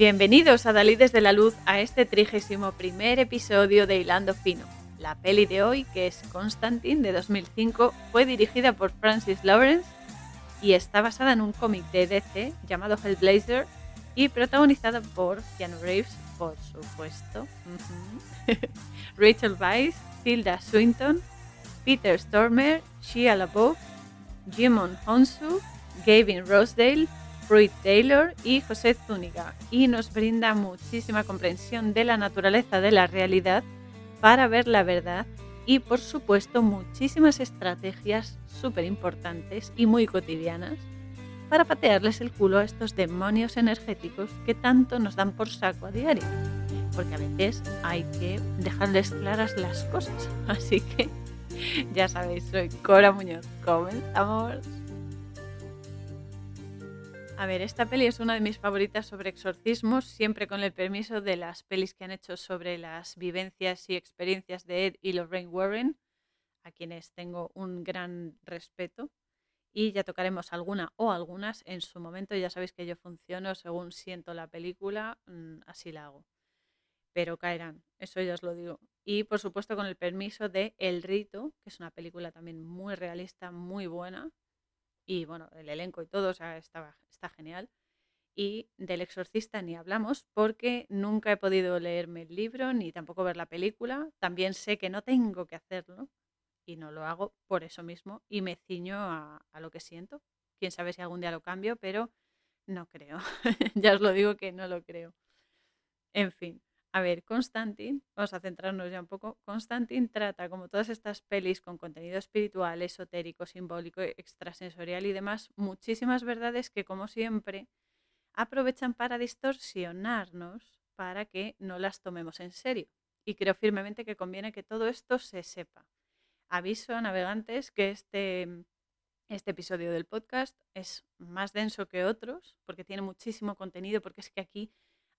Bienvenidos a Dalí desde la Luz a este trigésimo primer episodio de Hilando Fino. La peli de hoy, que es Constantine de 2005, fue dirigida por Francis Lawrence y está basada en un cómic de DC llamado Hellblazer y protagonizada por Keanu Reeves, por supuesto, Rachel Weisz, Tilda Swinton, Peter Stormer, Shia LaBeouf, Jimon Honsu, Gavin Rosedale, Pruitt Taylor y José Zúñiga y nos brinda muchísima comprensión de la naturaleza de la realidad para ver la verdad y por supuesto muchísimas estrategias súper importantes y muy cotidianas para patearles el culo a estos demonios energéticos que tanto nos dan por saco a diario. Porque a veces hay que dejarles claras las cosas. Así que ya sabéis, soy Cora Muñoz. Comenzamos. A ver, esta peli es una de mis favoritas sobre exorcismos, siempre con el permiso de las pelis que han hecho sobre las vivencias y experiencias de Ed y Lorraine Warren, a quienes tengo un gran respeto. Y ya tocaremos alguna o algunas en su momento. Ya sabéis que yo funciono según siento la película, mm, así la hago. Pero caerán, eso ya os lo digo. Y por supuesto con el permiso de El Rito, que es una película también muy realista, muy buena, y bueno, el elenco y todo, está, está genial. Y del exorcista ni hablamos porque nunca he podido leerme el libro ni tampoco ver la película. También sé que no tengo que hacerlo y no lo hago por eso mismo y me ciño a, a lo que siento. Quién sabe si algún día lo cambio, pero no creo. ya os lo digo que no lo creo. En fin, a ver, Constantine, vamos a centrarnos ya un poco. Constantine trata, como todas estas pelis con contenido espiritual, esotérico, simbólico, extrasensorial y demás, muchísimas verdades que, como siempre, aprovechan para distorsionarnos para que no las tomemos en serio. Y creo firmemente que conviene que todo esto se sepa. Aviso a navegantes que este, este episodio del podcast es más denso que otros, porque tiene muchísimo contenido, porque es que aquí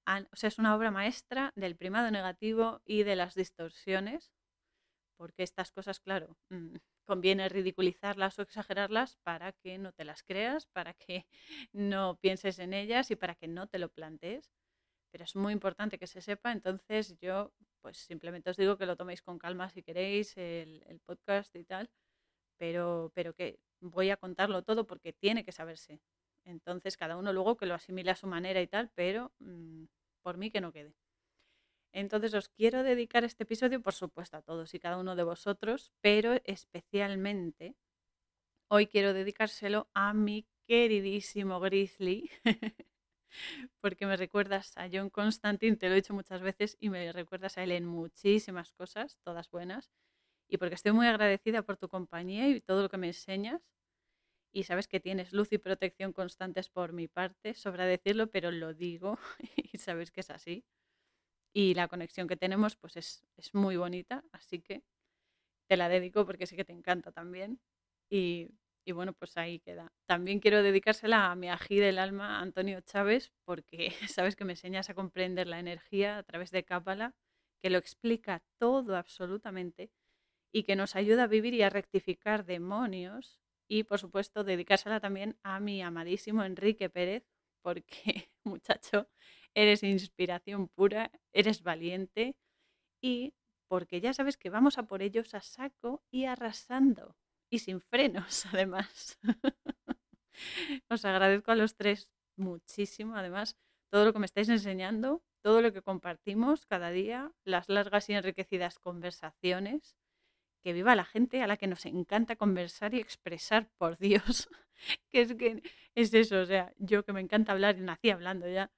o sea, es una obra maestra del primado negativo y de las distorsiones, porque estas cosas, claro, mm, conviene ridiculizarlas o exagerarlas para que no te las creas, para que no pienses en ellas y para que no te lo plantees. Pero es muy importante que se sepa, entonces yo pues simplemente os digo que lo toméis con calma si queréis el, podcast y tal, pero, pero que voy a contarlo todo porque tiene que saberse. Entonces, cada uno luego que lo asimile a su manera y tal, pero mm, por mí que no quede. Entonces, os quiero dedicar este episodio, por supuesto, a todos y cada uno de vosotros, pero especialmente hoy quiero dedicárselo a mi queridísimo Grizzly, porque me recuerdas a John Constantine, te lo he dicho muchas veces, y me recuerdas a él en muchísimas cosas, todas buenas, y porque estoy muy agradecida por tu compañía y todo lo que me enseñas y sabes que tienes luz y protección constantes por mi parte, sobra decirlo, pero lo digo y sabes que es así. Y la conexión que tenemos pues es, es, muy bonita, así que te la dedico porque sé que te encanta también. Y, y bueno, pues ahí queda. También quiero dedicársela a mi ají del alma, Antonio Chávez, porque sabes que me enseñas a comprender la energía a través de Cábala, que lo explica todo absolutamente y que nos ayuda a vivir y a rectificar demonios y por supuesto dedicársela también a mi amadísimo Enrique Pérez, porque muchacho, eres inspiración pura, eres valiente y porque ya sabes que vamos a por ellos a saco y arrasando y sin frenos además. Os agradezco a los tres muchísimo, además, todo lo que me estáis enseñando, todo lo que compartimos cada día, las largas y enriquecidas conversaciones que viva la gente a la que nos encanta conversar y expresar, por Dios, que es que es eso, o sea, yo que me encanta hablar y nací hablando ya.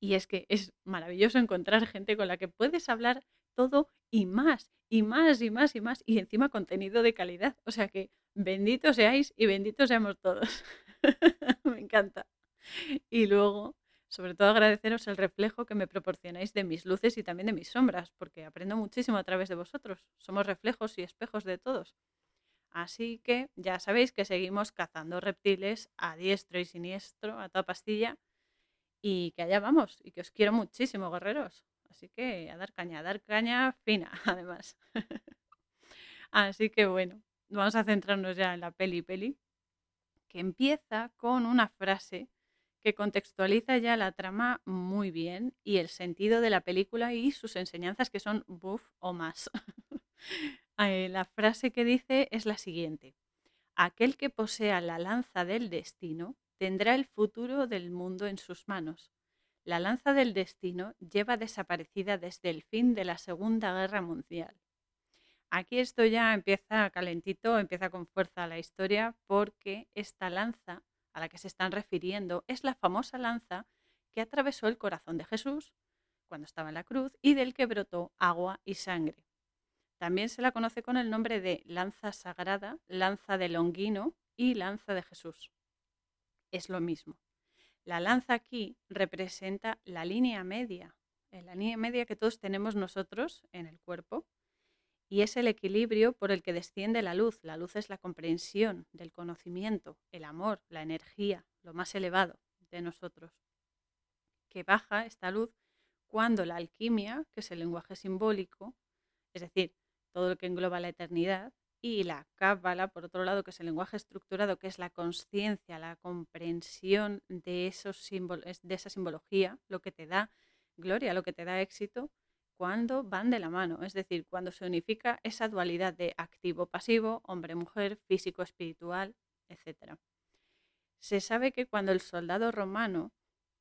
Y es que es maravilloso encontrar gente con la que puedes hablar todo y más, y más, y más, y más, y encima contenido de calidad. O sea que benditos seáis y benditos seamos todos. me encanta. Y luego, sobre todo agradeceros el reflejo que me proporcionáis de mis luces y también de mis sombras, porque aprendo muchísimo a través de vosotros. Somos reflejos y espejos de todos. Así que ya sabéis que seguimos cazando reptiles a diestro y siniestro, a toda pastilla, y que allá vamos, y que os quiero muchísimo, guerreros. Así que a dar caña, a dar caña fina, además. Así que bueno, vamos a centrarnos ya en la peli peli, que empieza con una frase que contextualiza ya la trama muy bien y el sentido de la película y sus enseñanzas que son buff o más. Eh, la frase que dice es la siguiente. Aquel que posea la lanza del destino tendrá el futuro del mundo en sus manos. La lanza del destino lleva desaparecida desde el fin de la Segunda Guerra Mundial. Aquí esto ya empieza calentito, empieza con fuerza la historia porque esta lanza a la que se están refiriendo es la famosa lanza que atravesó el corazón de Jesús cuando estaba en la cruz y del que brotó agua y sangre. También se la conoce con el nombre de lanza sagrada, lanza de Longuino y lanza de Jesús. Es lo mismo. La lanza aquí representa la línea media, eh, la línea media que todos tenemos nosotros en el cuerpo, y es el equilibrio por el que desciende la luz. La luz es la comprensión del conocimiento, el amor, la energía, lo más elevado de nosotros. Que baja esta luz cuando la alquimia, que es el lenguaje simbólico, es decir, todo lo que engloba la eternidad, y la cábala, por otro lado, que es el lenguaje estructurado, que es la conciencia, la comprensión de, esos de esa simbología, lo que te da gloria, lo que te da éxito, cuando van de la mano, es decir, cuando se unifica esa dualidad de activo-pasivo, hombre-mujer, físico-espiritual, etc. Se sabe que cuando el soldado romano,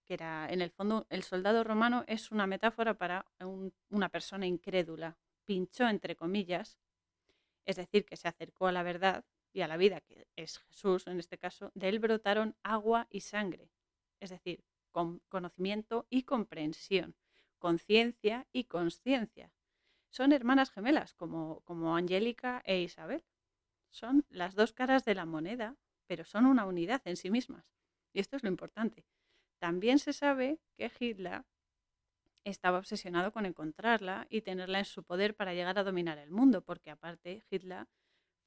que era en el fondo el soldado romano es una metáfora para una persona incrédula, pinchó entre comillas, es decir, que se acercó a la verdad y a la vida, que es Jesús en este caso, de él brotaron agua y sangre, es decir, con conocimiento y comprensión conciencia y consciencia. Son hermanas gemelas, como, como Angélica e Isabel. Son las dos caras de la moneda, pero son una unidad en sí mismas. Y esto es lo importante. También se sabe que Hitler estaba obsesionado con encontrarla y tenerla en su poder para llegar a dominar el mundo, porque aparte Hitler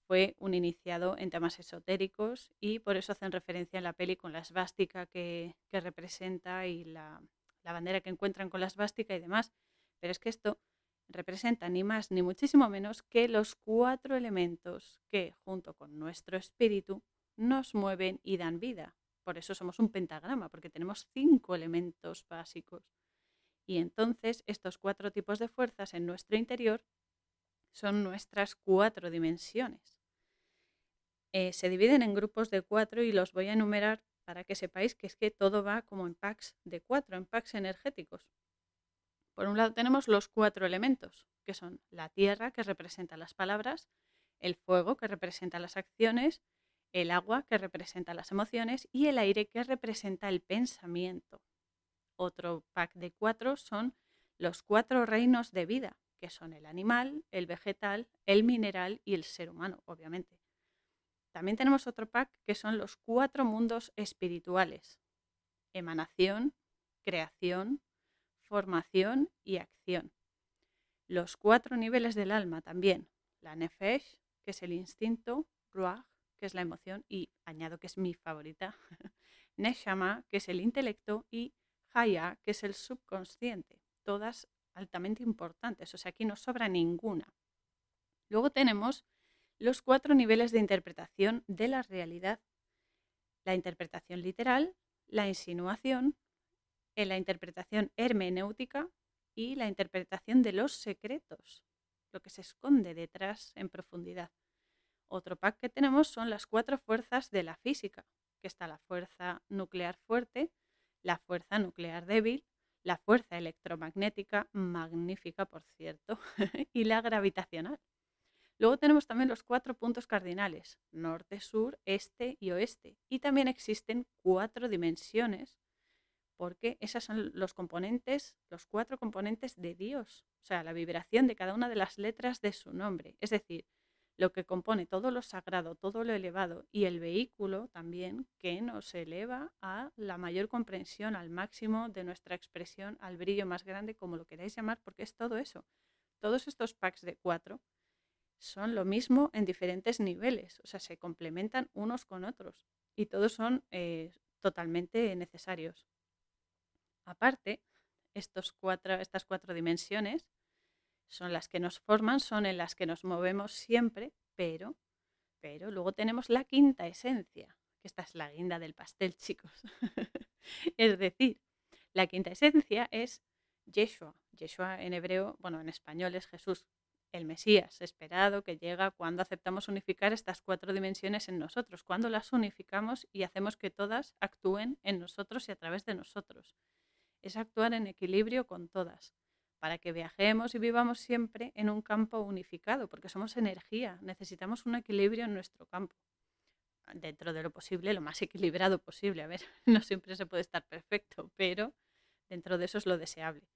fue un iniciado en temas esotéricos y por eso hacen referencia en la peli con la esvástica que, que representa y la, la bandera que encuentran con la esvástica y demás. Pero es que esto representa ni más ni muchísimo menos que los cuatro elementos que, junto con nuestro espíritu, nos mueven y dan vida. Por eso somos un pentagrama, porque tenemos cinco elementos básicos. Y entonces estos cuatro tipos de fuerzas en nuestro interior son nuestras cuatro dimensiones. Eh, se dividen en grupos de cuatro y los voy a enumerar para que sepáis que es que todo va como en packs de cuatro, en packs energéticos. Por un lado tenemos los cuatro elementos, que son la tierra, que representa las palabras, el fuego, que representa las acciones, el agua, que representa las emociones, y el aire, que representa el pensamiento. Otro pack de cuatro son los cuatro reinos de vida, que son el animal, el vegetal, el mineral y el ser humano, obviamente. También tenemos otro pack que son los cuatro mundos espirituales. Emanación, creación, formación y acción. Los cuatro niveles del alma también. La nefesh, que es el instinto, ruach, que es la emoción, y añado que es mi favorita, neshama, que es el intelecto, y haya, que es el subconsciente. Todas altamente importantes, o sea, aquí no sobra ninguna. Luego tenemos los cuatro niveles de interpretación de la realidad. La interpretación literal, la insinuación, eh, la interpretación hermenéutica y la interpretación de los secretos, lo que se esconde detrás en profundidad. Otro pack que tenemos son las cuatro fuerzas de la física, que está la fuerza nuclear fuerte, la fuerza nuclear débil, la fuerza electromagnética, magnífica por cierto, y la gravitacional. Luego tenemos también los cuatro puntos cardinales, norte, sur, este y oeste. Y también existen cuatro dimensiones, porque esos son los componentes, los cuatro componentes de Dios, o sea, la vibración de cada una de las letras de su nombre. Es decir, lo que compone todo lo sagrado, todo lo elevado y el vehículo también que nos eleva a la mayor comprensión, al máximo de nuestra expresión, al brillo más grande, como lo queráis llamar, porque es todo eso. Todos estos packs de cuatro son lo mismo en diferentes niveles, o sea, se complementan unos con otros y todos son eh, totalmente necesarios. Aparte, estos cuatro, estas cuatro dimensiones son las que nos forman, son en las que nos movemos siempre, pero, pero luego tenemos la quinta esencia, que esta es la guinda del pastel, chicos. es decir, la quinta esencia es Yeshua. Yeshua en hebreo, bueno, en español es Jesús, el Mesías esperado que llega cuando aceptamos unificar estas cuatro dimensiones en nosotros, cuando las unificamos y hacemos que todas actúen en nosotros y a través de nosotros. Es actuar en equilibrio con todas, para que viajemos y vivamos siempre en un campo unificado, porque somos energía, necesitamos un equilibrio en nuestro campo, dentro de lo posible, lo más equilibrado posible. A ver, no siempre se puede estar perfecto, pero dentro de eso es lo deseable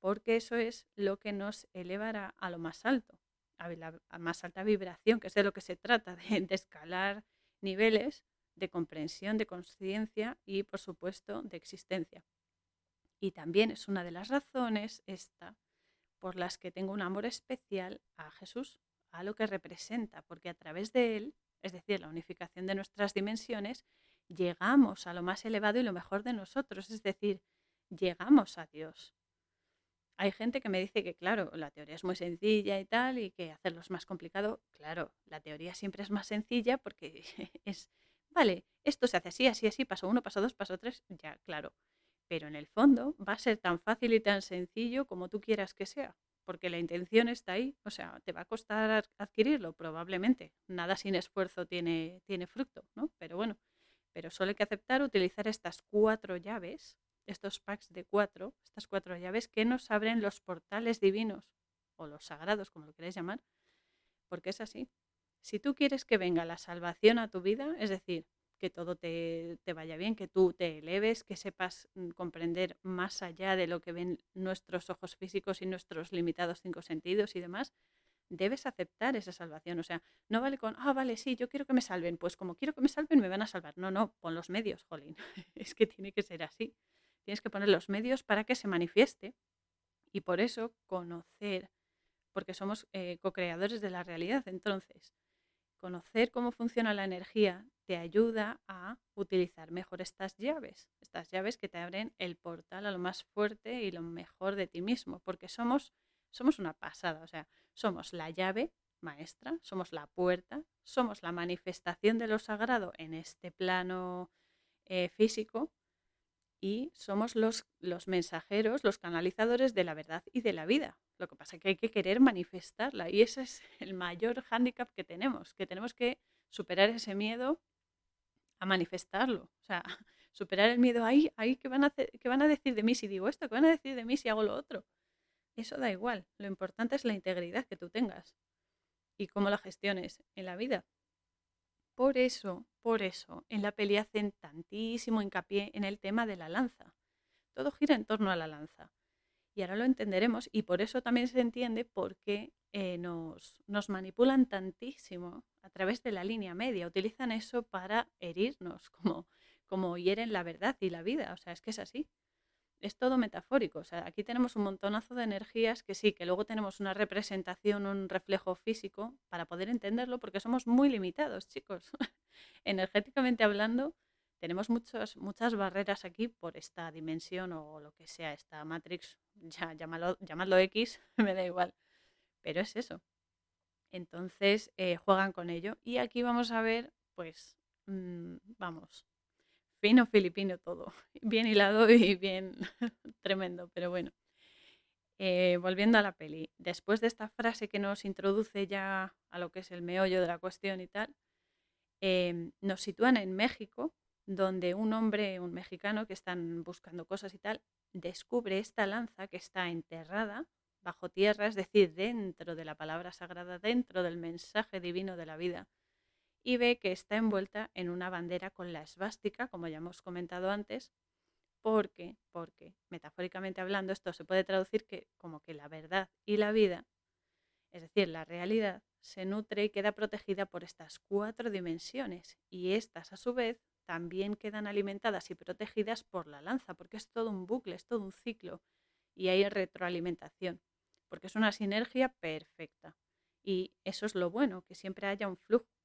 porque eso es lo que nos elevará a lo más alto, a la más alta vibración, que es de lo que se trata, de, escalar niveles de comprensión, de conciencia y, por supuesto, de existencia. Y también es una de las razones esta por las que tengo un amor especial a Jesús, a lo que representa, porque a través de él, es decir, la unificación de nuestras dimensiones, llegamos a lo más elevado y lo mejor de nosotros, es decir, llegamos a Dios. Hay gente que me dice que, claro, la teoría es muy sencilla y tal, y que hacerlo es más complicado. Claro, la teoría siempre es más sencilla porque es, vale, esto se hace así, así, así, paso uno, paso dos, paso tres, ya, claro. Pero en el fondo va a ser tan fácil y tan sencillo como tú quieras que sea, porque la intención está ahí. O sea, ¿te va a costar adquirirlo? Probablemente. Nada sin esfuerzo tiene, tiene fruto, ¿no? Pero bueno, pero solo hay que aceptar utilizar estas cuatro llaves estos packs de cuatro, estas cuatro llaves que nos abren los portales divinos o los sagrados, como lo queréis llamar, porque es así. Si tú quieres que venga la salvación a tu vida, es decir, que todo te, te, vaya bien, que tú te eleves, que sepas mm, comprender más allá de lo que ven nuestros ojos físicos y nuestros limitados cinco sentidos y demás, debes aceptar esa salvación. O sea, no vale con, ah, vale, sí, yo quiero que me salven. Pues como quiero que me salven, me van a salvar. No, no, pon los medios, jolín. es que tiene que ser así. Tienes que poner los medios para que se manifieste. Y por eso conocer, porque somos eh, co-creadores de la realidad. Entonces, conocer cómo funciona la energía te ayuda a utilizar mejor estas llaves, estas llaves que te abren el portal a lo más fuerte y lo mejor de ti mismo, porque somos, somos una pasada, o sea, somos la llave maestra, somos la puerta, somos la manifestación de lo sagrado en este plano eh, físico y somos los, los mensajeros, los canalizadores de la verdad y de la vida. Lo que pasa es que hay que querer manifestarla y ese es el mayor hándicap que tenemos, que tenemos que superar ese miedo a manifestarlo. O sea, superar el miedo ahí, ahí ¿qué van, a hacer, ¿qué van a decir de mí si digo esto? ¿Qué van a decir de mí si hago lo otro? Eso da igual. Lo importante es la integridad que tú tengas y cómo la gestiones en la vida. Por eso, por eso, en la peli hacen tantísimo hincapié en el tema de la lanza. Todo gira en torno a la lanza. Y ahora lo entenderemos y por eso también se entiende por qué eh, nos, nos manipulan tantísimo a través de la línea media. Utilizan eso para herirnos, como, como hieren la verdad y la vida. O sea, es que es así es todo metafórico. O sea, aquí tenemos un montonazo de energías que sí, que luego tenemos una representación, un reflejo físico para poder entenderlo, porque somos muy limitados, chicos. Energéticamente hablando, tenemos muchas, muchas barreras aquí por esta dimensión o lo que sea, esta matrix, ya llamadlo X, me da igual. Pero es eso. Entonces eh, juegan con ello. Y aquí vamos a ver, pues, mm, vamos, fino filipino todo, bien hilado y bien tremendo, pero bueno. Eh, volviendo a la peli, después de esta frase que nos introduce ya a lo que es el meollo de la cuestión y tal, em, nos sitúan en México, donde un hombre, un mexicano que están buscando cosas y tal, descubre esta lanza que está enterrada bajo tierra, es decir, dentro de la palabra sagrada, dentro del mensaje divino de la vida y ve que está envuelta en una bandera con la esvástica, como ya hemos comentado antes, porque, porque, metafóricamente hablando, esto se puede traducir que como que la verdad y la vida, es decir, la realidad, se nutre y queda protegida por estas cuatro dimensiones y estas a su vez también quedan alimentadas y protegidas por la lanza, porque es todo un bucle, es todo un ciclo y hay retroalimentación, porque es una sinergia perfecta. Y eso es lo bueno, que siempre haya un flujo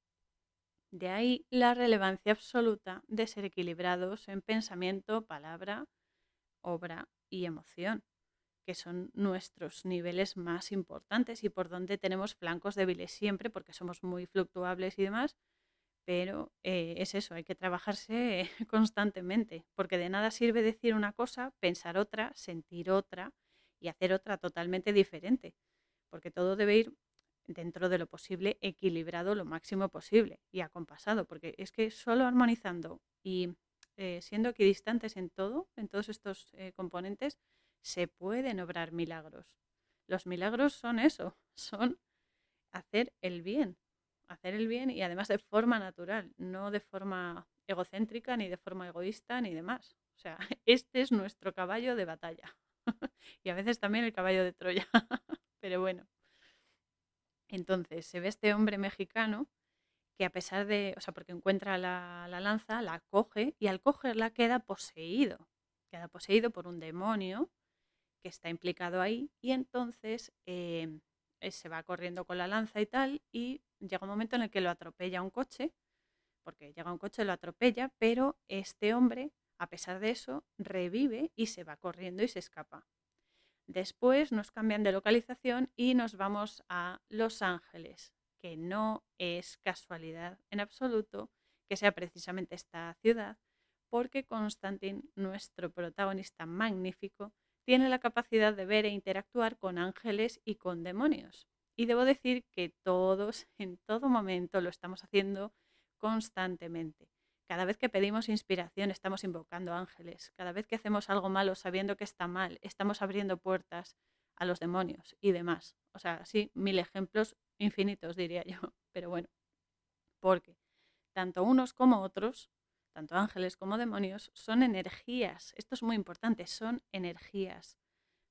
de ahí la relevancia absoluta de ser equilibrados en pensamiento, palabra, obra y emoción, que son nuestros niveles más importantes y por donde tenemos flancos débiles siempre porque somos muy fluctuables y demás, pero eh, es eso, hay que trabajarse constantemente, porque de nada sirve decir una cosa, pensar otra, sentir otra y hacer otra totalmente diferente, porque todo debe ir dentro de lo posible equilibrado lo máximo posible y acompasado, porque es que solo armonizando y eh, siendo equidistantes en todo, en todos estos eh, componentes, se pueden obrar milagros. Los milagros son eso, son hacer el bien, hacer el bien y además de forma natural, no de forma egocéntrica, ni de forma egoísta, ni demás. O sea, este es nuestro caballo de batalla. y a veces también el caballo de Troya. Pero bueno. Entonces, se ve este hombre mexicano que a pesar de, o sea, porque encuentra la, lanza, la coge y al cogerla queda poseído. Queda poseído por un demonio que está implicado ahí y entonces em, eh, se va corriendo con la lanza y tal y llega un momento en el que lo atropella un coche, porque llega un coche, lo atropella, pero este hombre, a pesar de eso, revive y se va corriendo y se escapa. Después nos cambian de localización y nos vamos a Los Ángeles, que no es casualidad en absoluto que sea precisamente esta ciudad, porque Constantin, nuestro protagonista magnífico, tiene la capacidad de ver e interactuar con ángeles y con demonios. Y debo decir que todos, en todo momento, lo estamos haciendo constantemente. Cada vez que pedimos inspiración estamos invocando ángeles. Cada vez que hacemos algo malo sabiendo que está mal, estamos abriendo puertas a los demonios y demás. O sea, sí, mil ejemplos infinitos, diría yo. Pero bueno, porque tanto unos como otros, tanto ángeles como demonios, son energías. Esto es muy importante, son energías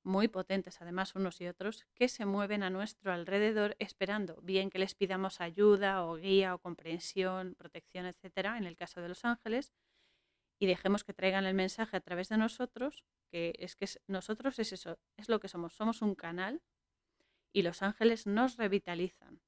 muy potentes además unos y otros, que se mueven a nuestro alrededor esperando bien que les pidamos ayuda o guía o comprensión, protección, etcétera, en el caso de los ángeles, y dejemos que traigan el mensaje a través de nosotros, que es que nosotros es eso, es lo que somos, somos un canal y los ángeles nos revitalizan.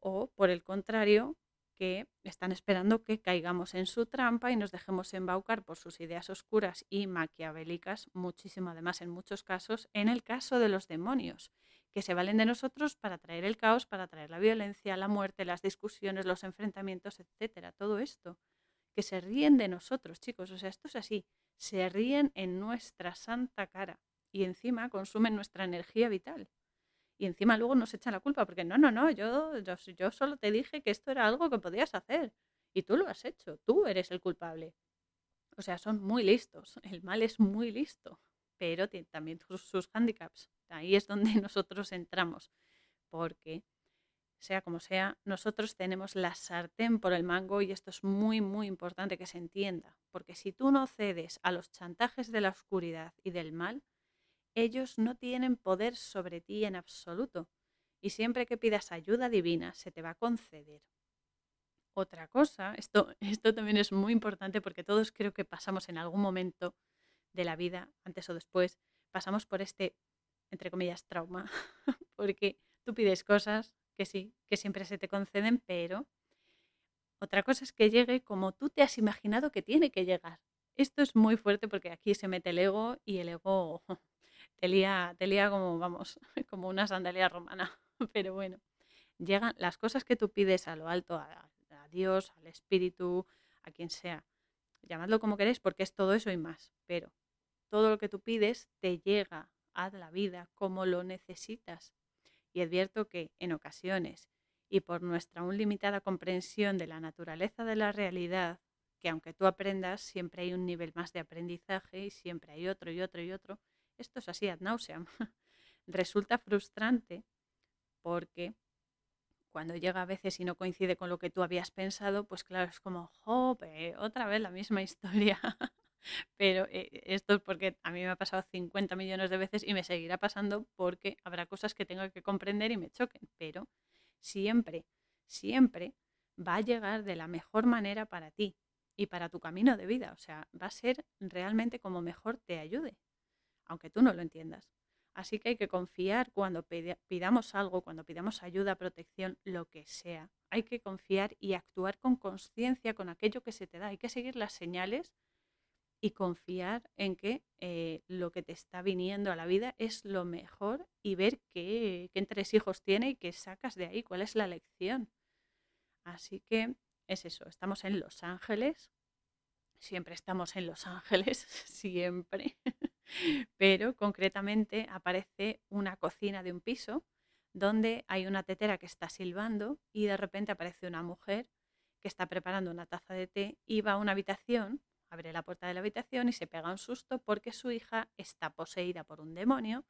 O por el contrario, que están esperando que caigamos en su trampa y nos dejemos embaucar por sus ideas oscuras y maquiavélicas, muchísimo además en muchos casos, en el caso de los demonios, que se valen de nosotros para traer el caos, para traer la violencia, la muerte, las discusiones, los enfrentamientos, etcétera, todo esto, que se ríen de nosotros, chicos, o sea, esto es así, se ríen en nuestra santa cara y encima consumen nuestra energía vital y encima luego nos echan la culpa porque no, no, no, yo, yo, yo solo te dije que esto era algo que podías hacer y tú lo has hecho, tú eres el culpable. O sea, son muy listos, el mal es muy listo, pero tiene también sus, sus handicaps. Ahí es donde nosotros entramos, porque sea como sea, nosotros tenemos la sartén por el mango y esto es muy, muy importante que se entienda, porque si tú no cedes a los chantajes de la oscuridad y del mal, ellos no tienen poder sobre ti en absoluto y siempre que pidas ayuda divina se te va a conceder. Otra cosa, esto, esto también es muy importante porque todos creo que pasamos en algún momento de la vida, antes o después, pasamos por este, entre comillas, trauma, porque tú pides cosas que sí, que siempre se te conceden, pero otra cosa es que llegue como tú te has imaginado que tiene que llegar. Esto es muy fuerte porque aquí se mete el ego y el ego te lía, como, vamos, como una sandalia romana. Pero bueno, llegan las cosas que tú pides a lo alto, a, Dios, al Espíritu, a quien sea. Llamadlo como queréis porque es todo eso y más. Pero todo lo que tú pides te llega a la vida como lo necesitas. Y advierto que en ocasiones y por nuestra un limitada comprensión de la naturaleza de la realidad, que aunque tú aprendas, siempre hay un nivel más de aprendizaje y siempre hay otro y otro y otro, esto es así ad nauseam, resulta frustrante porque cuando llega a veces y no coincide con lo que tú habías pensado, pues claro, es como, jope, otra vez la misma historia. Pero eh, esto es porque a mí me ha pasado 50 millones de veces y me seguirá pasando porque habrá cosas que tengo que comprender y me choquen. Pero siempre, siempre va a llegar de la mejor manera para ti y para tu camino de vida. O sea, va a ser realmente como mejor te ayude aunque tú no lo entiendas. Así que hay que confiar cuando pidamos algo, cuando pidamos ayuda, protección, lo que sea. Hay que confiar y actuar con conciencia con aquello que se te da. Hay que seguir las señales y confiar en que eh, lo que te está viniendo a la vida es lo mejor y ver qué, qué hijos tiene y qué sacas de ahí, cuál es la lección. Así que es eso, estamos en Los Ángeles, siempre estamos en Los Ángeles, siempre, pero concretamente aparece una cocina de un piso donde hay una tetera que está silbando y de repente aparece una mujer que está preparando una taza de té y va a una habitación, abre la puerta de la habitación y se pega un susto porque su hija está poseída por un demonio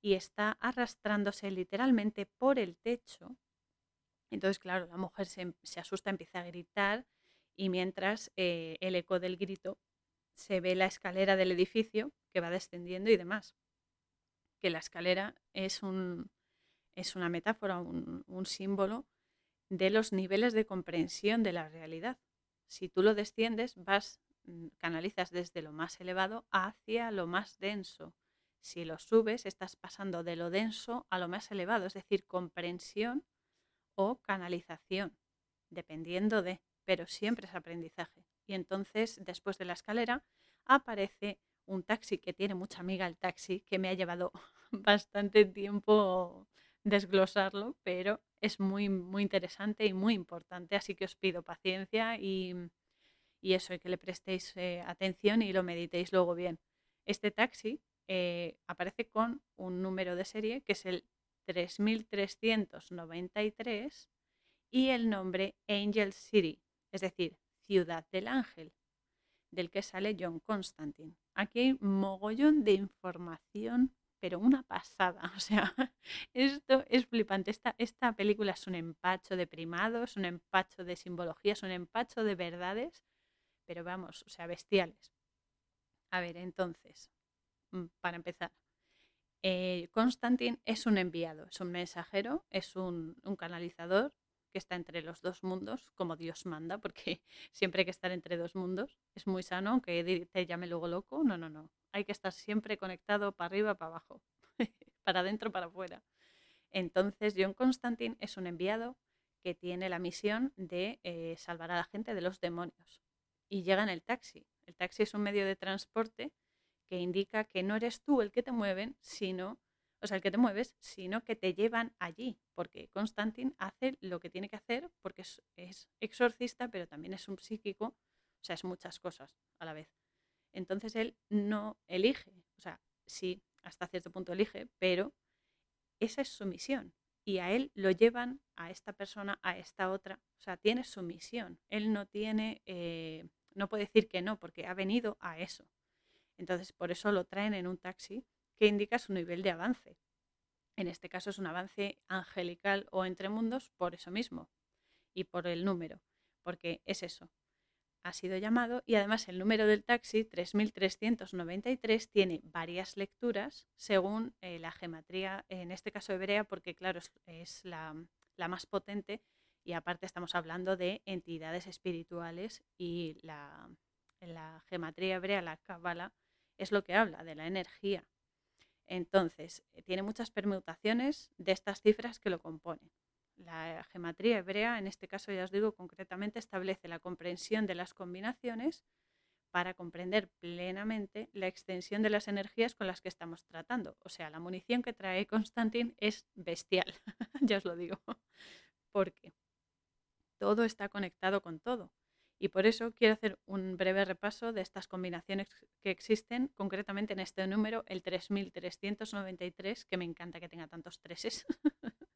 y está arrastrándose literalmente por el techo. Entonces, claro, la mujer se, asusta, empieza a gritar y mientras eh, el eco del grito se ve la escalera del edificio que va descendiendo y demás. Que la escalera es, un, es una metáfora, un, un símbolo de los niveles de comprensión de la realidad. Si tú lo desciendes, vas, mm, canalizas desde lo más elevado hacia lo más denso. Si lo subes, estás pasando de lo denso a lo más elevado, es decir, comprensión o canalización, dependiendo de, pero siempre es aprendizaje. Y entonces, después de la escalera, aparece un taxi que tiene mucha amiga el taxi, que me ha llevado bastante tiempo desglosarlo, pero es muy, muy interesante y muy importante, así que os pido paciencia y, eso, y que le prestéis eh, atención y lo meditéis luego bien. Este taxi eh, aparece con un número de serie que es el 3393 y el nombre Angel City, es decir, Ciudad del Ángel, del que sale John Constantine. Aquí hay mogollón de información pero una pasada. O sea, esto es flipante. Esta, esta película es un empacho de primados, un empacho de simbologías, un empacho de verdades, pero vamos, o sea, bestiales. A ver, entonces, mm, para empezar, eh, Constantine es un enviado, es un mensajero, es un, un canalizador que está entre los dos mundos, como Dios manda, porque siempre hay que estar entre dos mundos. Es muy sano, aunque te llame luego loco. No, no, no hay que estar siempre conectado para arriba, para abajo, para adentro, para afuera. Entonces, John Constantine es un enviado que tiene la misión de eh, salvar a la gente de los demonios. Y llega en el taxi. El taxi es un medio de transporte que indica que no eres tú el que te mueven, sino, o sea, el que te mueves, sino que te llevan allí, porque Constantine hace lo que tiene que hacer, porque es exorcista, pero también es un psíquico, o sea, es muchas cosas a la vez. Entonces él no elige, o sea, sí, hasta cierto punto elige, pero esa es su misión. Y a él lo llevan a esta persona, a esta otra. O sea, tiene su misión. Él no tiene, eh, no puede decir que no, porque ha venido a eso. Entonces, por eso lo traen en un taxi que indica su nivel de avance. En este caso es un avance angelical o entre mundos por eso mismo y por el número, porque es eso, ha sido llamado y además el número del taxi 3393 tiene varias lecturas según eh, la gematría, en este caso hebrea, porque claro, es, la, más potente y aparte estamos hablando de entidades espirituales y la, la hebrea, la cábala, es lo que habla de la energía. Entonces, eh, tiene muchas permutaciones de estas cifras que lo componen. La geometría hebrea, en este caso ya os digo concretamente, establece la comprensión de las combinaciones para comprender plenamente la extensión de las energías con las que estamos tratando. O sea, la munición que trae Constantin es bestial, ya os lo digo, porque todo está conectado con todo. Y por eso quiero hacer un breve repaso de estas combinaciones que existen, concretamente en este número, el 3393, que me encanta que tenga tantos treses,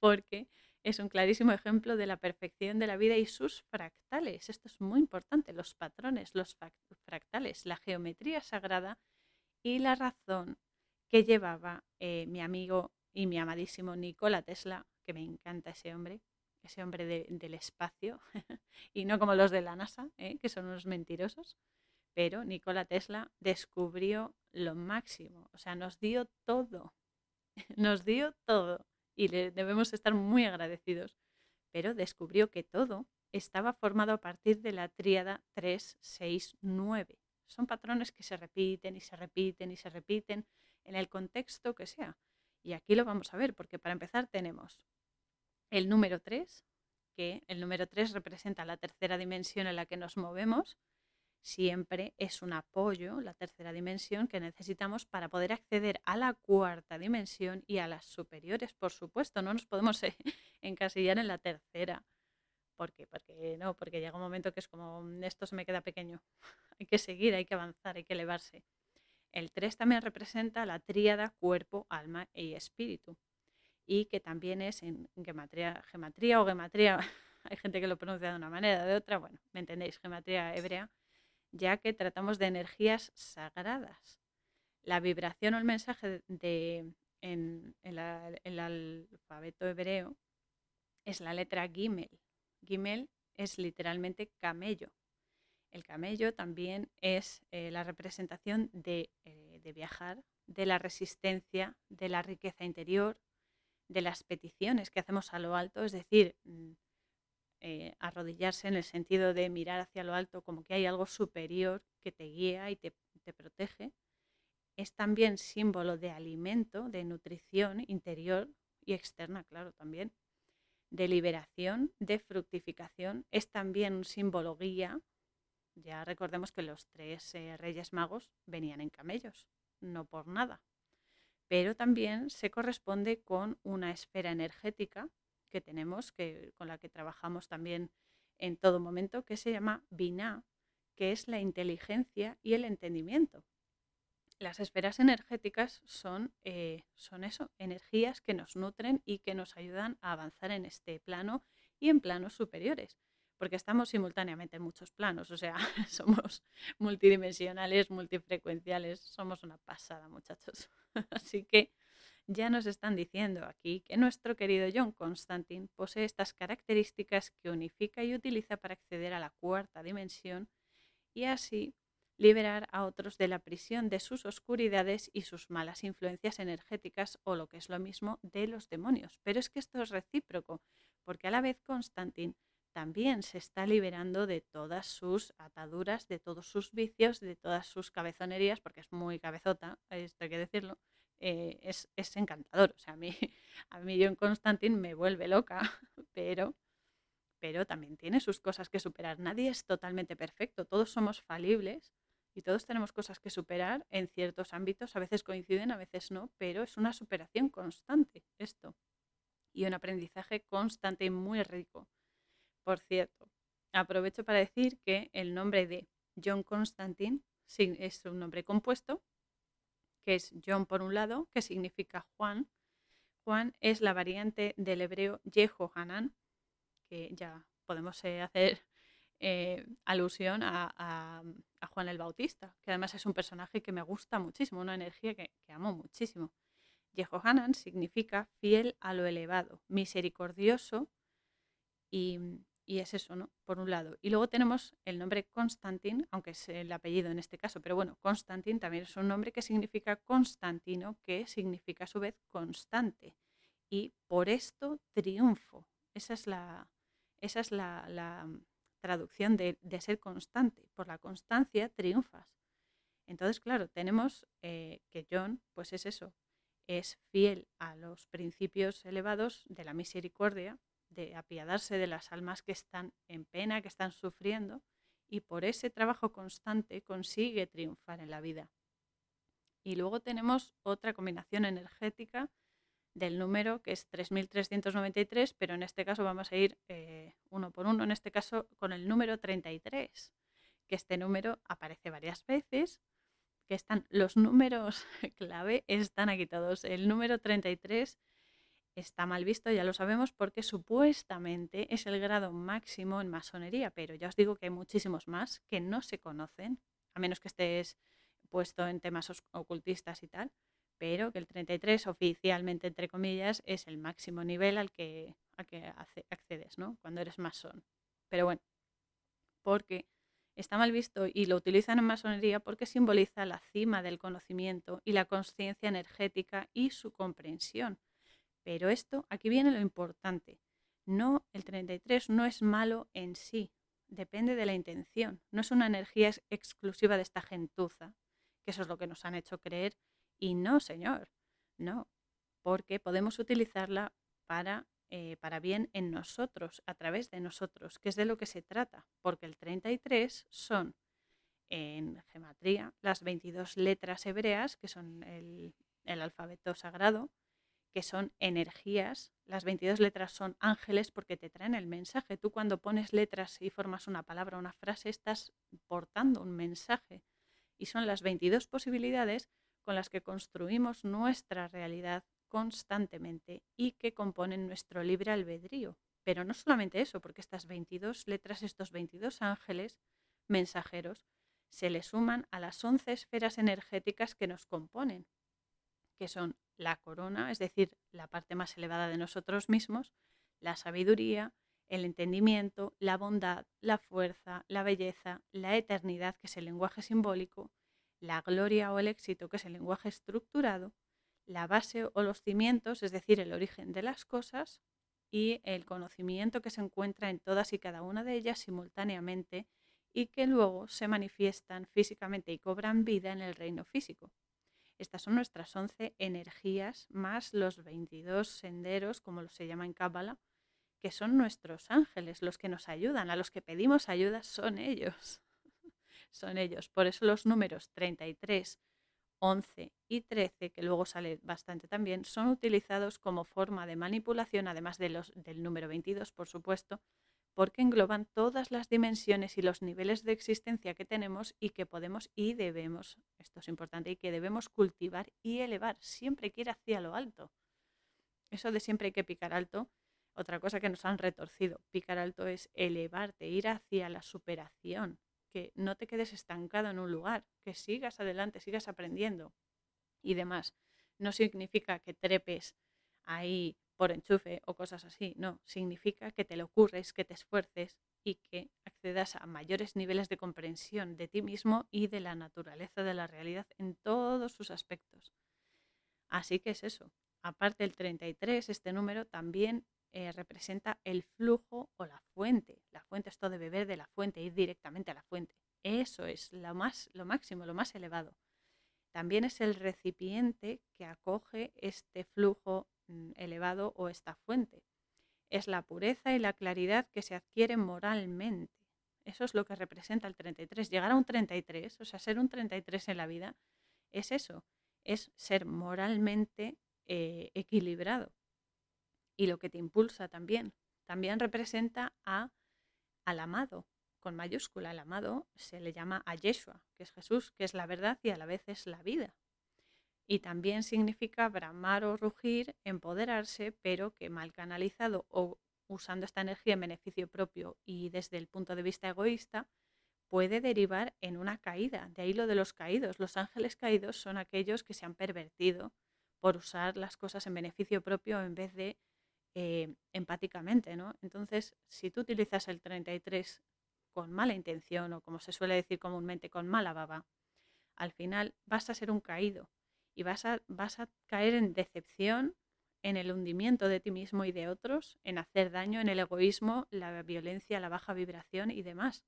porque es un clarísimo ejemplo de la perfección de la vida y sus fractales. Esto es muy importante, los patrones, los fractales, la geometría sagrada y la razón que llevaba eh, mi amigo y mi amadísimo Nikola Tesla, que me encanta ese hombre, ese hombre del espacio, y no como los de la NASA, ¿eh? que son unos mentirosos, pero Nikola Tesla descubrió lo máximo, o sea, nos dio todo, nos dio todo y le debemos estar muy agradecidos, pero descubrió que todo estaba formado a partir de la tríada 3, 6, 9. Son patrones que se repiten y se repiten y se repiten en el contexto que sea. Y aquí lo vamos a ver, porque para empezar tenemos el número 3, que el número 3 representa la tercera dimensión en la que nos movemos, siempre es un apoyo, la tercera dimensión, que necesitamos para poder acceder a la cuarta dimensión y a las superiores, por supuesto. No nos podemos encasillar en la tercera, ¿Por qué? Porque no, porque llega un momento que es como, "Mm, esto se me queda pequeño. hay que seguir, hay que avanzar, hay que elevarse. El 3 también representa la tríada cuerpo, alma y espíritu. Y que también es en gematría, gematría o gematría, hay gente que lo pronuncia de una manera, de otra, bueno, me entendéis, gematría hebrea, ya que tratamos de energías sagradas. La vibración o el mensaje de, en, el alfabeto hebreo es la letra Gimel. Gimel es literalmente camello. El camello también es eh, la representación de, eh, de viajar, de la resistencia, de la riqueza interior, de las peticiones que hacemos a lo alto, es decir, mm, eh, arrodillarse en el sentido de mirar hacia lo alto como que hay algo superior que te guía y te, te protege. Es también símbolo de alimento, de nutrición interior y externa, claro, también. De liberación, de fructificación. Es también un símbolo guía. Ya recordemos que los tres eh, reyes magos venían en camellos, no por nada. Pero también se corresponde con una esfera energética que tenemos, que, con la que trabajamos también en todo momento, que se llama Binah, que es la inteligencia y el entendimiento. Las esferas energéticas son, eh, son eso, energías que nos nutren y que nos ayudan a avanzar en este plano y en planos superiores, porque estamos simultáneamente en muchos planos, o sea, somos multidimensionales, multifrecuenciales, somos una pasada, muchachos. Así que ya nos están diciendo aquí que nuestro querido John Constantine posee estas características que unifica y utiliza para acceder a la cuarta dimensión y así liberar a otros de la prisión de sus oscuridades y sus malas influencias energéticas o lo que es lo mismo de los demonios. Pero es que esto es recíproco, porque a la vez Constantine también se está liberando de todas sus ataduras, de todos sus vicios, de todas sus cabezonerías, porque es muy cabezota, esto hay que decirlo, eh, es, es, encantador. O sea, a mí, a mí John Constantine me vuelve loca, pero, pero también tiene sus cosas que superar. Nadie es totalmente perfecto, todos somos falibles y todos tenemos cosas que superar en ciertos ámbitos. A veces coinciden, a veces no, pero es una superación constante esto y un aprendizaje constante y muy rico. Por cierto, aprovecho para decir que el nombre de John Constantine es un nombre compuesto, que es John por un lado, que significa Juan. Juan es la variante del hebreo Yehohanan, que ya podemos eh, hacer eh, alusión a, Juan el Bautista, que además es un personaje que me gusta muchísimo, una energía que, que amo muchísimo. Yehohanan significa fiel a lo elevado, misericordioso y, y es eso, ¿no? Por un lado. Y luego tenemos el nombre Constantin, aunque es el apellido en este caso, pero bueno, Constantin también es un nombre que significa Constantino, que significa a su vez constante. Y por esto triunfo. Esa es la, esa es la, la traducción de, de, ser constante. Por la constancia triunfas. Entonces, claro, tenemos eh, que John, pues es eso, es fiel a los principios elevados de la misericordia, de apiadarse de las almas que están en pena, que están sufriendo, y por ese trabajo constante consigue triunfar en la vida. Y luego tenemos otra combinación energética del número que es 3393, pero en este caso vamos a ir eh, uno por uno, en este caso con el número 33, que este número aparece varias veces, que están los números clave, están aquí todos. El número 33 está mal visto, ya lo sabemos, porque supuestamente es el grado máximo en masonería, pero ya os digo que hay muchísimos más que no se conocen, a menos que estés puesto en temas ocultistas y tal, pero que el 33 oficialmente, entre comillas, es el máximo nivel al que, al que accedes, ¿no? Cuando eres masón. Pero bueno, porque está mal visto y lo utilizan en masonería porque simboliza la cima del conocimiento y la conciencia energética y su comprensión. Pero esto, aquí viene lo importante. No, el 33 no es malo en sí, depende de la intención. No es una energía exclusiva de esta gentuza, que eso es lo que nos han hecho creer. Y no, señor, no, porque podemos utilizarla para, eh, para bien en nosotros, a través de nosotros, que es de lo que se trata, porque el 33 son en gematría las 22 letras hebreas, que son el, el alfabeto sagrado, que son energías. Las 22 letras son ángeles porque te traen el mensaje. Tú cuando pones letras y formas una palabra, una frase, estás portando un mensaje. Y son las 22 posibilidades con las que construimos nuestra realidad constantemente y que componen nuestro libre albedrío. Pero no solamente eso, porque estas 22 letras, estos 22 ángeles mensajeros, se le suman a las 11 esferas energéticas que nos componen, que son la corona, es decir, la parte más elevada de nosotros mismos, la sabiduría, el entendimiento, la bondad, la fuerza, la belleza, la eternidad, que es el lenguaje simbólico, la gloria o el éxito, que es el lenguaje estructurado, la base o los cimientos, es decir, el origen de las cosas, y el conocimiento que se encuentra en todas y cada una de ellas simultáneamente y que luego se manifiestan físicamente y cobran vida en el reino físico. Estas son nuestras 11 energías más los 22 senderos, como se llama en Cábala, que son nuestros ángeles, los que nos ayudan, a los que pedimos ayuda son ellos. son ellos. Por eso los números 33, 11 y 13, que luego sale bastante también, son utilizados como forma de manipulación, además de los, del número 22, por supuesto, porque engloban todas las dimensiones y los niveles de existencia que tenemos y que podemos y debemos, esto es importante, y que debemos cultivar y elevar. Siempre que ir hacia lo alto. Eso de siempre hay que picar alto, otra cosa que nos han retorcido. Picar alto es elevarte, ir hacia la superación, que no te quedes estancado en un lugar, que sigas adelante, sigas aprendiendo y demás. No significa que trepes ahí por enchufe o cosas así. No, significa que te lo ocurres, que te esfuerces y que accedas a mayores niveles de comprensión de ti mismo y de la naturaleza de la realidad en todos sus aspectos. Así que es eso. Aparte del 33, este número también eh, representa el flujo o la fuente. La fuente es todo de beber de la fuente, ir directamente a la fuente. Eso es lo, más, lo máximo, lo más elevado. También es el recipiente que acoge este flujo elevado o esta fuente. Es la pureza y la claridad que se adquiere moralmente. Eso es lo que representa el 33. Llegar a un 33, o sea, ser un 33 en la vida, es eso, es ser moralmente eh, equilibrado. Y lo que te impulsa también. También representa a, al amado, con mayúscula. El amado se le llama a Yeshua, que es Jesús, que es la verdad y a la vez es la vida y también significa bramar o rugir, empoderarse, pero que mal canalizado o usando esta energía en beneficio propio y desde el punto de vista egoísta, puede derivar en una caída. De ahí lo de los caídos. Los ángeles caídos son aquellos que se han pervertido por usar las cosas en beneficio propio en vez de eh, empáticamente. ¿no? Entonces, si tú utilizas el 33 con mala intención o como se suele decir comúnmente con mala baba, al final vas a ser un caído y vas a, vas a caer en decepción, en el hundimiento de ti mismo y de otros, en hacer daño, en el egoísmo, la violencia, la baja vibración y demás.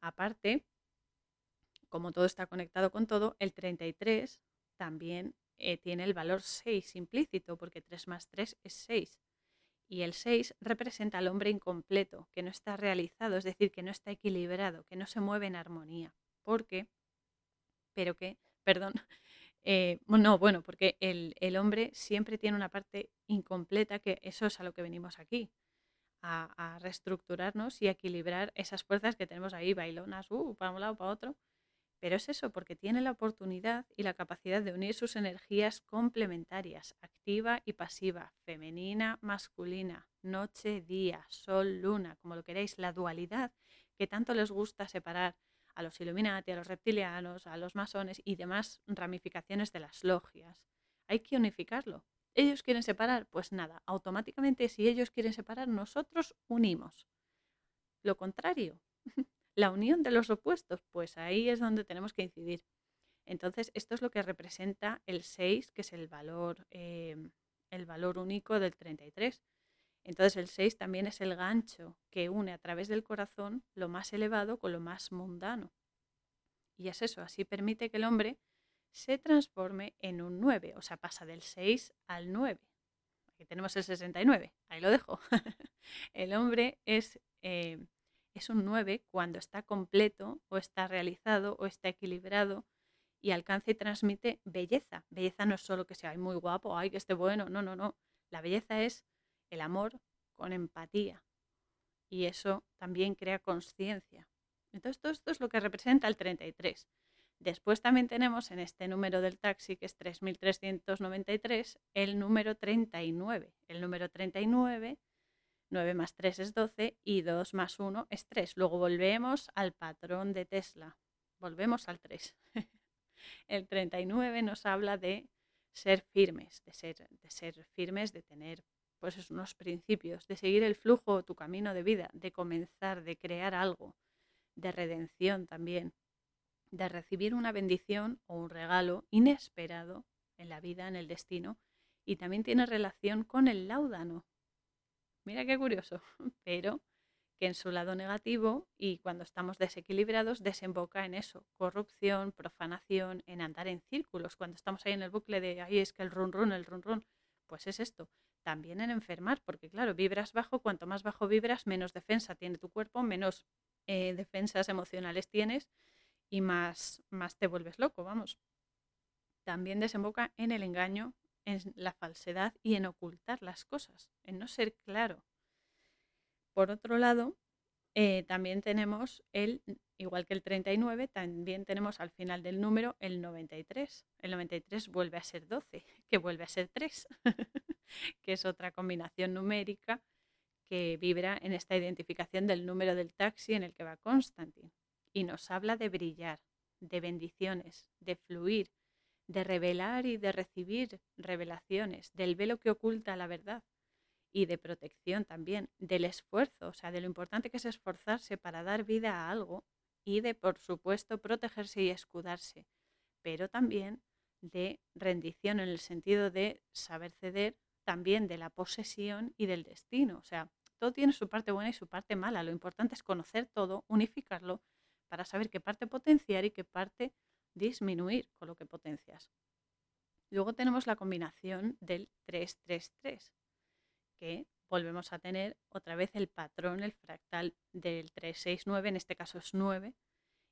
Aparte, como todo está conectado con todo, el 33 también eh, tiene el valor 6 implícito, porque 3 más 3 es 6. Y el 6 representa al hombre incompleto, que no está realizado, es decir, que no está equilibrado, que no se mueve en armonía. Porque, pero que, perdón, eh, no, bueno, porque el, hombre siempre tiene una parte incompleta, que eso es a lo que venimos aquí, a, reestructurarnos y equilibrar esas fuerzas que tenemos ahí, bailonas, uh, para un lado, para otro. Pero es eso, porque tiene la oportunidad y la capacidad de unir sus energías complementarias, activa y pasiva, femenina, masculina, noche, día, sol, luna, como lo queréis, la dualidad que tanto les gusta separar a los Illuminati, a los reptilianos, a los masones y demás ramificaciones de las logias. Hay que unificarlo. ¿Ellos quieren separar? Pues nada, automáticamente si ellos quieren separar, nosotros unimos. Lo contrario, la unión de los opuestos, pues ahí es donde tenemos que incidir. Entonces, esto es lo que representa el 6, que es el valor, em, el valor único del 33. Entonces el 6 también es el gancho que une a través del corazón lo más elevado con lo más mundano. Y es eso, así permite que el hombre se transforme en un 9, o sea, pasa del 6 al 9. Aquí tenemos el 69, ahí lo dejo. el hombre es, eh, es un 9 cuando está completo o está realizado o está equilibrado y alcanza y transmite belleza. Belleza no es solo que sea muy guapo, ay, que esté bueno, no, no, no. La belleza es el amor con empatía y eso también crea conciencia. Entonces, todo esto es lo que representa el 33. Después también tenemos en este número del taxi, que es 3393, el número 39. El número 39, 9 más 3 es 12 y 2 más 1 es 3. Luego volvemos al patrón de Tesla. Volvemos al 3. el 39 nos habla de ser firmes, de ser, de ser firmes, de tener pues unos principios, de seguir el flujo, tu camino de vida, de comenzar, de crear algo, de redención también, de recibir una bendición o un regalo inesperado en la vida, en el destino, y también tiene relación con el láudano. Mira qué curioso, pero que en su lado negativo y cuando estamos desequilibrados desemboca en eso, corrupción, profanación, en andar en círculos, cuando estamos ahí en el bucle de, ahí es que el run run, el run run, pues es esto, también en enfermar, porque claro, vibras bajo, cuanto más bajo vibras, menos defensa tiene tu cuerpo, menos eh, defensas emocionales tienes y más, más te vuelves loco, vamos. También desemboca en el engaño, en la falsedad y en ocultar las cosas, en no ser claro. Por otro lado, eh, también tenemos el, igual que el 39, también tenemos al final del número el 93. El 93 vuelve a ser 12, que vuelve a ser 3, que es otra combinación numérica que vibra en esta identificación del número del taxi en el que va Constantin y nos habla de brillar, de bendiciones, de fluir, de revelar y de recibir revelaciones, del velo que oculta la verdad y de protección también, del esfuerzo, o sea, de lo importante que es esforzarse para dar vida a algo y de, por supuesto, protegerse y escudarse, pero también de rendición en el sentido de saber ceder, también de la posesión y del destino, o sea, todo tiene su parte buena y su parte mala, lo importante es conocer todo, unificarlo para saber qué parte potenciar y qué parte disminuir con lo que potencias. Luego tenemos la combinación del 333, que volvemos a tener otra vez el patrón, el fractal del 369, en este caso es 9,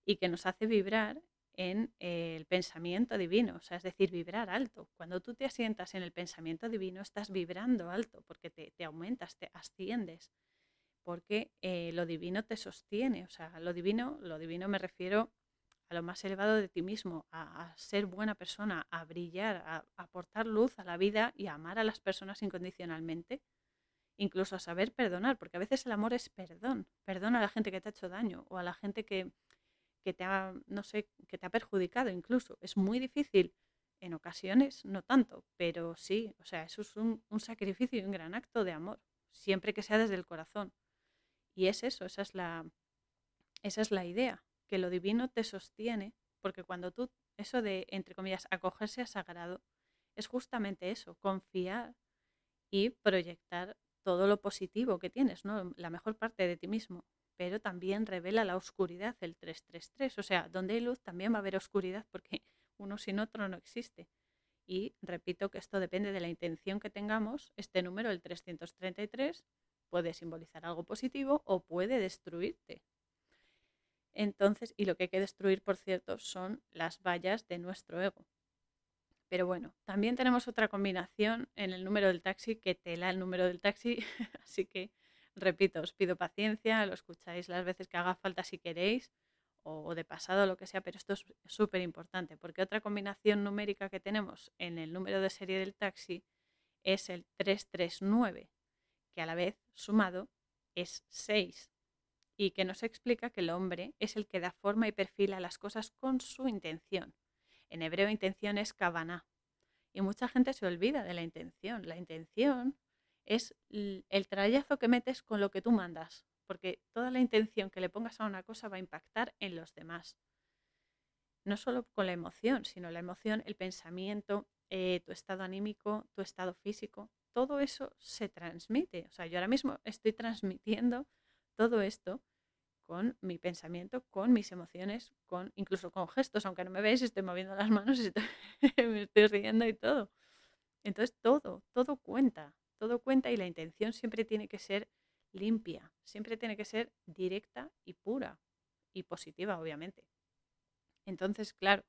y que nos hace vibrar en el pensamiento divino, o sea, es decir, vibrar alto. Cuando tú te asientas en el pensamiento divino, estás vibrando alto porque te, te aumentas, te asciendes porque eh, lo divino te sostiene. O sea, lo divino, lo divino me refiero a lo más elevado de ti mismo, a, ser buena persona, a brillar, a, aportar luz a la vida y a amar a las personas incondicionalmente, incluso a saber perdonar, porque a veces el amor es perdón, perdón a la gente que te ha hecho daño o a la gente que, que te ha, no sé, que te ha perjudicado incluso. Es muy difícil en ocasiones, no tanto, pero sí, o sea, eso es un, un sacrificio y un gran acto de amor, siempre que sea desde el corazón. Y es eso, esa es la, esa es la idea, que lo divino te sostiene, porque cuando tú, eso de, entre comillas, acogerse a sagrado, es justamente eso, confiar y proyectar todo lo positivo que tienes, ¿no? la mejor parte de ti mismo, pero también revela la oscuridad, el 333, o sea, donde hay luz también va a haber oscuridad, porque uno sin otro no existe. Y repito que esto depende de la intención que tengamos, este número, el 333, puede simbolizar algo positivo o puede destruirte. Entonces, y lo que hay que destruir, por cierto, son las vallas de nuestro ego. Pero bueno, también tenemos otra combinación en el número del taxi que tela el número del taxi, así que repito, os pido paciencia, lo escucháis las veces que haga falta si queréis, o de pasado, lo que sea, pero esto es súper importante, porque otra combinación numérica que tenemos en el número de serie del taxi es el 339, que a la vez sumado es 6 y que nos explica que el hombre es el que da forma y perfila las cosas con su intención. En hebreo intención es kavaná y mucha gente se olvida de la intención. La intención es el trayazo que metes con lo que tú mandas, porque toda la intención que le pongas a una cosa va a impactar en los demás. No solo con la emoción, sino la emoción, el pensamiento, eh, tu estado anímico, tu estado físico, todo eso se transmite. O sea, yo ahora mismo estoy transmitiendo todo esto con mi pensamiento, con mis emociones, con incluso con gestos, aunque no me veáis, estoy moviendo las manos y me estoy riendo y todo. Entonces todo, todo cuenta, todo cuenta y la intención siempre tiene que ser limpia, siempre tiene que ser directa y pura y positiva, obviamente. Entonces, claro,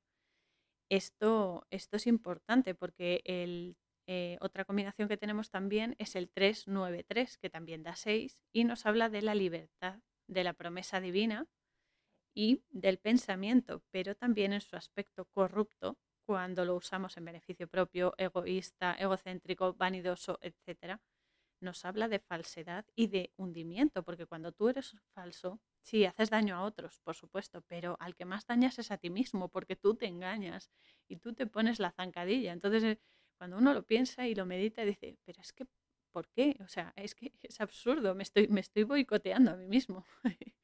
Esto, esto es importante porque el, eh, otra combinación que tenemos también es el 393, que también da 6 y nos habla de la libertad, de la promesa divina y del pensamiento, pero también en su aspecto corrupto cuando lo usamos en beneficio propio, egoísta, egocéntrico, vanidoso, etc. Nos habla de falsedad y de hundimiento, porque cuando tú eres falso, sí, haces daño a otros, por supuesto, pero al que más dañas es a ti mismo, porque tú te engañas y tú te pones la zancadilla. Entonces, eh, cuando uno lo piensa y lo medita, dice, pero es que, ¿por qué? O sea, es que es absurdo, me estoy, me estoy boicoteando a mí mismo.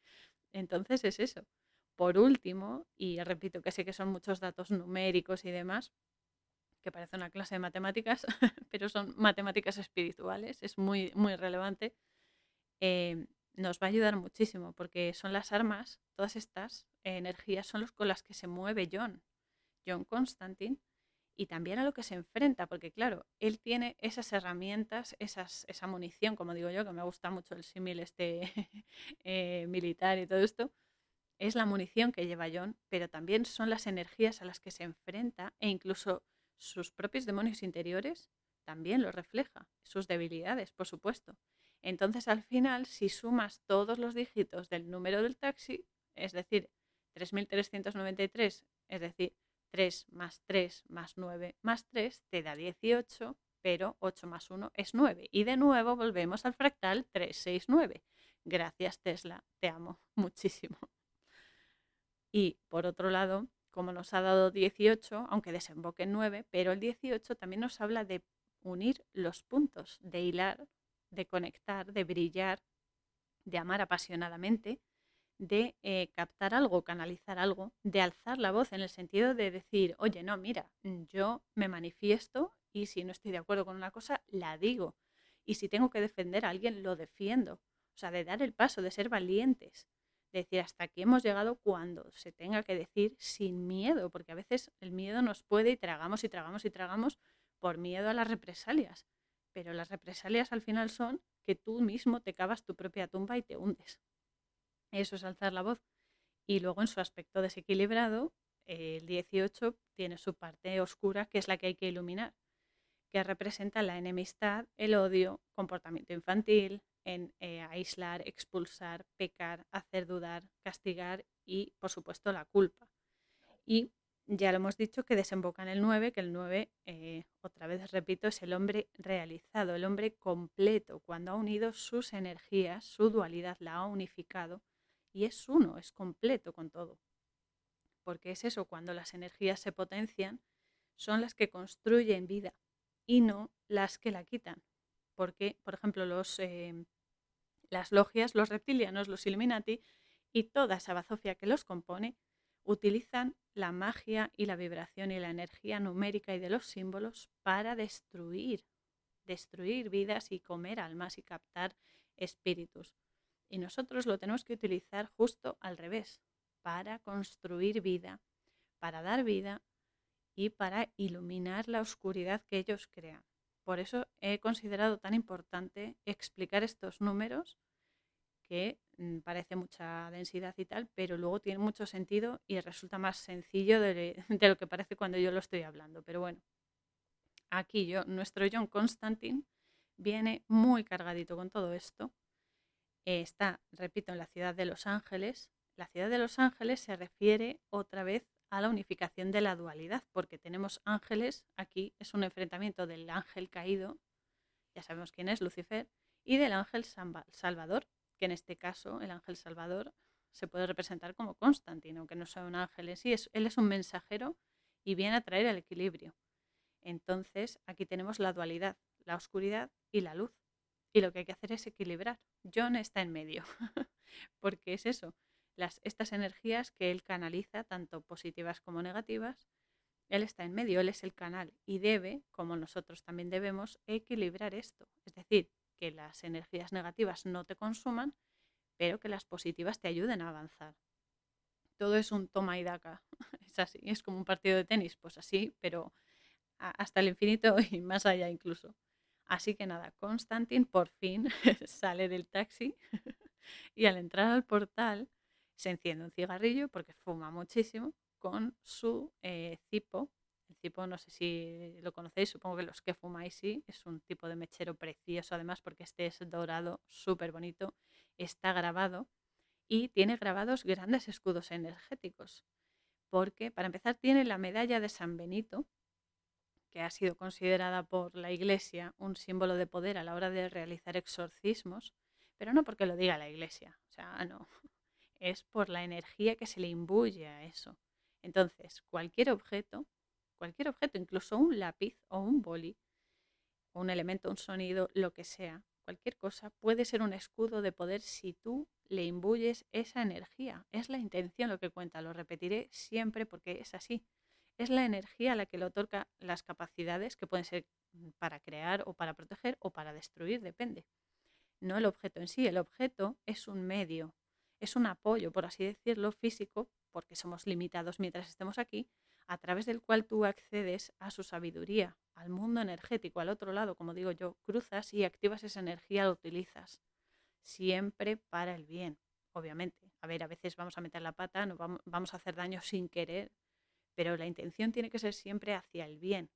Entonces es eso. Por último, y repito que sé que son muchos datos numéricos y demás, que parece una clase de matemáticas, pero son matemáticas espirituales, es muy, muy relevante, eh, nos va a ayudar muchísimo porque son las armas, todas estas energías son los con las que se mueve John, John Constantine, y también a lo que se enfrenta, porque claro, él tiene esas herramientas, esas, esa munición, como digo yo, que me gusta mucho el símil este eh, militar y todo esto, es la munición que lleva John, pero también son las energías a las que se enfrenta e incluso sus propios demonios interiores también lo refleja, sus debilidades, por supuesto. Entonces, al final, si sumas todos los dígitos del número del taxi, es decir, 3.393, es decir, 3 más 3 más 9 más 3 te da 18, pero 8 más 1 es 9. Y de nuevo volvemos al fractal 369. Gracias Tesla, te amo muchísimo. Y por otro lado, como nos ha dado 18, aunque desemboque en 9, pero el 18 también nos habla de unir los puntos, de hilar, de conectar, de brillar, de amar apasionadamente, de eh, captar algo, canalizar algo, de alzar la voz en el sentido de decir, oye, no, mira, mm, yo me manifiesto y si no estoy de acuerdo con una cosa, la digo. Y si tengo que defender a alguien, lo defiendo. O sea, de dar el paso, de ser valientes, de decir hasta aquí hemos llegado cuando se tenga que decir sin miedo, porque a veces el miedo nos puede y tragamos y tragamos y tragamos por miedo a las represalias. Pero las represalias al final son que tú mismo te cavas tu propia tumba y te hundes. Eso es alzar la voz. Y luego en su aspecto desequilibrado, el 18 tiene su parte oscura, que es la que hay que iluminar, que representa la enemistad, el odio, comportamiento infantil, en eh, aislar, expulsar, pecar, hacer dudar, castigar y, por supuesto, la culpa. Y ya lo hemos dicho que desemboca en el 9, que el 9, eh, otra vez repito, es el hombre realizado, el hombre completo, cuando ha unido sus energías, su dualidad la ha unificado y es uno, es completo con todo. Porque es eso, cuando las energías se potencian, son las que construyen vida y no las que la quitan. Porque, por ejemplo, los, em, las logias, los reptilianos, los Illuminati y toda esa bazofia que los compone, utilizan la magia y la vibración y la energía numérica y de los símbolos para destruir, destruir vidas y comer almas y captar espíritus. Y nosotros lo tenemos que utilizar justo al revés, para construir vida, para dar vida y para iluminar la oscuridad que ellos crean. Por eso he considerado tan importante explicar estos números que mm, parece mucha densidad y tal, pero luego tiene mucho sentido y resulta más sencillo de, lo que parece cuando yo lo estoy hablando. Pero bueno, aquí yo, nuestro John Constantine viene muy cargadito con todo esto está, repito, en la ciudad de Los Ángeles. La ciudad de Los Ángeles se refiere otra vez a la unificación de la dualidad, porque tenemos ángeles, aquí es un enfrentamiento del ángel caído, ya sabemos quién es, Lucifer, y del ángel salvador, que en este caso el ángel salvador se puede representar como Constantino, aunque no sea un ángel en sí, él es un mensajero y viene a traer el equilibrio. Entonces, aquí tenemos la dualidad, la oscuridad y la luz. Y lo que hay que hacer es equilibrar. John está en medio, porque es eso, las, estas energías que él canaliza, tanto positivas como negativas, él está en medio, él es el canal y debe, como nosotros también debemos, equilibrar esto. Es decir, que las energías negativas no te consuman, pero que las positivas te ayuden a avanzar. Todo es un toma y daca. Es así, es como un partido de tenis, pues así, pero hasta el infinito y más allá incluso. Así que nada, Constantin por fin sale del taxi y al entrar al portal se enciende un cigarrillo porque fuma muchísimo, con su eh, cipo. El cipo, no sé si lo conocéis, supongo que los que fumáis sí, es un tipo de mechero precioso además porque este es dorado, súper bonito, está grabado y tiene grabados grandes escudos energéticos. Porque, para empezar, tiene la medalla de San Benito, que ha sido considerada por la Iglesia un símbolo de poder a la hora de realizar exorcismos, pero no porque lo diga la Iglesia, o sea, no, es por la energía que se le imbuye a eso. Entonces, cualquier objeto, cualquier objeto, incluso un lápiz o un boli, un elemento, un sonido, lo que sea, cualquier cosa puede ser un escudo de poder si tú le imbuyes esa energía. Es la intención lo que cuenta, lo repetiré siempre porque es así es la energía la que le otorga las capacidades que pueden ser mm, para crear o para proteger o para destruir, depende. No el objeto en sí, el objeto es un medio, es un apoyo, por así decirlo, físico, porque somos limitados mientras estemos aquí, a través del cual tú accedes a su sabiduría, al mundo energético, al otro lado, como digo yo, cruzas y activas esa energía, la utilizas, siempre para el bien, obviamente. A ver, a veces vamos a meter la pata, no vamos, vamos a hacer daño sin querer, pero la intención tiene que ser siempre hacia el bien,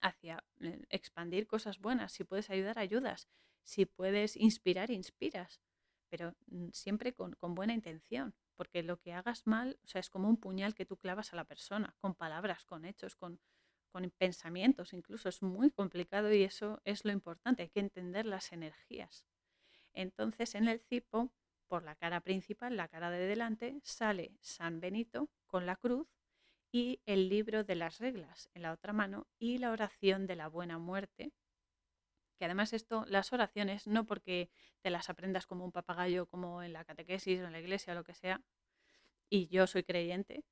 hacia eh, expandir cosas buenas. Si puedes ayudar, ayudas. Si puedes inspirar, inspiras, pero mm, siempre con, buena intención, porque lo que hagas mal, o sea, es como un puñal que tú clavas a la persona, con palabras, con hechos, con, con pensamientos, incluso es muy complicado y eso es lo importante, hay que entender las energías. Entonces, en el cipo, por la cara principal, la cara de delante, sale San Benito con la cruz y el libro de las reglas en la otra mano y la oración de la buena muerte. Que además esto, las oraciones, no porque te las aprendas como un papagayo, como en la catequesis o en la iglesia o lo que sea, y yo soy creyente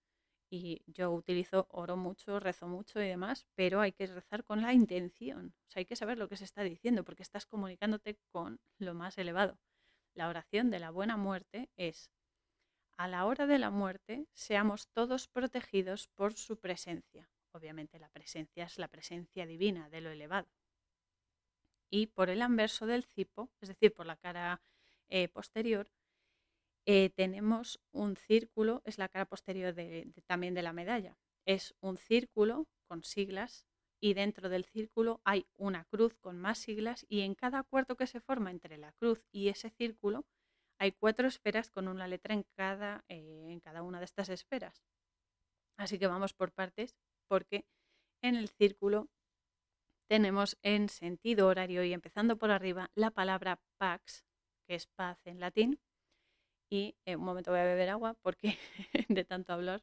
y yo utilizo, oro mucho, rezo mucho y demás, pero hay que rezar con la intención, o sea, hay que saber lo que se está diciendo porque estás comunicándote con lo más elevado. La oración de la buena muerte es a la hora de la muerte seamos todos protegidos por su presencia. Obviamente la presencia es la presencia divina de lo elevado. Y por el anverso del cipo, es decir, por la cara eh, posterior, eh, tenemos un círculo, es la cara posterior también de la medalla. Es un círculo con siglas y dentro del círculo hay una cruz con más siglas y en cada cuarto que se forma entre la cruz y ese círculo hay cuatro esferas con una letra en cada, eh, en cada una de estas esferas. Así que vamos por partes porque en el círculo tenemos en sentido horario y empezando por arriba la palabra pax, que es paz en latín. Y en un momento voy a beber agua porque de tanto hablar.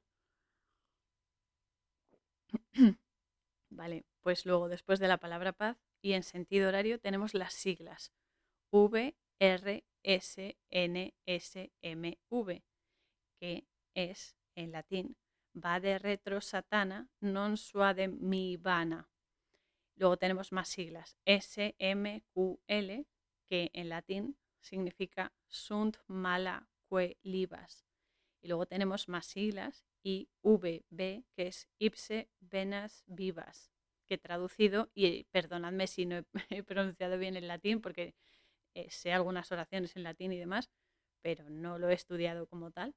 vale, pues luego después de la palabra paz y en sentido horario tenemos las siglas V, R, SNSMV, que es en latín va de retro satana non suade mi vana. Luego tenemos más siglas, SMQL, que en latín significa sunt mala que libas. Y luego tenemos más siglas, IVB, que es ipse venas vivas, que traducido, y perdonadme si no he pronunciado bien el latín, porque eh, sé algunas oraciones en latín y demás, pero no lo he estudiado como tal.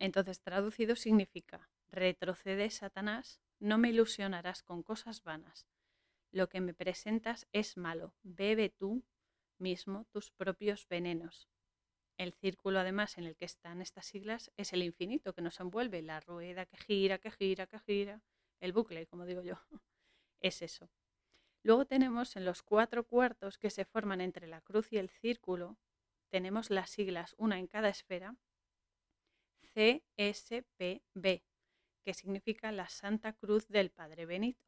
Entonces, traducido significa, retrocede Satanás, no me ilusionarás con cosas vanas. Lo que me presentas es malo, bebe tú mismo tus propios venenos. El círculo, además, en el que están estas siglas es el infinito que nos envuelve, la rueda que gira, que gira, que gira, el bucle, como digo yo. Es eso. Luego tenemos en los cuatro cuartos que se forman entre la cruz y el círculo, tenemos las siglas, una en cada esfera, CSPB, que significa la Santa Cruz del Padre Benito.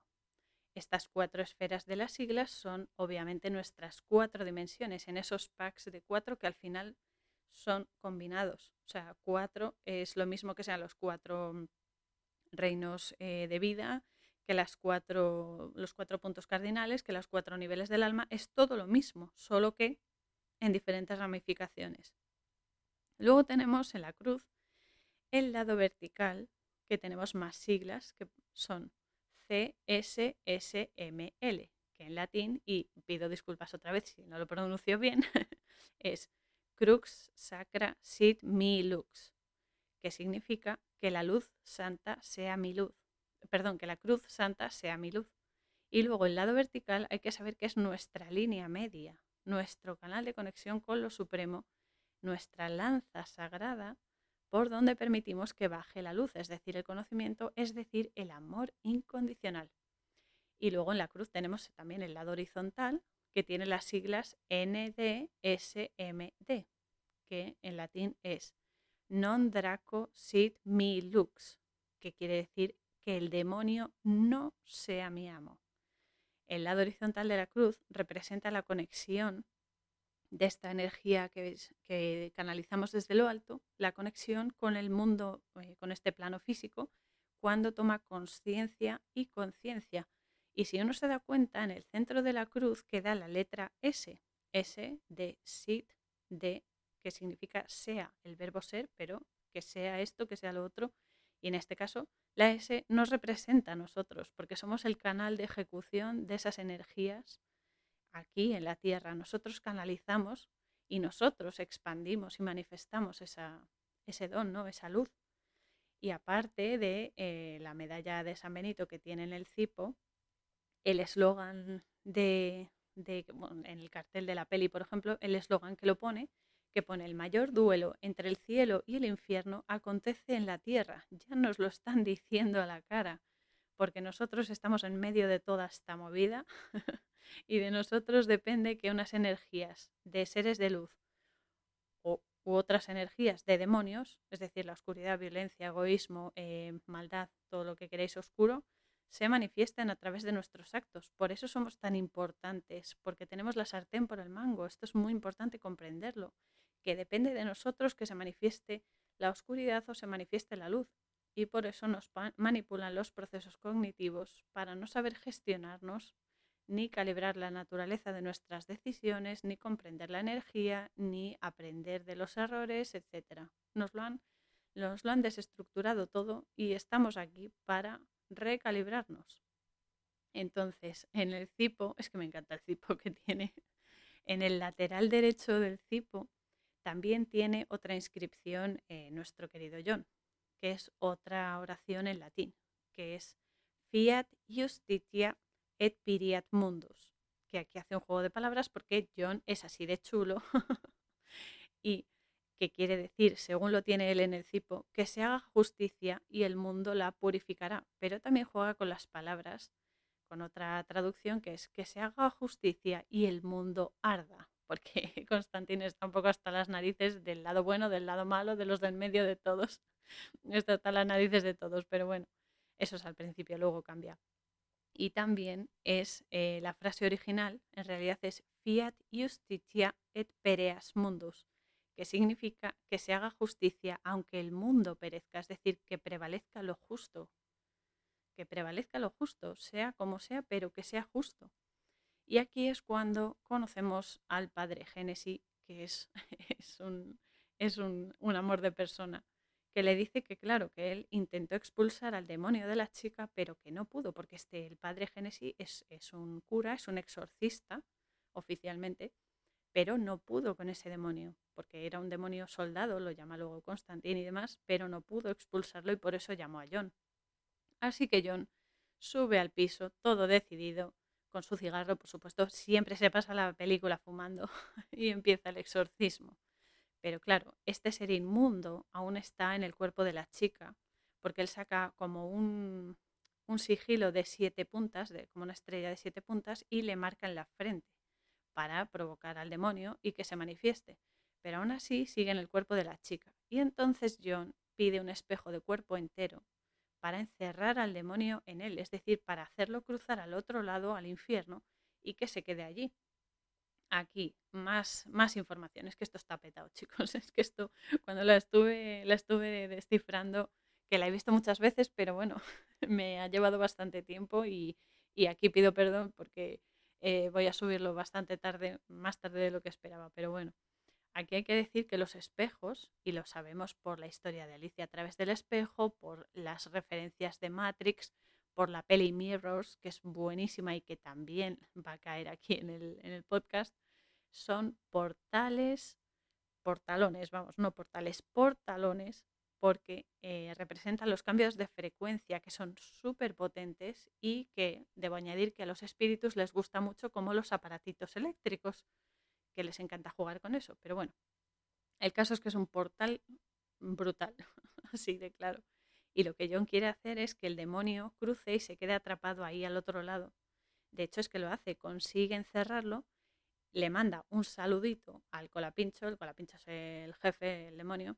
Estas cuatro esferas de las siglas son obviamente nuestras cuatro dimensiones en esos packs de cuatro que al final son combinados. O sea, cuatro es lo mismo que sean los cuatro reinos eh, de vida, que las cuatro, los cuatro puntos cardinales, que los cuatro niveles del alma, es todo lo mismo, solo que en diferentes ramificaciones. Luego tenemos en la cruz el lado vertical, que tenemos más siglas, que son CSSML, que en latín, y pido disculpas otra vez si no lo pronuncio bien, es Crux Sacra Sit Mi Lux, que significa que la luz santa sea mi luz. Perdón, que la cruz santa sea mi luz. Y luego el lado vertical hay que saber que es nuestra línea media, nuestro canal de conexión con lo supremo, nuestra lanza sagrada por donde permitimos que baje la luz, es decir, el conocimiento, es decir, el amor incondicional. Y luego en la cruz tenemos también el lado horizontal, que tiene las siglas NDSMD, que en latín es Non Draco Sit Mi Lux, que quiere decir que el demonio no sea mi amo. El lado horizontal de la cruz representa la conexión de esta energía que, canalizamos desde lo alto, la conexión con el mundo, eh, con este plano físico, cuando toma conciencia y conciencia. Y si uno se da cuenta, en el centro de la cruz queda la letra S, S de sit, de que significa sea, el verbo ser, pero que sea esto, que sea lo otro. Y en este caso, la S nos representa a nosotros, porque somos el canal de ejecución de esas energías aquí en la Tierra. Nosotros canalizamos y nosotros expandimos y manifestamos esa, ese don, ¿no? esa luz. Y aparte de eh, la medalla de San Benito que tiene en el CIPO, el eslogan de, en el cartel de la peli, por ejemplo, el eslogan que lo pone, que pone el mayor duelo entre el cielo y el infierno acontece en la tierra. Ya nos lo están diciendo a la cara, porque nosotros estamos en medio de toda esta movida y de nosotros depende que unas energías de seres de luz u otras energías de demonios, es decir, la oscuridad, violencia, egoísmo, eh, maldad, todo lo que queréis oscuro, se manifiesten a través de nuestros actos. Por eso somos tan importantes, porque tenemos la sartén por el mango. Esto es muy importante comprenderlo, que depende de nosotros que se manifieste la oscuridad o se manifieste la luz. Y por eso nos manipulan los procesos cognitivos para no saber gestionarnos ni calibrar la naturaleza de nuestras decisiones, ni comprender la energía, ni aprender de los errores, etc. Nos lo han, nos lo han desestructurado todo y estamos aquí para recalibrarnos. Entonces, en el cipo, es que me encanta el cipo que tiene, en el lateral derecho del cipo también tiene otra inscripción eh, nuestro querido John, que es otra oración en latín, que es Fiat Justitia et piriat mundus, que aquí hace un juego de palabras porque John es así de chulo y que quiere decir, según lo tiene él en el cipo, que se haga justicia y el mundo la purificará, pero también juega con las palabras, con otra traducción que es que se haga justicia y el mundo arda, porque Constantín está un poco hasta las narices del lado bueno, del lado malo, de los del medio, de todos. Está hasta las narices de todos, pero bueno, eso es al principio, luego cambia y también es eh, la frase original, en realidad es fiat justitia et pereas mundus, que significa que se haga justicia aunque el mundo perezca, es decir, que prevalezca lo justo, que prevalezca lo justo, sea como sea, pero que sea justo. Y aquí es cuando conocemos al Padre Génesis, que es, es, un, es amor de persona que le dice que claro, que él intentó expulsar al demonio de la chica, pero que no pudo, porque este, el padre Génesis es, un cura, es un exorcista oficialmente, pero no pudo con ese demonio, porque era un demonio soldado, lo llama luego Constantín y demás, pero no pudo expulsarlo y por eso llamó a John. Así que John sube al piso, todo decidido, con su cigarro, por supuesto, siempre se pasa la película fumando y empieza el exorcismo. Pero claro, este ser inmundo aún está en el cuerpo de la chica, porque él saca como un, sigilo de siete puntas, de, como una estrella de siete puntas, y le marca en la frente para provocar al demonio y que se manifieste. Pero aún así sigue en el cuerpo de la chica. Y entonces John pide un espejo de cuerpo entero para encerrar al demonio en él, es decir, para hacerlo cruzar al otro lado, al infierno, y que se quede allí aquí más, más información. Es que esto está petado, chicos. Es que esto, cuando la estuve, la estuve descifrando, que la he visto muchas veces, pero bueno, me ha llevado bastante tiempo y, aquí pido perdón porque eh, voy a subirlo bastante tarde, más tarde de lo que esperaba. Pero bueno, aquí hay que decir que los espejos, y lo sabemos por la historia de Alicia a través del espejo, por las referencias de Matrix, por la peli Mirrors, que es buenísima y que también va a caer aquí en el, podcast, son portales, portalones, vamos, no portales, portalones porque eh, representan los cambios de frecuencia que son súper potentes y que debo añadir que a los espíritus les gusta mucho como los aparatitos eléctricos, que les encanta jugar con eso. Pero bueno, el caso es que es un portal brutal, así de claro. Y lo que John quiere hacer es que el demonio cruce y se quede atrapado ahí al otro lado. De hecho es que lo hace, consigue encerrarlo, le manda un saludito al colapincho, el colapincho es el jefe, el demonio,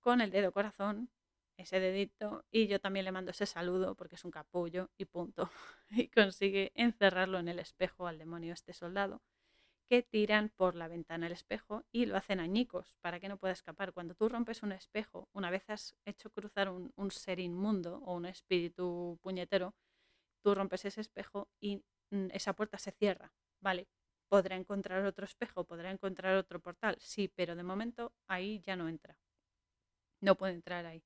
con el dedo corazón, ese dedito, y yo también le mando ese saludo porque es un capullo y punto. Y consigue encerrarlo en el espejo al demonio este soldado, que tiran por la ventana el espejo y lo hacen añicos para que no pueda escapar. Cuando tú rompes un espejo, una vez has hecho cruzar un, ser inmundo o un espíritu puñetero, tú rompes ese espejo y mm, esa puerta se cierra. Vale, podrá encontrar otro espejo, podrá encontrar otro portal, sí, pero de momento ahí ya no entra no puede entrar ahí.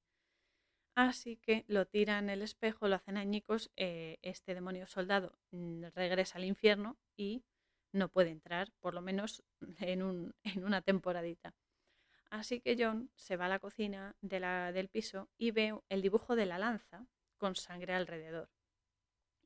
Así que lo tiran el espejo, lo hacen añicos, eh, este demonio soldado mm, regresa al infierno y no puede entrar, por lo menos en, un, en una temporadita. Así que John se va a la cocina de la, del piso y ve el dibujo de la lanza con sangre alrededor.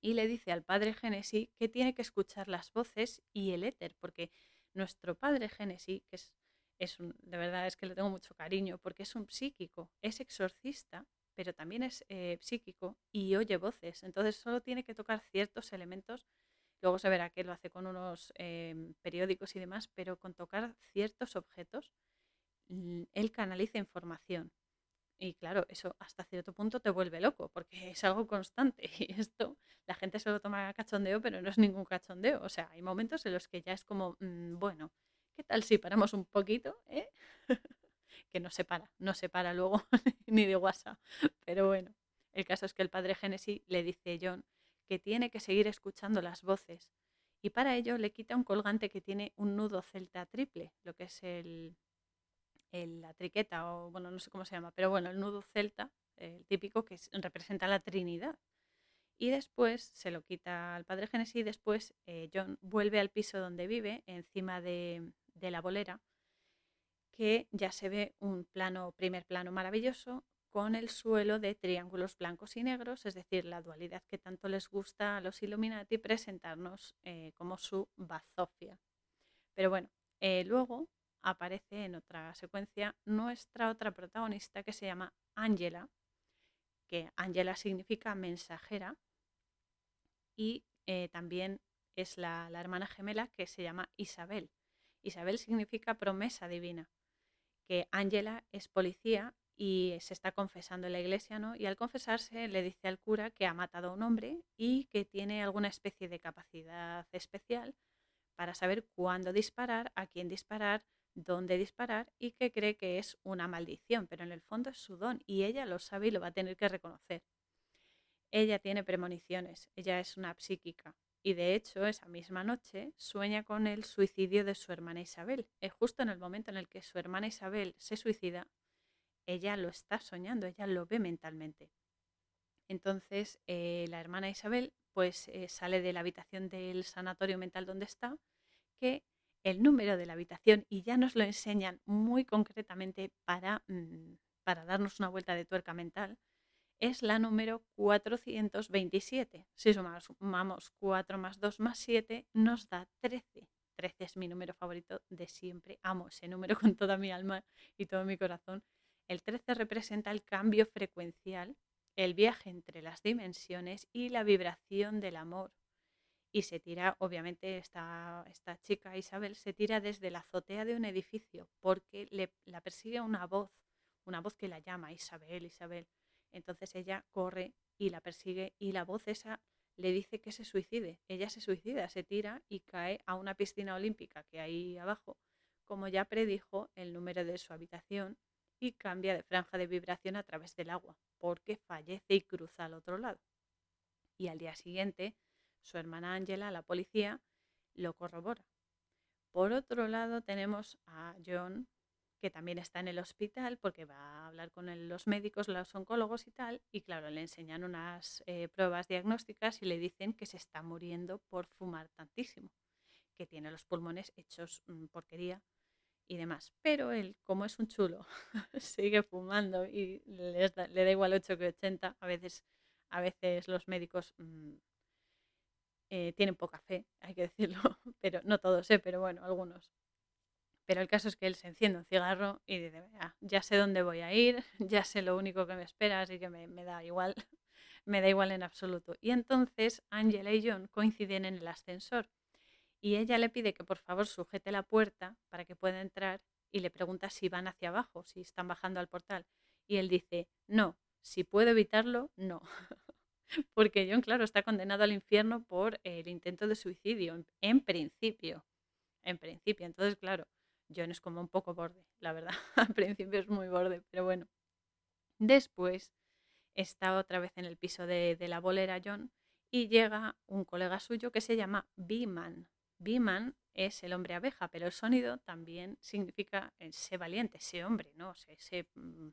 Y le dice al padre Génesis que tiene que escuchar las voces y el éter, porque nuestro padre Génesis, que es es de verdad es que le tengo mucho cariño porque es un psíquico, es exorcista, pero también es eh, psíquico y oye voces. Entonces solo tiene que tocar ciertos elementos. Luego se verá que lo hace con unos em, periódicos y demás, pero con tocar ciertos objetos, él canaliza información. Y claro, eso hasta cierto punto te vuelve loco, porque es algo constante. Y esto, la gente se lo toma cachondeo, pero no es ningún cachondeo. O sea, hay momentos en los que ya es como, mm, bueno, ¿Qué tal si paramos un poquito? Eh? que no se para, no se para luego ni de WhatsApp. Pero bueno, el caso es que el padre Génesis le dice a John que tiene que seguir escuchando las voces y para ello le quita un colgante que tiene un nudo celta triple, lo que es el, la triqueta o bueno, no sé cómo se llama, pero bueno, el nudo celta, el típico que representa la Trinidad. Y después se lo quita al padre Génesis y después eh, John vuelve al piso donde vive, encima de, de la bolera, que ya se ve un plano, primer plano maravilloso con el suelo de triángulos blancos y negros, es decir, la dualidad que tanto les gusta a los Illuminati presentarnos eh, como su bazofia. Pero bueno, eh, luego aparece en otra secuencia nuestra otra protagonista que se llama Angela, que Angela significa mensajera y eh, también es la, la hermana gemela que se llama Isabel. Isabel significa promesa divina, que Ángela es policía y se está confesando en la iglesia, ¿no? Y al confesarse le dice al cura que ha matado a un hombre y que tiene alguna especie de capacidad especial para saber cuándo disparar, a quién disparar, dónde disparar y que cree que es una maldición, pero en el fondo es su don y ella lo sabe y lo va a tener que reconocer. Ella tiene premoniciones, ella es una psíquica, y de hecho esa misma noche sueña con el suicidio de su hermana Isabel. Es justo en el momento en el que su hermana Isabel se suicida, ella lo está soñando, ella lo ve mentalmente. Entonces eh, la hermana Isabel pues eh, sale de la habitación del sanatorio mental donde está, que el número de la habitación, y ya nos lo enseñan muy concretamente para, mm, para darnos una vuelta de tuerca mental, es la número 427. Si sumamos 4 más 2 más 7, nos da 13. 13 es mi número favorito de siempre. Amo ese número con toda mi alma y todo mi corazón. El 13 representa el cambio frecuencial, el viaje entre las dimensiones y la vibración del amor. Y se tira, obviamente, esta, esta chica Isabel se tira desde la azotea de un edificio porque le, la persigue una voz, una voz que la llama Isabel, Isabel. Entonces ella corre y la persigue y la voz esa le dice que se suicide. Ella se suicida, se tira y cae a una piscina olímpica que hay abajo, como ya predijo el número de su habitación, y cambia de franja de vibración a través del agua, porque fallece y cruza al otro lado. Y al día siguiente, su hermana Angela, la policía, lo corrobora. Por otro lado, tenemos a John, que también está en el hospital porque va a hablar con los médicos, los oncólogos y tal, y claro, le enseñan unas eh, pruebas diagnósticas y le dicen que se está muriendo por fumar tantísimo, que tiene los pulmones hechos mm, porquería y demás. Pero él, como es un chulo, sigue fumando y le da, le da igual 8 que 80. A veces, a veces los médicos mm, eh, tienen poca fe, hay que decirlo, pero no todos, ¿eh? pero bueno, algunos. Pero el caso es que él se enciende un cigarro y dice, ya sé dónde voy a ir, ya sé lo único que me espera, así que me, me da igual, me da igual en absoluto. Y entonces Angela y John coinciden en el ascensor y ella le pide que por favor sujete la puerta para que pueda entrar y le pregunta si van hacia abajo, si están bajando al portal. Y él dice, no, si puedo evitarlo, no. Porque John, claro, está condenado al infierno por el intento de suicidio, en, principio. En principio. Entonces, claro, John es como un poco borde, la verdad. Al principio es muy borde, pero bueno. Después está otra vez en el piso de, la bolera John y llega un colega suyo que se llama Beeman. Beeman es el hombre abeja, pero el sonido también significa eh, sé valiente, sé hombre, ¿no? Sé, mm,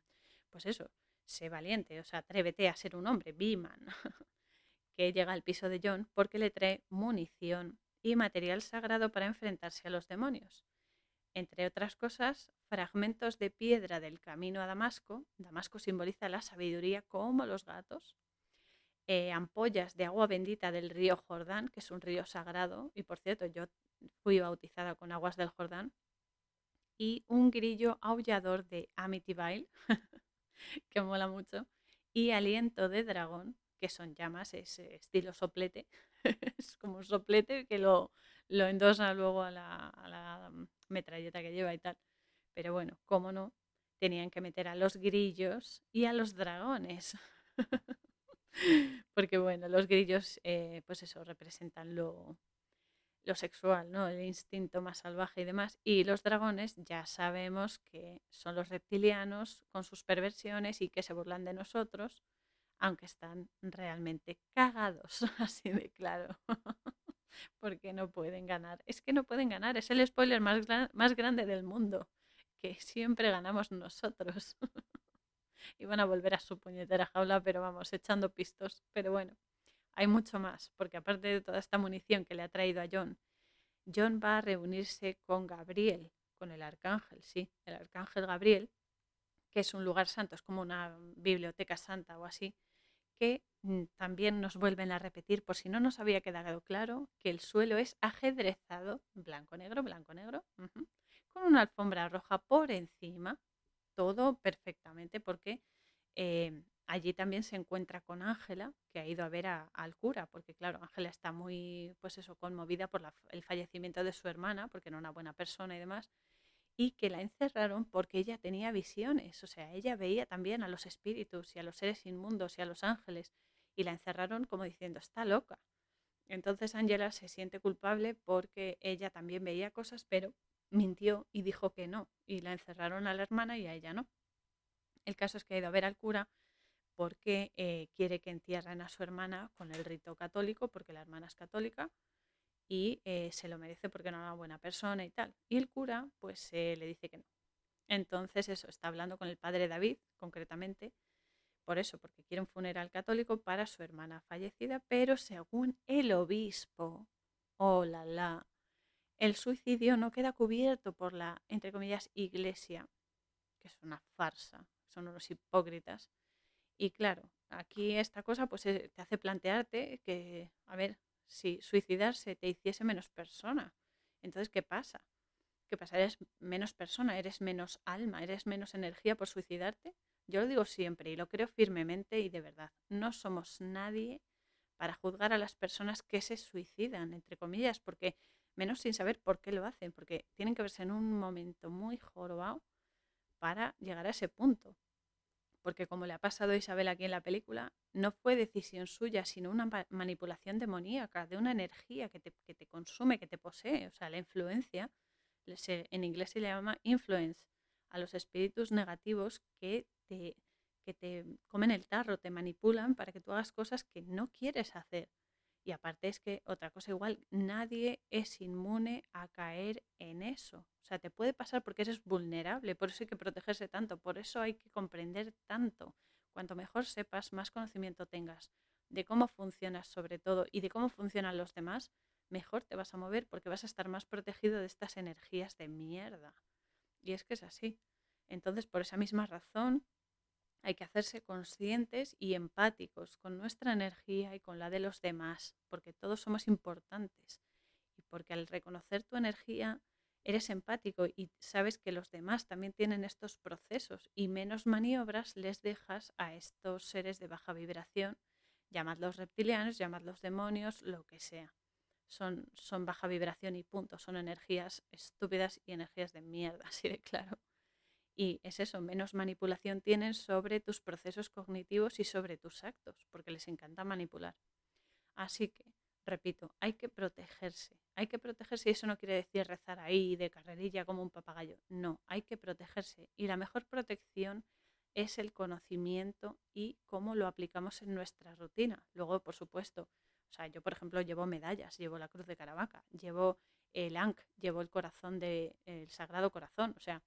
pues eso, sé valiente, o sea, atrévete a ser un hombre, Beeman, que llega al piso de John porque le trae munición y material sagrado para enfrentarse a los demonios. Entre otras cosas, fragmentos de piedra del camino a Damasco. Damasco simboliza la sabiduría como los gatos. Eh, ampollas de agua bendita del río Jordán, que es un río sagrado. Y por cierto, yo fui bautizada con aguas del Jordán. Y un grillo aullador de Amityville, que mola mucho, y aliento de dragón, que son llamas, es estilo soplete, es como un soplete que lo, lo endosa luego a la, mm, metralleta que lleva y tal. Pero bueno, cómo no, tenían que meter a los grillos y a los dragones. Porque bueno, los grillos, eh, pues eso, representan lo, lo sexual, ¿no? El instinto más salvaje y demás. Y los dragones ya sabemos que son los reptilianos con sus perversiones y que se burlan de nosotros, aunque están realmente cagados, así de claro. Porque no pueden ganar. Es que no pueden ganar. Es el spoiler más, más grande del mundo. Que siempre ganamos nosotros. y van a volver a su puñetera jaula, pero vamos, echando pistos. Pero bueno hay mucho más, porque aparte de toda esta munición que le ha traído a John, John va a reunirse con Gabriel, con el arcángel, sí, el arcángel Gabriel, que es un lugar santo, es como una biblioteca santa o así, que mm, también nos vuelven a repetir, por si no nos había quedado claro, que el suelo es ajedrezado, blanco-negro, blanco-negro, con una alfombra roja por encima, todo perfectamente, porque eh, allí también se encuentra con Ángela, que ha ido a ver al cura, porque claro, Ángela está muy, pues eso, conmovida por el fallecimiento de su hermana, porque era una buena persona y demás, y que la encerraron porque ella tenía visiones, o sea, ella veía también a los espíritus y a los seres inmundos y a los ángeles, y la encerraron como diciendo, está loca. Entonces Ángela se siente culpable porque ella también veía cosas, pero mintió y dijo que no, y la encerraron a la hermana y a ella no. El caso es que ha ido a ver al cura porque eh, quiere que entierren a su hermana con el rito católico, porque la hermana es católica y eh, se lo merece porque no es una buena persona y tal. Y el cura pues eh, le dice que no. Entonces eso, está hablando con el padre David concretamente, por eso, porque quiere un funeral católico para su hermana fallecida, pero según el obispo, oh la la, el suicidio no queda cubierto por la, entre comillas, iglesia, que es una farsa, son unos hipócritas y claro, aquí esta cosa pues eh, te hace plantearte que, a ver, si suicidarse te hiciese menos persona, entonces ¿qué pasa? ¿Qué pasa? ¿Eres menos persona? ¿Eres menos alma? ¿Eres menos energía por suicidarte? Yo lo digo siempre y lo creo firmemente y de verdad. No somos nadie para juzgar a las personas que se suicidan, entre comillas, porque menos sin saber por qué lo hacen, porque tienen que verse en un momento muy jorobado para llegar a ese punto porque como le ha pasado a Isabel aquí en la película, no fue decisión suya, sino una manipulación demoníaca, de una energía que te, que te consume, que te posee, o sea, la influencia, en inglés se le llama influence, a los espíritus negativos que te, que te comen el tarro, te manipulan para que tú hagas cosas que no quieres hacer. Y aparte es que otra cosa igual, nadie es inmune a caer en eso. O sea, te puede pasar porque eres vulnerable, por eso hay que protegerse tanto, por eso hay que comprender tanto. Cuanto mejor sepas, más conocimiento tengas de cómo funcionas sobre todo y de cómo funcionan los demás, mejor te vas a mover porque vas a estar más protegido de estas energías de mierda. Y es que es así. Entonces, por esa misma razón, hay que hacerse conscientes y empáticos con nuestra energía y con la de los demás, porque todos somos importantes. Y porque al reconocer tu energía, eres empático y sabes que los demás también tienen estos procesos y menos maniobras les dejas a estos seres de baja vibración, llamadlos reptilianos, llamadlos demonios, lo que sea. Son, son baja vibración y punto, son energías estúpidas y energías de mierda, así de claro. Y es eso, menos manipulación tienen sobre tus procesos cognitivos y sobre tus actos, porque les encanta manipular. Así que, repito, hay que protegerse. Hay que protegerse y eso no quiere decir rezar ahí de carrerilla como un papagayo. No, hay que protegerse. Y la mejor protección es el conocimiento y cómo lo aplicamos en nuestra rutina. Luego, por supuesto, o sea, yo por ejemplo llevo medallas, llevo la cruz de Caravaca, llevo el Ankh, llevo el corazón del Sagrado Corazón. O sea,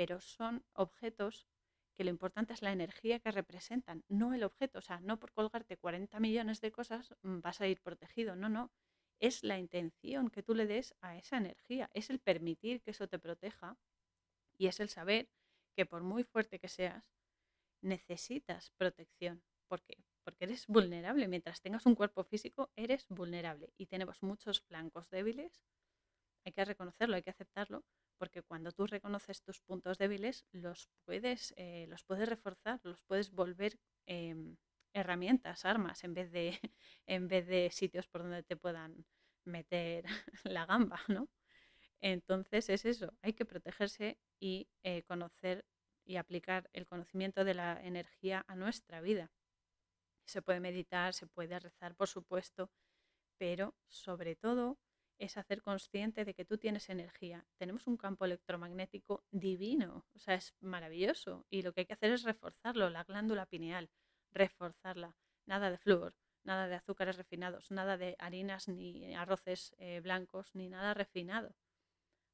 pero son objetos que lo importante es la energía que representan, no el objeto. O sea, no por colgarte 40 millones de cosas mm, vas a ir protegido, no, no. Es la intención que tú le des a esa energía, es el permitir que eso te proteja y es el saber que por muy fuerte que seas, necesitas protección. ¿Por qué? Porque eres vulnerable. Mientras tengas un cuerpo físico, eres vulnerable. Y tenemos muchos flancos débiles. Hay que reconocerlo, hay que aceptarlo, porque cuando tú reconoces tus puntos débiles, los puedes, eh, los puedes reforzar, los puedes volver em, herramientas, armas, en vez, de, en vez de sitios por donde te puedan meter la gamba, ¿no? Entonces es eso, hay que protegerse y eh, conocer y aplicar el conocimiento de la energía a nuestra vida. Se puede meditar, se puede rezar, por supuesto, pero sobre todo es hacer consciente de que tú tienes energía. Tenemos un campo electromagnético divino, o sea, es maravilloso. Y lo que hay que hacer es reforzarlo, la glándula pineal, reforzarla. Nada de flúor, nada de azúcares refinados, nada de harinas ni arroces eh, blancos, ni nada refinado.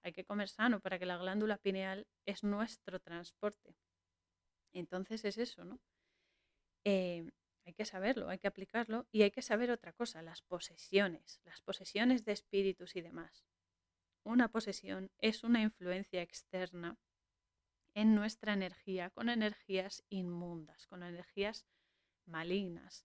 Hay que comer sano para que la glándula pineal es nuestro transporte. Entonces es eso, ¿no? Eh, hay que saberlo, hay que aplicarlo y hay que saber otra cosa, las posesiones, las posesiones de espíritus y demás. Una posesión es una influencia externa en nuestra energía con energías inmundas, con energías malignas,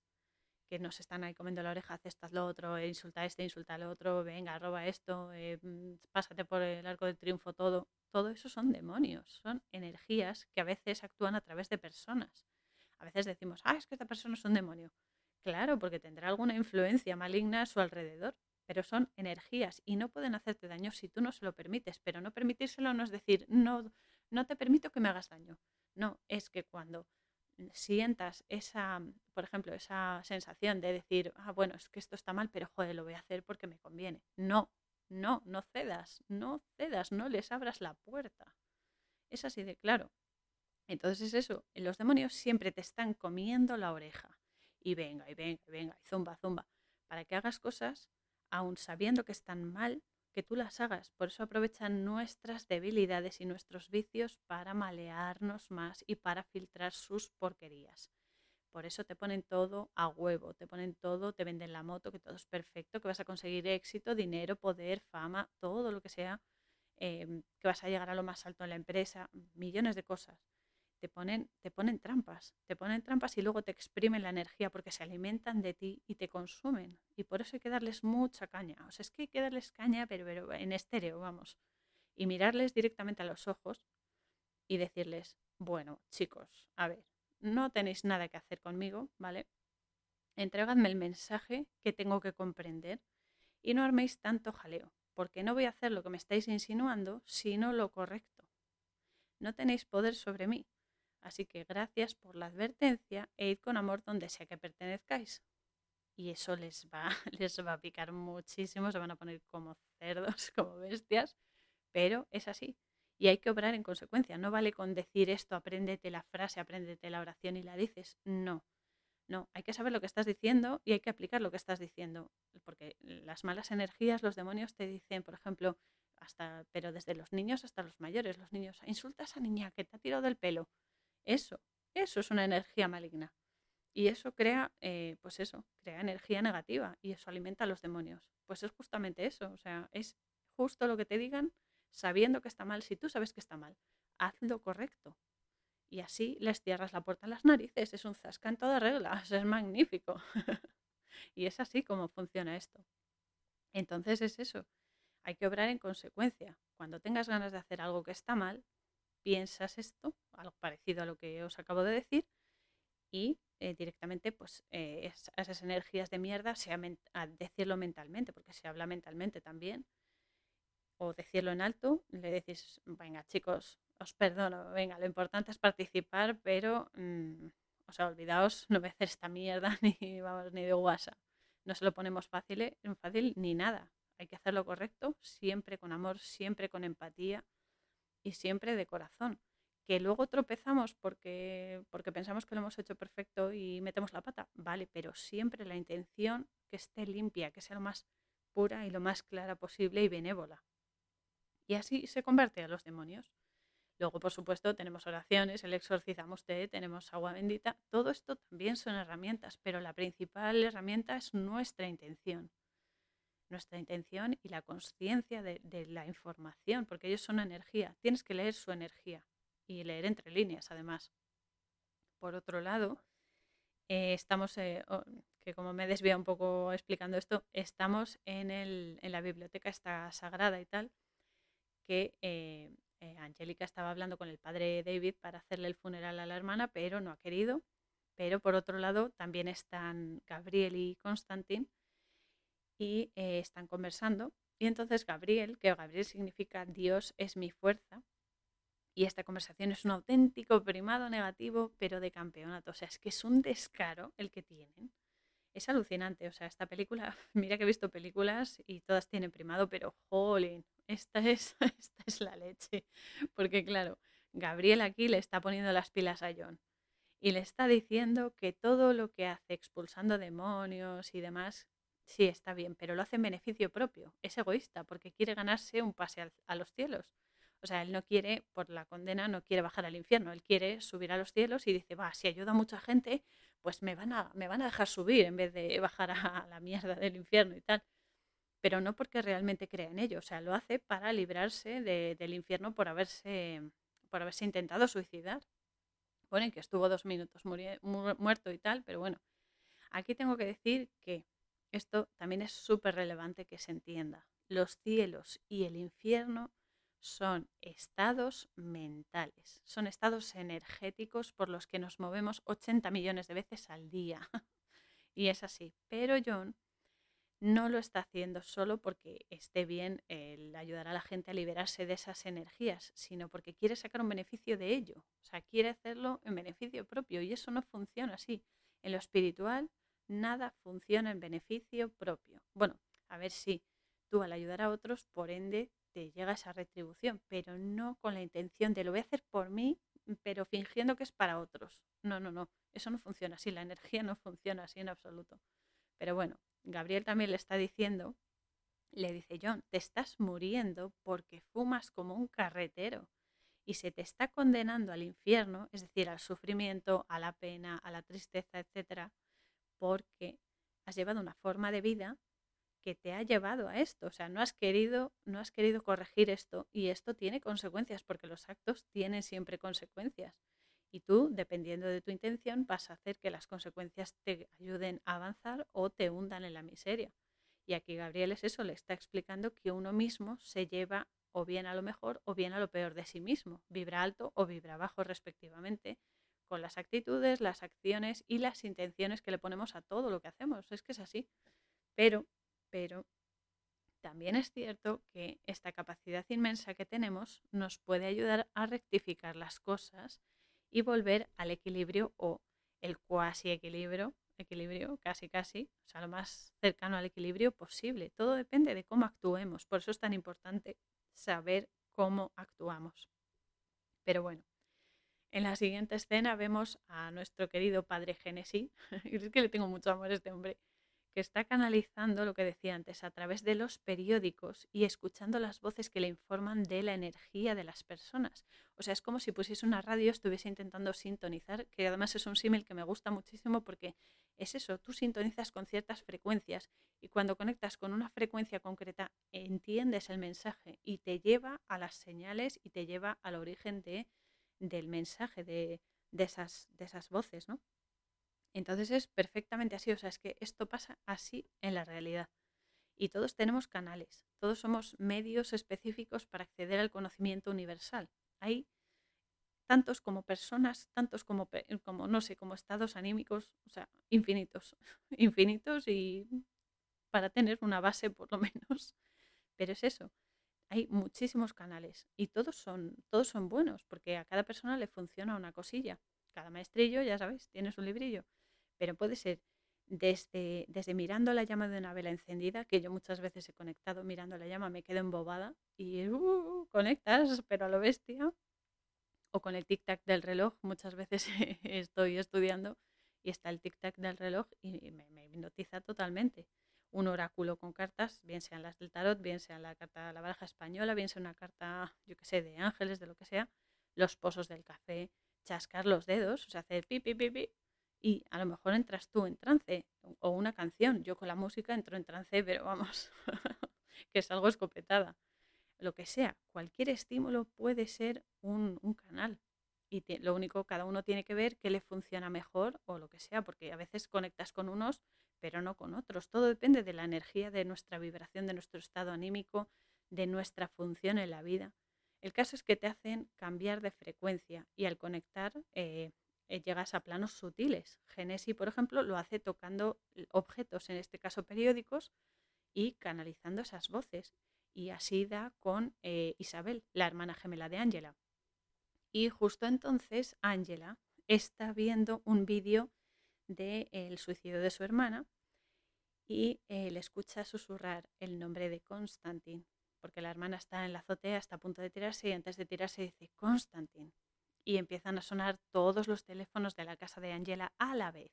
que nos están ahí comiendo la oreja, haz lo otro, eh, insulta a este, insulta al otro, venga, roba esto, eh, mm, pásate por el arco del triunfo, todo. Todo eso son demonios, son energías que a veces actúan a través de personas a veces decimos, ah, es que esta persona es un demonio. Claro, porque tendrá alguna influencia maligna a su alrededor, pero son energías y no pueden hacerte daño si tú no se lo permites. Pero no permitírselo no es decir, no, no te permito que me hagas daño. No, es que cuando sientas esa, por ejemplo, esa sensación de decir, ah, bueno, es que esto está mal, pero joder, lo voy a hacer porque me conviene. No, no, no cedas, no cedas, no les abras la puerta. Es así de claro. Entonces es eso, los demonios siempre te están comiendo la oreja. Y venga, y venga, y venga, y zumba, zumba, para que hagas cosas, aun sabiendo que están mal, que tú las hagas. Por eso aprovechan nuestras debilidades y nuestros vicios para malearnos más y para filtrar sus porquerías. Por eso te ponen todo a huevo, te ponen todo, te venden la moto, que todo es perfecto, que vas a conseguir éxito, dinero, poder, fama, todo lo que sea, em, que vas a llegar a lo más alto en la empresa, millones de cosas te ponen, te ponen trampas, te ponen trampas y luego te exprimen la energía porque se alimentan de ti y te consumen. Y por eso hay que darles mucha caña. O sea, es que hay que darles caña, pero, en estéreo, vamos. Y mirarles directamente a los ojos y decirles, bueno, chicos, a ver, no tenéis nada que hacer conmigo, ¿vale? Entregadme el mensaje que tengo que comprender y no arméis tanto jaleo, porque no voy a hacer lo que me estáis insinuando, sino lo correcto. No tenéis poder sobre mí, Así que gracias por la advertencia e id con amor donde sea que pertenezcáis. Y eso les va, les va a picar muchísimo, se van a poner como cerdos, como bestias, pero es así. Y hay que obrar en consecuencia. No vale con decir esto, apréndete la frase, apréndete la oración y la dices. No, no, hay que saber lo que estás diciendo y hay que aplicar lo que estás diciendo. Porque las malas energías, los demonios te dicen, por ejemplo, hasta, pero desde los niños hasta los mayores, los niños, insulta a esa niña que te ha tirado del pelo. Eso, eso es una energía maligna. Y eso crea, eh, pues eso, crea energía negativa y eso alimenta a los demonios. Pues es justamente eso, o sea, es justo lo que te digan, sabiendo que está mal, si tú sabes que está mal, haz lo correcto. Y así les cierras la puerta en las narices. Es un zasca en toda regla. es magnífico. y es así como funciona esto. Entonces es eso. Hay que obrar en consecuencia. Cuando tengas ganas de hacer algo que está mal, piensas esto, algo parecido a lo que os acabo de decir, y eh, directamente pues eh, esas energías de mierda, sea a decirlo mentalmente, porque se habla mentalmente también, o decirlo en alto, le decís, venga chicos, os perdono, venga, lo importante es participar, pero, mm, o sea, olvidaos, no voy a hacer esta mierda ni, vamos, ni de WhatsApp. No se lo ponemos fácil, eh, fácil ni nada. Hay que hacerlo correcto, siempre con amor, siempre con empatía y siempre de corazón que luego tropezamos porque, porque pensamos que lo hemos hecho perfecto y metemos la pata, vale, pero siempre la intención que esté limpia, que sea lo más pura y lo más clara posible y benévola. Y así se convierte a los demonios. Luego, por supuesto, tenemos oraciones, el exorcizamos té, tenemos agua bendita. Todo esto también son herramientas, pero la principal herramienta es nuestra intención. Nuestra intención y la conciencia de, la información, porque ellos son energía. Tienes que leer su energía y leer entre líneas, además. Por otro lado, eh, estamos, eh, que como me desvía un poco explicando esto, estamos en, el, en la biblioteca esta sagrada y tal, que eh, Angélica estaba hablando con el padre David para hacerle el funeral a la hermana, pero no ha querido. Pero por otro lado, también están Gabriel y Constantin y están conversando. Y entonces Gabriel, que Gabriel significa Dios es mi fuerza, y esta conversación es un auténtico primado negativo, pero de campeonato. O sea, es que es un descaro el que tienen. Es alucinante. O sea, esta película, mira que he visto películas y todas tienen primado, pero jolín, esta es, esta es la leche. Porque claro, Gabriel aquí le está poniendo las pilas a John y le está diciendo que todo lo que hace expulsando demonios y demás, sí está bien, pero lo hace en beneficio propio. Es egoísta porque quiere ganarse un pase a los cielos. O sea, él no quiere, por la condena, no quiere bajar al infierno, él quiere subir a los cielos y dice, va, si ayuda a mucha gente, pues me van a, me van a dejar subir en vez de bajar a la mierda del infierno y tal. Pero no porque realmente crea en ello, o sea, lo hace para librarse del infierno por haberse, por haberse intentado suicidar. Bueno, que estuvo dos minutos muerto y tal, pero bueno, aquí tengo que decir que esto también es súper relevante que se entienda. Los cielos y el infierno son estados mentales, son estados energéticos por los que nos movemos 80 millones de veces al día. y es así. Pero John no lo está haciendo solo porque esté bien el ayudar a la gente a liberarse de esas energías, sino porque quiere sacar un beneficio de ello. O sea, quiere hacerlo en beneficio propio y eso no funciona así. En lo espiritual, nada funciona en beneficio propio. Bueno, a ver si tú al ayudar a otros, por ende, te llega esa retribución, pero no con la intención de lo voy a hacer por mí, pero fingiendo que es para otros. No, no, no, eso no funciona así, la energía no funciona así en absoluto. Pero bueno, Gabriel también le está diciendo, le dice John, te estás muriendo porque fumas como un carretero y se te está condenando al infierno, es decir, al sufrimiento, a la pena, a la tristeza, etcétera, porque has llevado una forma de vida que te ha llevado a esto. O sea, no has querido, no has querido corregir esto y esto tiene consecuencias porque los actos tienen siempre consecuencias. Y tú, dependiendo de tu intención, vas a hacer que las consecuencias te ayuden a avanzar o te hundan en la miseria. Y aquí Gabriel es eso, le está explicando que uno mismo se lleva o bien a lo mejor o bien a lo peor de sí mismo, vibra alto o vibra bajo respectivamente, con las actitudes, las acciones y las intenciones que le ponemos a todo lo que hacemos. Es que es así. Pero pero también es cierto que esta capacidad inmensa que tenemos nos puede ayudar a rectificar las cosas y volver al equilibrio o el cuasi equilibrio, equilibrio casi casi, o sea, lo más cercano al equilibrio posible. Todo depende de cómo actuemos, por eso es tan importante saber cómo actuamos. Pero bueno, en la siguiente escena vemos a nuestro querido padre Génesis, y es que le tengo mucho amor a este hombre, que está canalizando lo que decía antes a través de los periódicos y escuchando las voces que le informan de la energía de las personas. O sea, es como si pusiese una radio, estuviese intentando sintonizar, que además es un símil que me gusta muchísimo porque es eso, tú sintonizas con ciertas frecuencias y cuando conectas con una frecuencia concreta entiendes el mensaje y te lleva a las señales y te lleva al origen de, del mensaje de, de, esas, de esas voces, ¿no? Entonces es perfectamente así, o sea, es que esto pasa así en la realidad. Y todos tenemos canales, todos somos medios específicos para acceder al conocimiento universal. Hay tantos como personas, tantos como, como, no sé, como estados anímicos, o sea, infinitos, infinitos y para tener una base por lo menos. Pero es eso, hay muchísimos canales y todos son, todos son buenos porque a cada persona le funciona una cosilla. Cada maestrillo, ya sabéis, tiene su librillo, pero puede ser desde, desde mirando la llama de una vela encendida, que yo muchas veces he conectado mirando la llama, me quedo embobada y uh, conectas, pero a lo bestia, o con el tic-tac del reloj. Muchas veces estoy estudiando y está el tic-tac del reloj y me, hipnotiza totalmente. Un oráculo con cartas, bien sean las del tarot, bien sea la carta la baraja española, bien sea una carta, yo qué sé, de ángeles, de lo que sea, los pozos del café, chascar los dedos, o sea, hacer pi, pi, pi, pi, y a lo mejor entras tú en trance o una canción. Yo con la música entro en trance, pero vamos, que es algo escopetada lo que sea, cualquier estímulo puede ser un, canal. Y lo único, cada uno tiene que ver qué le funciona mejor o lo que sea, porque a veces conectas con unos, pero no con otros. Todo depende de la energía, de nuestra vibración, de nuestro estado anímico, de nuestra función en la vida. El caso es que te hacen cambiar de frecuencia y al conectar eh, eh, llegas a planos sutiles. Genesi, por ejemplo, lo hace tocando objetos, en este caso periódicos, y canalizando esas voces y así da con eh, Isabel, la hermana gemela de Ángela. Y justo entonces Ángela está viendo un vídeo del suicidio de su hermana y eh, le escucha susurrar el nombre de Constantin, porque la hermana está en la azotea, está a punto de tirarse y antes de tirarse dice Constantin. Y empiezan a sonar todos los teléfonos de la casa de Ángela a la vez,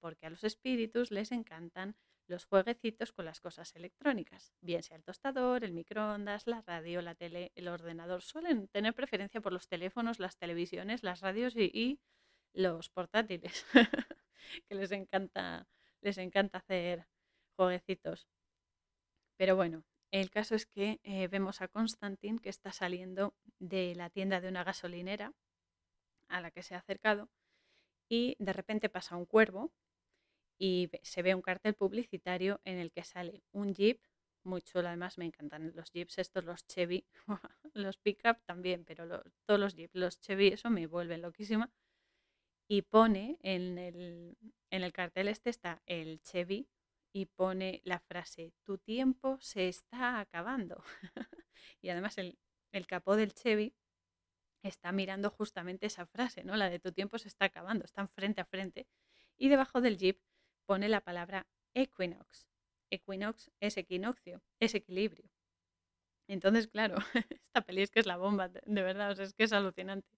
porque a los espíritus les encantan los jueguecitos con las cosas electrónicas, bien sea el tostador, el microondas, la radio, la tele, el ordenador. Suelen tener preferencia por los teléfonos, las televisiones, las radios y, los portátiles, que les encanta, les encanta hacer jueguecitos. Pero bueno, el caso es que eh, vemos a Constantin que está saliendo de la tienda de una gasolinera a la que se ha acercado y de repente pasa un cuervo y se ve un cartel publicitario en el que sale un jeep muy chulo, además me encantan los jeeps estos, los Chevy, los pickup también, pero todos los jeeps, los Chevy, eso me vuelven loquísima. Y pone en el, en el cartel este está el Chevy y pone la frase, tu tiempo se está acabando. y además el, el capó del Chevy está mirando justamente esa frase, ¿no? La de tu tiempo se está acabando, están frente a frente. Y debajo del jeep pone la palabra equinox. Equinox es equinoccio, es equilibrio. Entonces, claro, esta peli es que es la bomba, de verdad, es que es alucinante.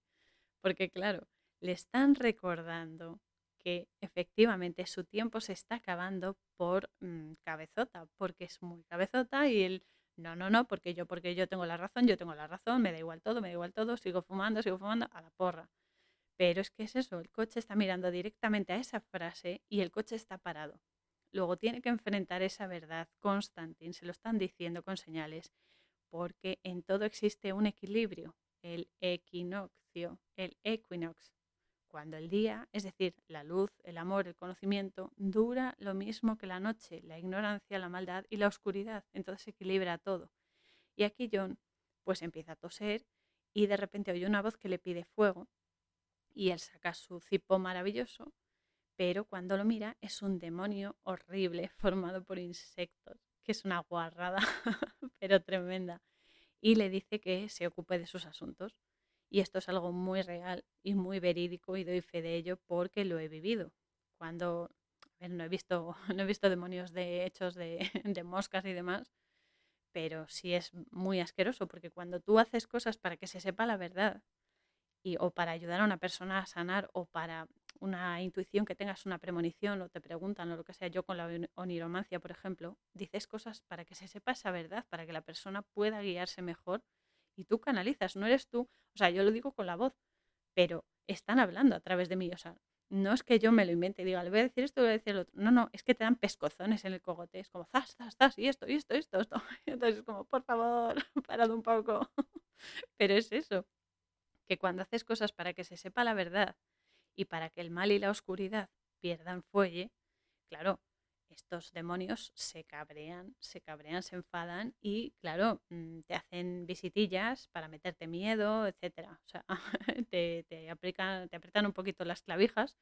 Porque, claro, le están recordando que efectivamente su tiempo se está acabando por mm, cabezota, porque es muy cabezota y él, no, no, no, porque yo, porque yo tengo la razón, yo tengo la razón, me da igual todo, me da igual todo, sigo fumando, sigo fumando, a la porra. Pero es que es eso, el coche está mirando directamente a esa frase y el coche está parado. Luego tiene que enfrentar esa verdad, Constantin, se lo están diciendo con señales, porque en todo existe un equilibrio, el equinoccio, el equinox. Cuando el día, es decir, la luz, el amor, el conocimiento, dura lo mismo que la noche, la ignorancia, la maldad y la oscuridad, entonces se equilibra todo. Y aquí John pues empieza a toser y de repente oye una voz que le pide fuego y él saca su cipo maravilloso, pero cuando lo mira es un demonio horrible formado por insectos, que es una guarrada, pero tremenda, y le dice que se ocupe de sus asuntos. Y esto es algo muy real y muy verídico y doy fe de ello porque lo he vivido. Cuando, no he visto, no he visto demonios de hechos de, moscas y demás, pero sí es muy asqueroso porque cuando tú haces cosas para que se sepa la verdad o para ayudar a una persona a sanar o para una intuición que tengas una premonición o te preguntan o lo que sea, yo con la oniromancia, por ejemplo, dices cosas para que se sepa esa verdad, para que la persona pueda guiarse mejor y tú canalizas, no eres tú, o sea, yo lo digo con la voz, pero están hablando a través de mí, o sea, no es que yo me lo invente y diga, le voy a decir esto, le voy a decir lo otro. No, no, es que te dan pescozones en el cogote. Es como, zas, zas, zas, y esto, y esto, y esto, esto. Entonces es como, por favor, parad un poco. Pero es eso, que cuando haces cosas para que se sepa la verdad y para que el mal y la oscuridad pierdan fuelle, claro, estos demonios se cabrean, se cabrean, se enfadan y, claro, mm, te hacen visitillas para meterte miedo, etcétera. O sea, te, te, aplican, te apretan un poquito las clavijas,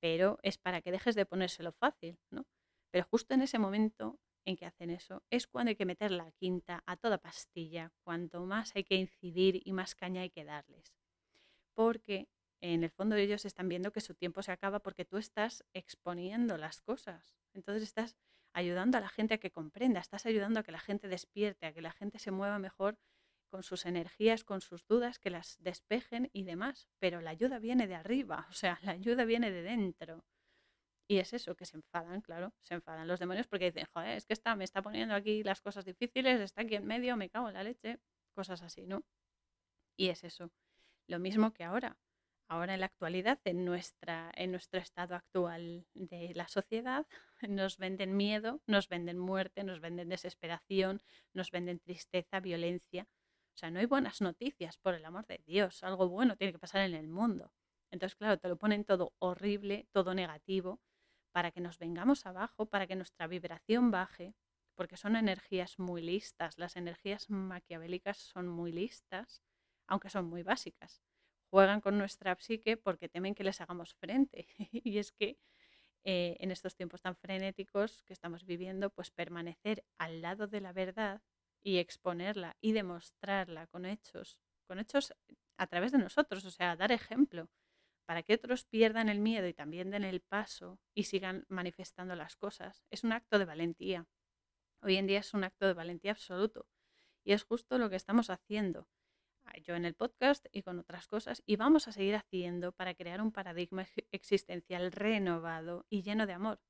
pero es para que dejes de ponérselo fácil, ¿no? Pero justo en ese momento en que hacen eso es cuando hay que meter la quinta a toda pastilla, cuanto más hay que incidir y más caña hay que darles. Porque en el fondo ellos están viendo que su tiempo se acaba porque tú estás exponiendo las cosas. Entonces estás ayudando a la gente a que comprenda, estás ayudando a que la gente despierte, a que la gente se mueva mejor con sus energías, con sus dudas, que las despejen y demás. Pero la ayuda viene de arriba, o sea, la ayuda viene de dentro. Y es eso, que se enfadan, claro, se enfadan los demonios porque dicen, joder, es que está, me está poniendo aquí las cosas difíciles, está aquí en medio, me cago en la leche, cosas así, ¿no? Y es eso. Lo mismo que ahora ahora en la actualidad, en, nuestra, en nuestro estado actual de la sociedad, nos venden miedo, nos venden muerte, nos venden desesperación, nos venden tristeza, violencia. O sea, no hay buenas noticias, por el amor de Dios. Algo bueno tiene que pasar en el mundo. Entonces, claro, te lo ponen todo horrible, todo negativo, para que nos vengamos abajo, para que nuestra vibración baje, porque son energías muy listas. Las energías maquiavélicas son muy listas, aunque son muy básicas juegan con nuestra psique porque temen que les hagamos frente. y es que eh, en estos tiempos tan frenéticos que estamos viviendo, pues permanecer al lado de la verdad y exponerla y demostrarla con hechos, con hechos a través de nosotros, o sea, dar ejemplo para que otros pierdan el miedo y también den el paso y sigan manifestando las cosas, es un acto de valentía. Hoy en día es un acto de valentía absoluto y es justo lo que estamos haciendo yo en el podcast y con otras cosas, y vamos a seguir haciendo para crear un paradigma existencial renovado y lleno de amor.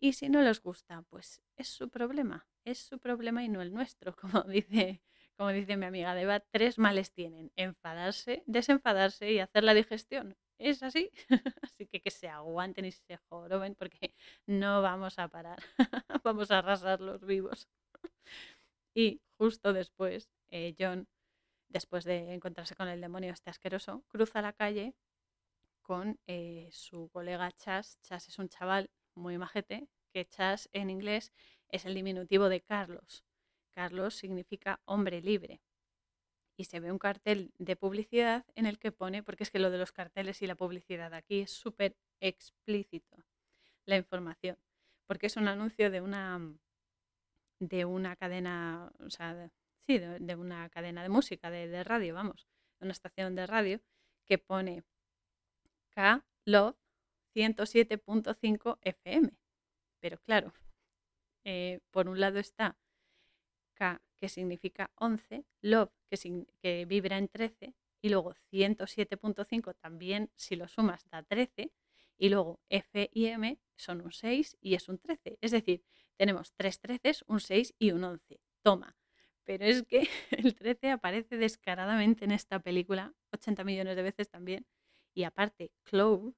Y si no les gusta, pues es su problema, es su problema y no el nuestro, como dice, como dice mi amiga Deva, tres males tienen, enfadarse, desenfadarse y hacer la digestión. Es así, así que que se aguanten y se joroben porque no vamos a parar, vamos a arrasar los vivos. y justo después, eh, John después de encontrarse con el demonio este asqueroso, cruza la calle con eh, su colega Chas. Chas es un chaval muy majete, que Chas en inglés es el diminutivo de Carlos. Carlos significa hombre libre. Y se ve un cartel de publicidad en el que pone, porque es que lo de los carteles y la publicidad aquí es súper explícito, la información, porque es un anuncio de una, de una cadena, o sea, sí, de, una cadena de música, de, radio, vamos, de una estación de radio que pone K Love 107.5 FM. Pero claro, eh, por un lado está K, que significa 11, Love, que, que vibra en 13, y luego 107.5 también, si lo sumas, da 13, y luego F y M son un 6 y es un 13. Es decir, tenemos tres 13, un 6 y un 11. Toma, pero es que el 13 aparece descaradamente en esta película, 80 millones de veces también. Y aparte, Clove,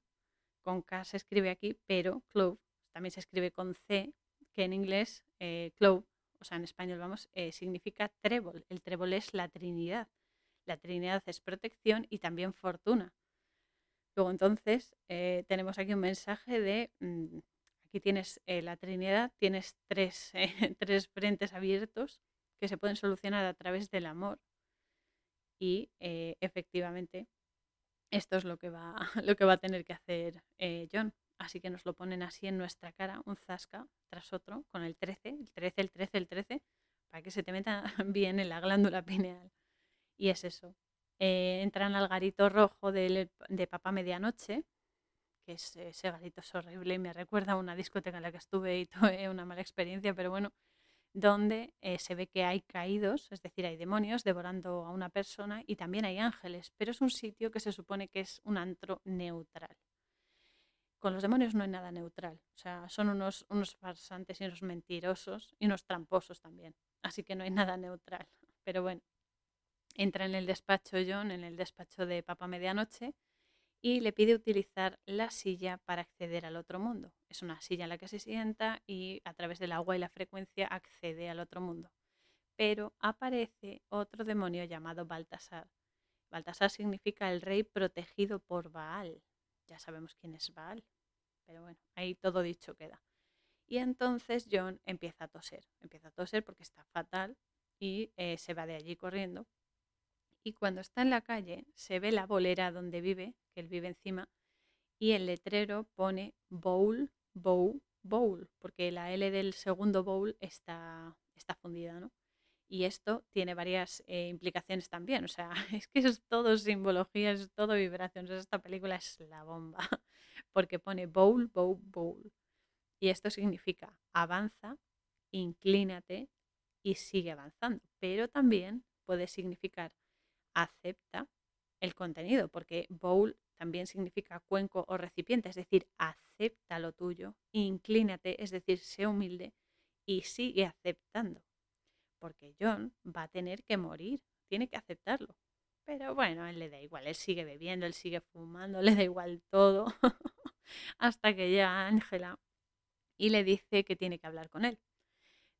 con K se escribe aquí, pero Clove también se escribe con C, que en inglés, eh, Clove, o sea, en español vamos, eh, significa trébol. El trébol es la Trinidad. La Trinidad es protección y también fortuna. Luego entonces eh, tenemos aquí un mensaje de, mm, aquí tienes la Trinidad, tienes tres, tres frentes abiertos que se pueden solucionar a través del amor. Y eh, efectivamente, esto es lo que, va, lo que va a tener que hacer eh, John. Así que nos lo ponen así en nuestra cara, un zasca tras otro, con el 13, el 13, el 13, el 13, para que se te meta bien en la glándula pineal. Y es eso. Eh, entran al garito rojo de, de Papá Medianoche, que es, ese garito es horrible y me recuerda a una discoteca en la que estuve y tuve una mala experiencia, pero bueno, donde eh, se ve que hay caídos, es decir, hay demonios devorando a una persona y también hay ángeles, pero es un sitio que se supone que es un antro neutral. Con los demonios no hay nada neutral, o sea, son unos, unos farsantes y unos mentirosos y unos tramposos también, así que no hay nada neutral. Pero bueno, entra en el despacho John, en el despacho de Papa Medianoche, y le pide utilizar la silla para acceder al otro mundo. Es una silla en la que se sienta y a través del agua y la frecuencia accede al otro mundo. Pero aparece otro demonio llamado Baltasar. Baltasar significa el rey protegido por Baal. Ya sabemos quién es Baal, pero bueno, ahí todo dicho queda. Y entonces John empieza a toser, empieza a toser porque está fatal y eh, se va de allí corriendo. Y cuando está en la calle se ve la bolera donde vive, que él vive encima, y el letrero pone bowl, bowl, bowl, porque la L del segundo bowl está, está fundida, ¿no? Y esto tiene varias eh, implicaciones también, o sea, es que es todo simbología, es todo vibración, esta película es la bomba, porque pone bowl, bowl, bowl. Y esto significa avanza, inclínate y sigue avanzando. Pero también puede significar acepta el contenido, porque bowl también significa cuenco o recipiente, es decir, acepta lo tuyo, inclínate, es decir, sé humilde y sigue aceptando. Porque John va a tener que morir, tiene que aceptarlo. Pero bueno, él le da igual, él sigue bebiendo, él sigue fumando, le da igual todo, hasta que llega Ángela y le dice que tiene que hablar con él.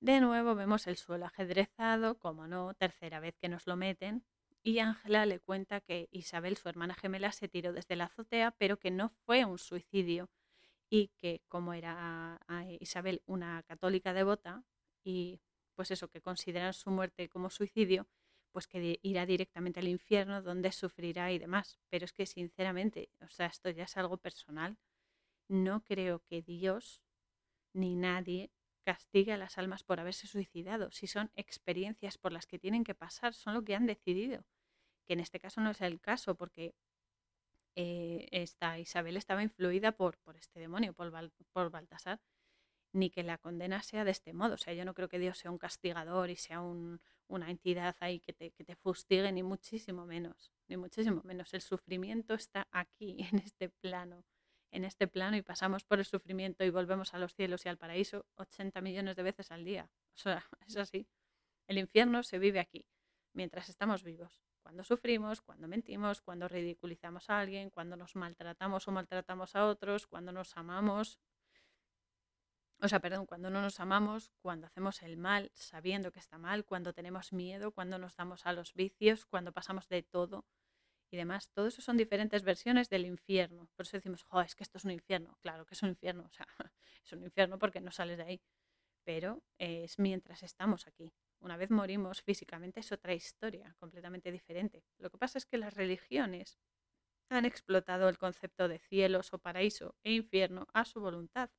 De nuevo vemos el suelo ajedrezado, como no, tercera vez que nos lo meten, y Ángela le cuenta que Isabel, su hermana gemela, se tiró desde la azotea, pero que no fue un suicidio y que como era Isabel una católica devota y pues eso, que consideran su muerte como suicidio, pues que irá directamente al infierno donde sufrirá y demás. Pero es que sinceramente, o sea, esto ya es algo personal. No creo que Dios ni nadie castigue a las almas por haberse suicidado. Si son experiencias por las que tienen que pasar, son lo que han decidido. Que en este caso no es el caso, porque eh, Isabel estaba influida por, por este demonio, por, por Baltasar, ni que la condena sea de este modo. O sea, yo no creo que Dios sea un castigador y sea una entidad ahí que te, que te fustigue, ni muchísimo menos, ni muchísimo menos. El sufrimiento está aquí, en este plano en este plano y pasamos por el sufrimiento y volvemos a los cielos y al paraíso 80 millones de veces al día. O sea, es así. El infierno se vive aquí, mientras estamos vivos. Cuando sufrimos, cuando mentimos, cuando ridiculizamos a alguien, cuando nos maltratamos o maltratamos a otros, cuando nos amamos. O sea, perdón, cuando no nos amamos, cuando hacemos el mal sabiendo que está mal, cuando tenemos miedo, cuando nos damos a los vicios, cuando pasamos de todo y demás. Todo eso son diferentes versiones del infierno. Por eso decimos, jo, es que esto es un infierno. Claro que es un infierno, o sea, es un infierno porque no sales de ahí. Pero es mientras estamos aquí. Una vez morimos físicamente es otra historia, completamente diferente. Lo que pasa es que las religiones han explotado el concepto de cielos o paraíso e infierno a su voluntad,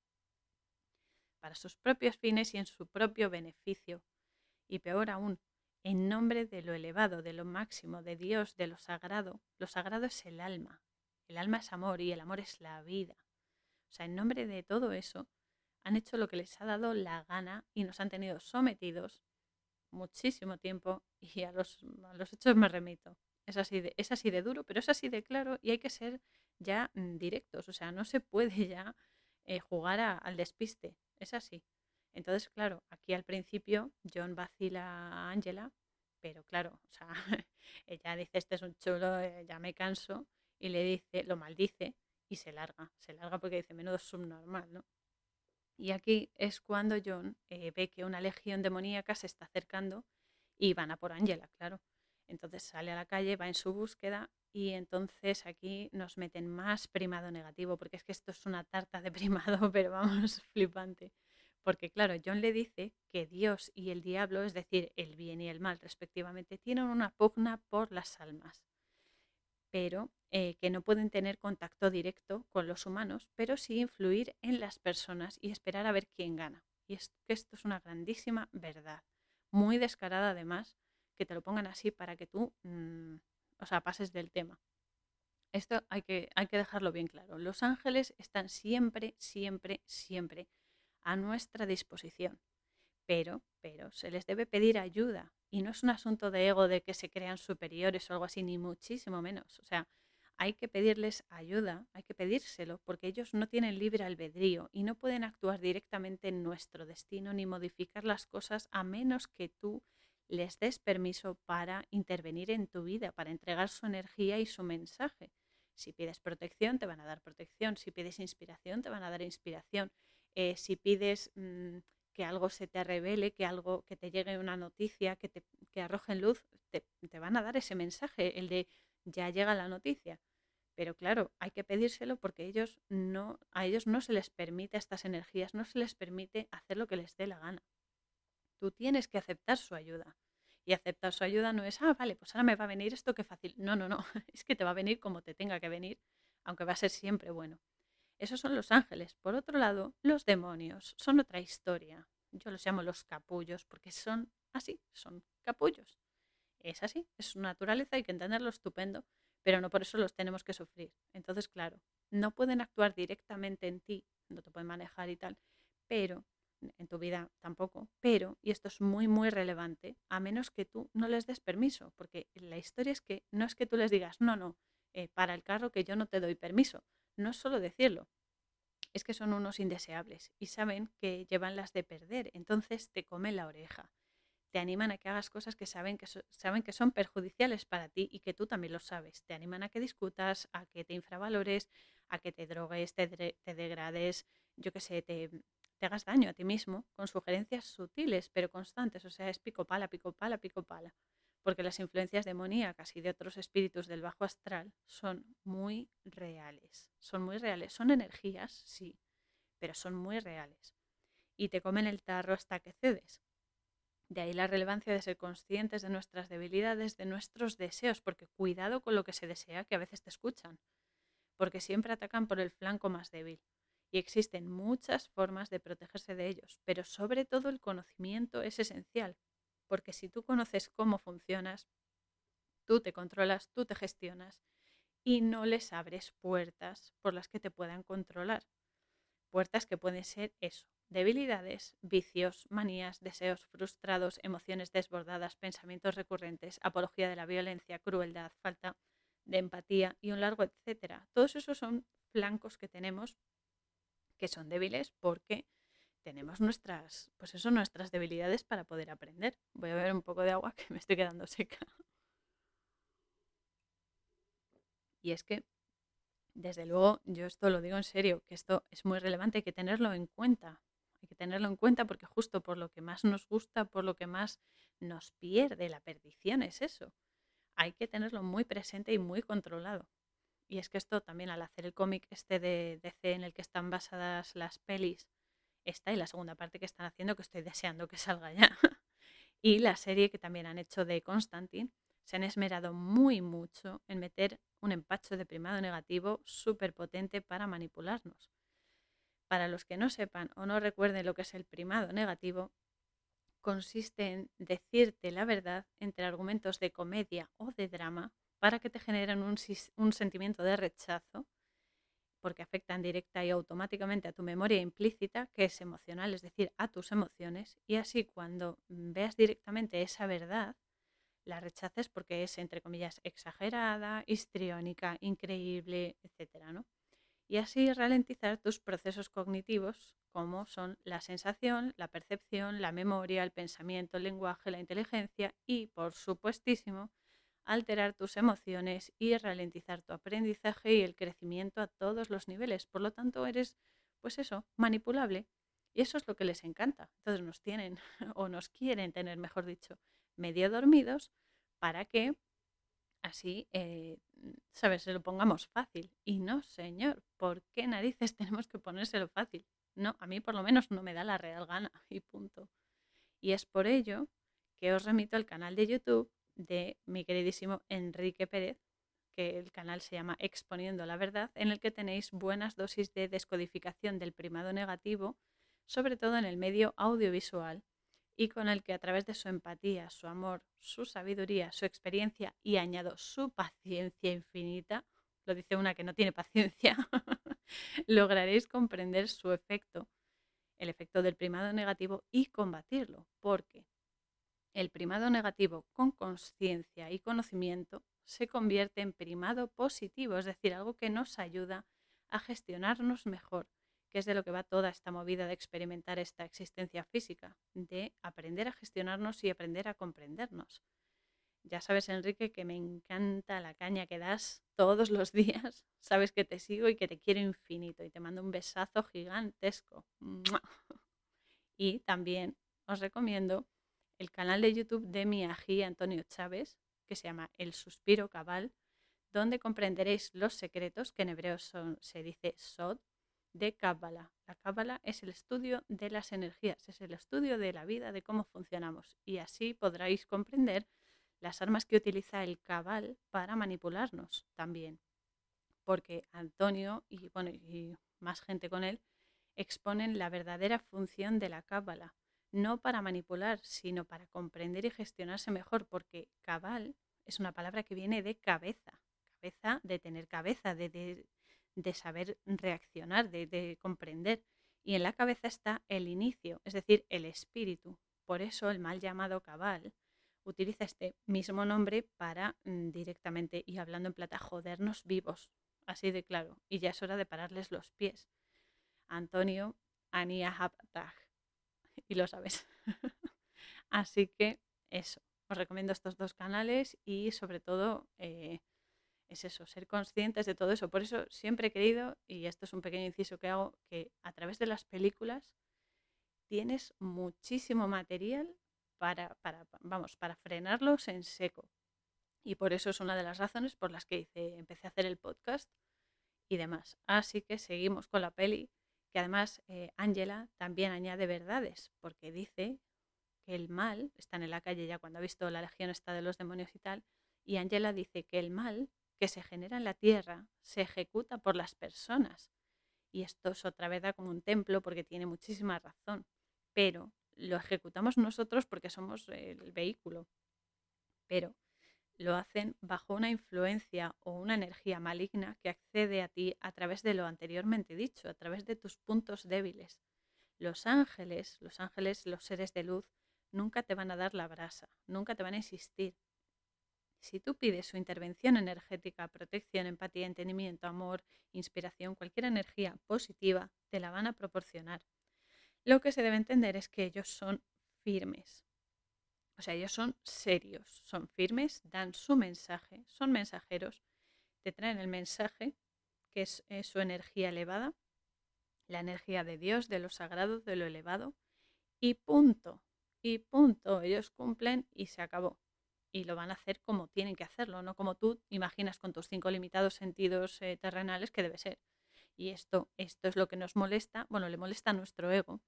para sus propios fines y en su propio beneficio. Y peor aún, en nombre de lo elevado, de lo máximo, de Dios, de lo sagrado. Lo sagrado es el alma. El alma es amor y el amor es la vida. O sea, en nombre de todo eso, han hecho lo que les ha dado la gana y nos han tenido sometidos muchísimo tiempo y a los, los hechos me remito. Es así, de, es así de duro, pero es así de claro y hay que ser ya mm, directos. O sea, no se puede ya eh, jugar al despiste. Es así. Entonces, claro, aquí al principio John vacila a Angela, pero claro, o sea, ella dice, este es un chulo, eh, ya me canso, y le dice, lo maldice y se larga, se larga porque dice, menudo subnormal, ¿no? Y aquí es cuando John eh, ve que una legión demoníaca se está acercando y van a por Angela, claro. Entonces sale a la calle, va en su búsqueda y entonces aquí nos meten más primado negativo, porque es que esto es una tarta de primado, pero vamos, flipante. Porque claro, John le dice que Dios y el diablo, es decir, el bien y el mal respectivamente, tienen una pugna por las almas, pero eh, que no pueden tener contacto directo con los humanos, pero sí influir en las personas y esperar a ver quién gana. Y es que esto es una grandísima verdad, muy descarada además, que te lo pongan así para que tú, mm, o sea, pases del tema. Esto hay que, hay que dejarlo bien claro. Los ángeles están siempre, siempre, siempre a nuestra disposición. Pero, pero, se les debe pedir ayuda. Y no es un asunto de ego de que se crean superiores o algo así, ni muchísimo menos. O sea, hay que pedirles ayuda, hay que pedírselo, porque ellos no tienen libre albedrío y no pueden actuar directamente en nuestro destino ni modificar las cosas a menos que tú les des permiso para intervenir en tu vida, para entregar su energía y su mensaje. Si pides protección, te van a dar protección. Si pides inspiración, te van a dar inspiración. Eh, si pides mm, que algo se te revele, que algo, que te llegue una noticia, que te que arrojen luz, te, te van a dar ese mensaje, el de ya llega la noticia. Pero claro, hay que pedírselo porque ellos no, a ellos no se les permite estas energías, no se les permite hacer lo que les dé la gana. Tú tienes que aceptar su ayuda. Y aceptar su ayuda no es, ah, vale, pues ahora me va a venir esto, qué fácil. No, no, no. Es que te va a venir como te tenga que venir, aunque va a ser siempre bueno. Esos son los ángeles. Por otro lado, los demonios son otra historia. Yo los llamo los capullos porque son así, son capullos. Es así, es su naturaleza, hay que entenderlo estupendo, pero no por eso los tenemos que sufrir. Entonces, claro, no pueden actuar directamente en ti, no te pueden manejar y tal, pero en tu vida tampoco, pero, y esto es muy, muy relevante, a menos que tú no les des permiso, porque la historia es que no es que tú les digas, no, no, eh, para el carro que yo no te doy permiso, no es solo decirlo, es que son unos indeseables y saben que llevan las de perder, entonces te comen la oreja, te animan a que hagas cosas que saben que, saben que son perjudiciales para ti y que tú también lo sabes, te animan a que discutas, a que te infravalores, a que te drogues, te, te degrades, yo qué sé, te, te hagas daño a ti mismo con sugerencias sutiles pero constantes, o sea, es pico pala, pico pala, pico pala. Porque las influencias demoníacas y de otros espíritus del bajo astral son muy reales. Son muy reales. Son energías, sí, pero son muy reales. Y te comen el tarro hasta que cedes. De ahí la relevancia de ser conscientes de nuestras debilidades, de nuestros deseos, porque cuidado con lo que se desea, que a veces te escuchan, porque siempre atacan por el flanco más débil y existen muchas formas de protegerse de ellos, pero sobre todo el conocimiento es esencial, porque si tú conoces cómo funcionas, tú te controlas, tú te gestionas y no les abres puertas por las que te puedan controlar. Puertas que pueden ser eso, debilidades, vicios, manías, deseos frustrados, emociones desbordadas, pensamientos recurrentes, apología de la violencia, crueldad, falta de empatía y un largo etcétera. Todos esos son flancos que tenemos que son débiles porque tenemos nuestras, pues eso, nuestras debilidades para poder aprender. Voy a beber un poco de agua que me estoy quedando seca. Y es que, desde luego, yo esto lo digo en serio, que esto es muy relevante, hay que tenerlo en cuenta. Hay que tenerlo en cuenta porque justo por lo que más nos gusta, por lo que más nos pierde la perdición es eso. Hay que tenerlo muy presente y muy controlado. Y es que esto también al hacer el cómic este de DC en el que están basadas las pelis, esta y la segunda parte que están haciendo, que estoy deseando que salga ya, y la serie que también han hecho de Constantine, se han esmerado muy mucho en meter un empacho de primado negativo súper potente para manipularnos. Para los que no sepan o no recuerden lo que es el primado negativo, consiste en decirte la verdad entre argumentos de comedia o de drama para que te generen un, sentimiento de rechazo, porque afectan directa y automáticamente a tu memoria implícita, que es emocional, es decir, a tus emociones, y así cuando veas directamente esa verdad, la rechaces porque es, entre comillas, exagerada, histriónica, increíble, etc. ¿no? Y así ralentizar tus procesos cognitivos, como son la sensación, la percepción, la memoria, el pensamiento, el lenguaje, la inteligencia y, por supuestísimo, alterar tus emociones y ralentizar tu aprendizaje y el crecimiento a todos los niveles. Por lo tanto, eres, pues eso, manipulable. Y eso es lo que les encanta. Entonces nos tienen, o nos quieren tener, mejor dicho, medio dormidos para que así, eh, ¿sabes?, se lo pongamos fácil. Y no, señor, ¿por qué narices tenemos que ponérselo fácil? No, a mí por lo menos no me da la real gana y punto. Y es por ello que os remito al canal de YouTube de mi queridísimo Enrique Pérez, que el canal se llama Exponiendo la Verdad, en el que tenéis buenas dosis de descodificación del primado negativo, sobre todo en el medio audiovisual, y con el que a través de su empatía, su amor, su sabiduría, su experiencia y añado su paciencia infinita, lo dice una que no tiene paciencia, lograréis comprender su efecto, el efecto del primado negativo y combatirlo, porque el primado negativo con conciencia y conocimiento se convierte en primado positivo, es decir, algo que nos ayuda a gestionarnos mejor, que es de lo que va toda esta movida de experimentar esta existencia física, de aprender a gestionarnos y aprender a comprendernos. Ya sabes, Enrique, que me encanta la caña que das todos los días, sabes que te sigo y que te quiero infinito y te mando un besazo gigantesco. Y también os recomiendo el canal de YouTube de mi ají Antonio Chávez, que se llama El Suspiro Cabal, donde comprenderéis los secretos, que en hebreo se dice Sod, de Kabbalah. La Kabbalah es el estudio de las energías, es el estudio de la vida, de cómo funcionamos. Y así podréis comprender las armas que utiliza el Cabal para manipularnos también. Porque Antonio y, bueno, y más gente con él exponen la verdadera función de la Cábala, no para manipular, sino para comprender y gestionarse mejor, porque cabal es una palabra que viene de cabeza, cabeza de tener cabeza, de, de, saber reaccionar, de, de comprender. Y en la cabeza está el inicio, es decir, el espíritu. Por eso el mal llamado cabal utiliza este mismo nombre para mm, directamente, y hablando en plata, jodernos vivos, así de claro. Y ya es hora de pararles los pies. Antonio Ania Y lo sabes. Así que eso, os recomiendo estos dos canales y sobre todo eh, es eso, ser conscientes de todo eso. Por eso siempre he querido, y esto es un pequeño inciso que hago, que a través de las películas tienes muchísimo material para, para, vamos, para frenarlos en seco. Y por eso es una de las razones por las que hice, empecé a hacer el podcast y demás. Así que seguimos con la peli que además eh, Angela también añade verdades, porque dice que el mal, está en la calle ya cuando ha visto la legión está de los demonios y tal, y Angela dice que el mal que se genera en la tierra se ejecuta por las personas. Y esto es otra vez como un templo porque tiene muchísima razón, pero lo ejecutamos nosotros porque somos el vehículo. Pero lo hacen bajo una influencia o una energía maligna que accede a ti a través de lo anteriormente dicho, a través de tus puntos débiles. Los ángeles, los ángeles, los seres de luz, nunca te van a dar la brasa, nunca te van a insistir. Si tú pides su intervención energética, protección, empatía, entendimiento, amor, inspiración, cualquier energía positiva, te la van a proporcionar. Lo que se debe entender es que ellos son firmes, o sea, ellos son serios, son firmes, dan su mensaje, son mensajeros, te traen el mensaje, que es, su energía elevada, la energía de Dios, de lo sagrado, de lo elevado, y punto, y punto, ellos cumplen y se acabó. Y lo van a hacer como tienen que hacerlo, no como tú imaginas con tus cinco limitados sentidos eh, terrenales que debe ser. Y esto, esto es lo que nos molesta, bueno, le molesta a nuestro ego,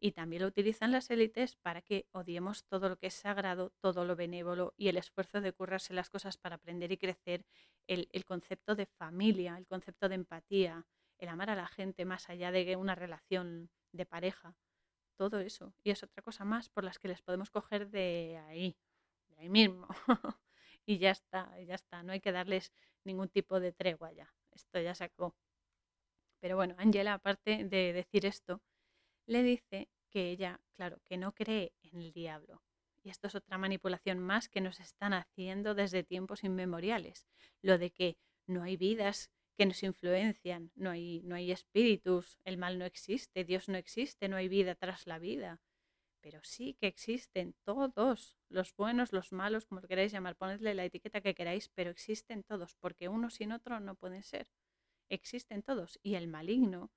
y también lo utilizan las élites para que odiemos todo lo que es sagrado, todo lo benévolo y el esfuerzo de currarse las cosas para aprender y crecer, el, concepto de familia, el concepto de empatía, el amar a la gente más allá de una relación de pareja, todo eso. Y es otra cosa más por las que les podemos coger de ahí, de ahí mismo. y ya está, ya está. No hay que darles ningún tipo de tregua ya. Esto ya se acabó. Pero bueno, Angela, aparte de decir esto, le dice que ella, claro, que no cree en el diablo. Y esto es otra manipulación más que nos están haciendo desde tiempos inmemoriales. Lo de que no hay vidas que nos influencian, no hay, no hay espíritus, el mal no existe, Dios no existe, no hay vida tras la vida. Pero sí que existen todos, los buenos, los malos, como queráis llamar, ponedle la etiqueta que queráis, pero existen todos, porque uno sin otro no pueden ser. Existen todos. Y el maligno,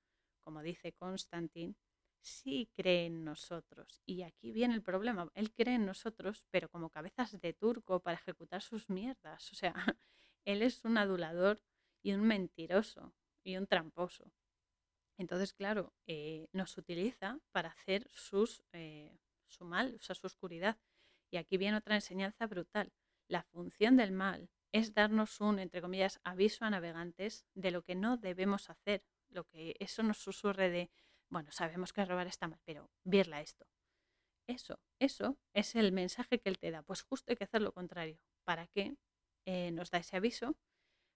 como dice Constantin, sí cree en nosotros. Y aquí viene el problema. Él cree en nosotros, pero como cabezas de turco para ejecutar sus mierdas. O sea, él es un adulador y un mentiroso y un tramposo. Entonces, claro, eh, nos utiliza para hacer eh, su mal, o sea, su oscuridad. Y aquí viene otra enseñanza brutal. La función del mal es darnos un, entre comillas, aviso a navegantes de lo que no debemos hacer. Lo que eso nos susurre de bueno, sabemos que robar está mal, pero verla esto. Eso, eso es el mensaje que él te da. Pues justo hay que hacer lo contrario. ¿Para qué eh, nos da ese aviso?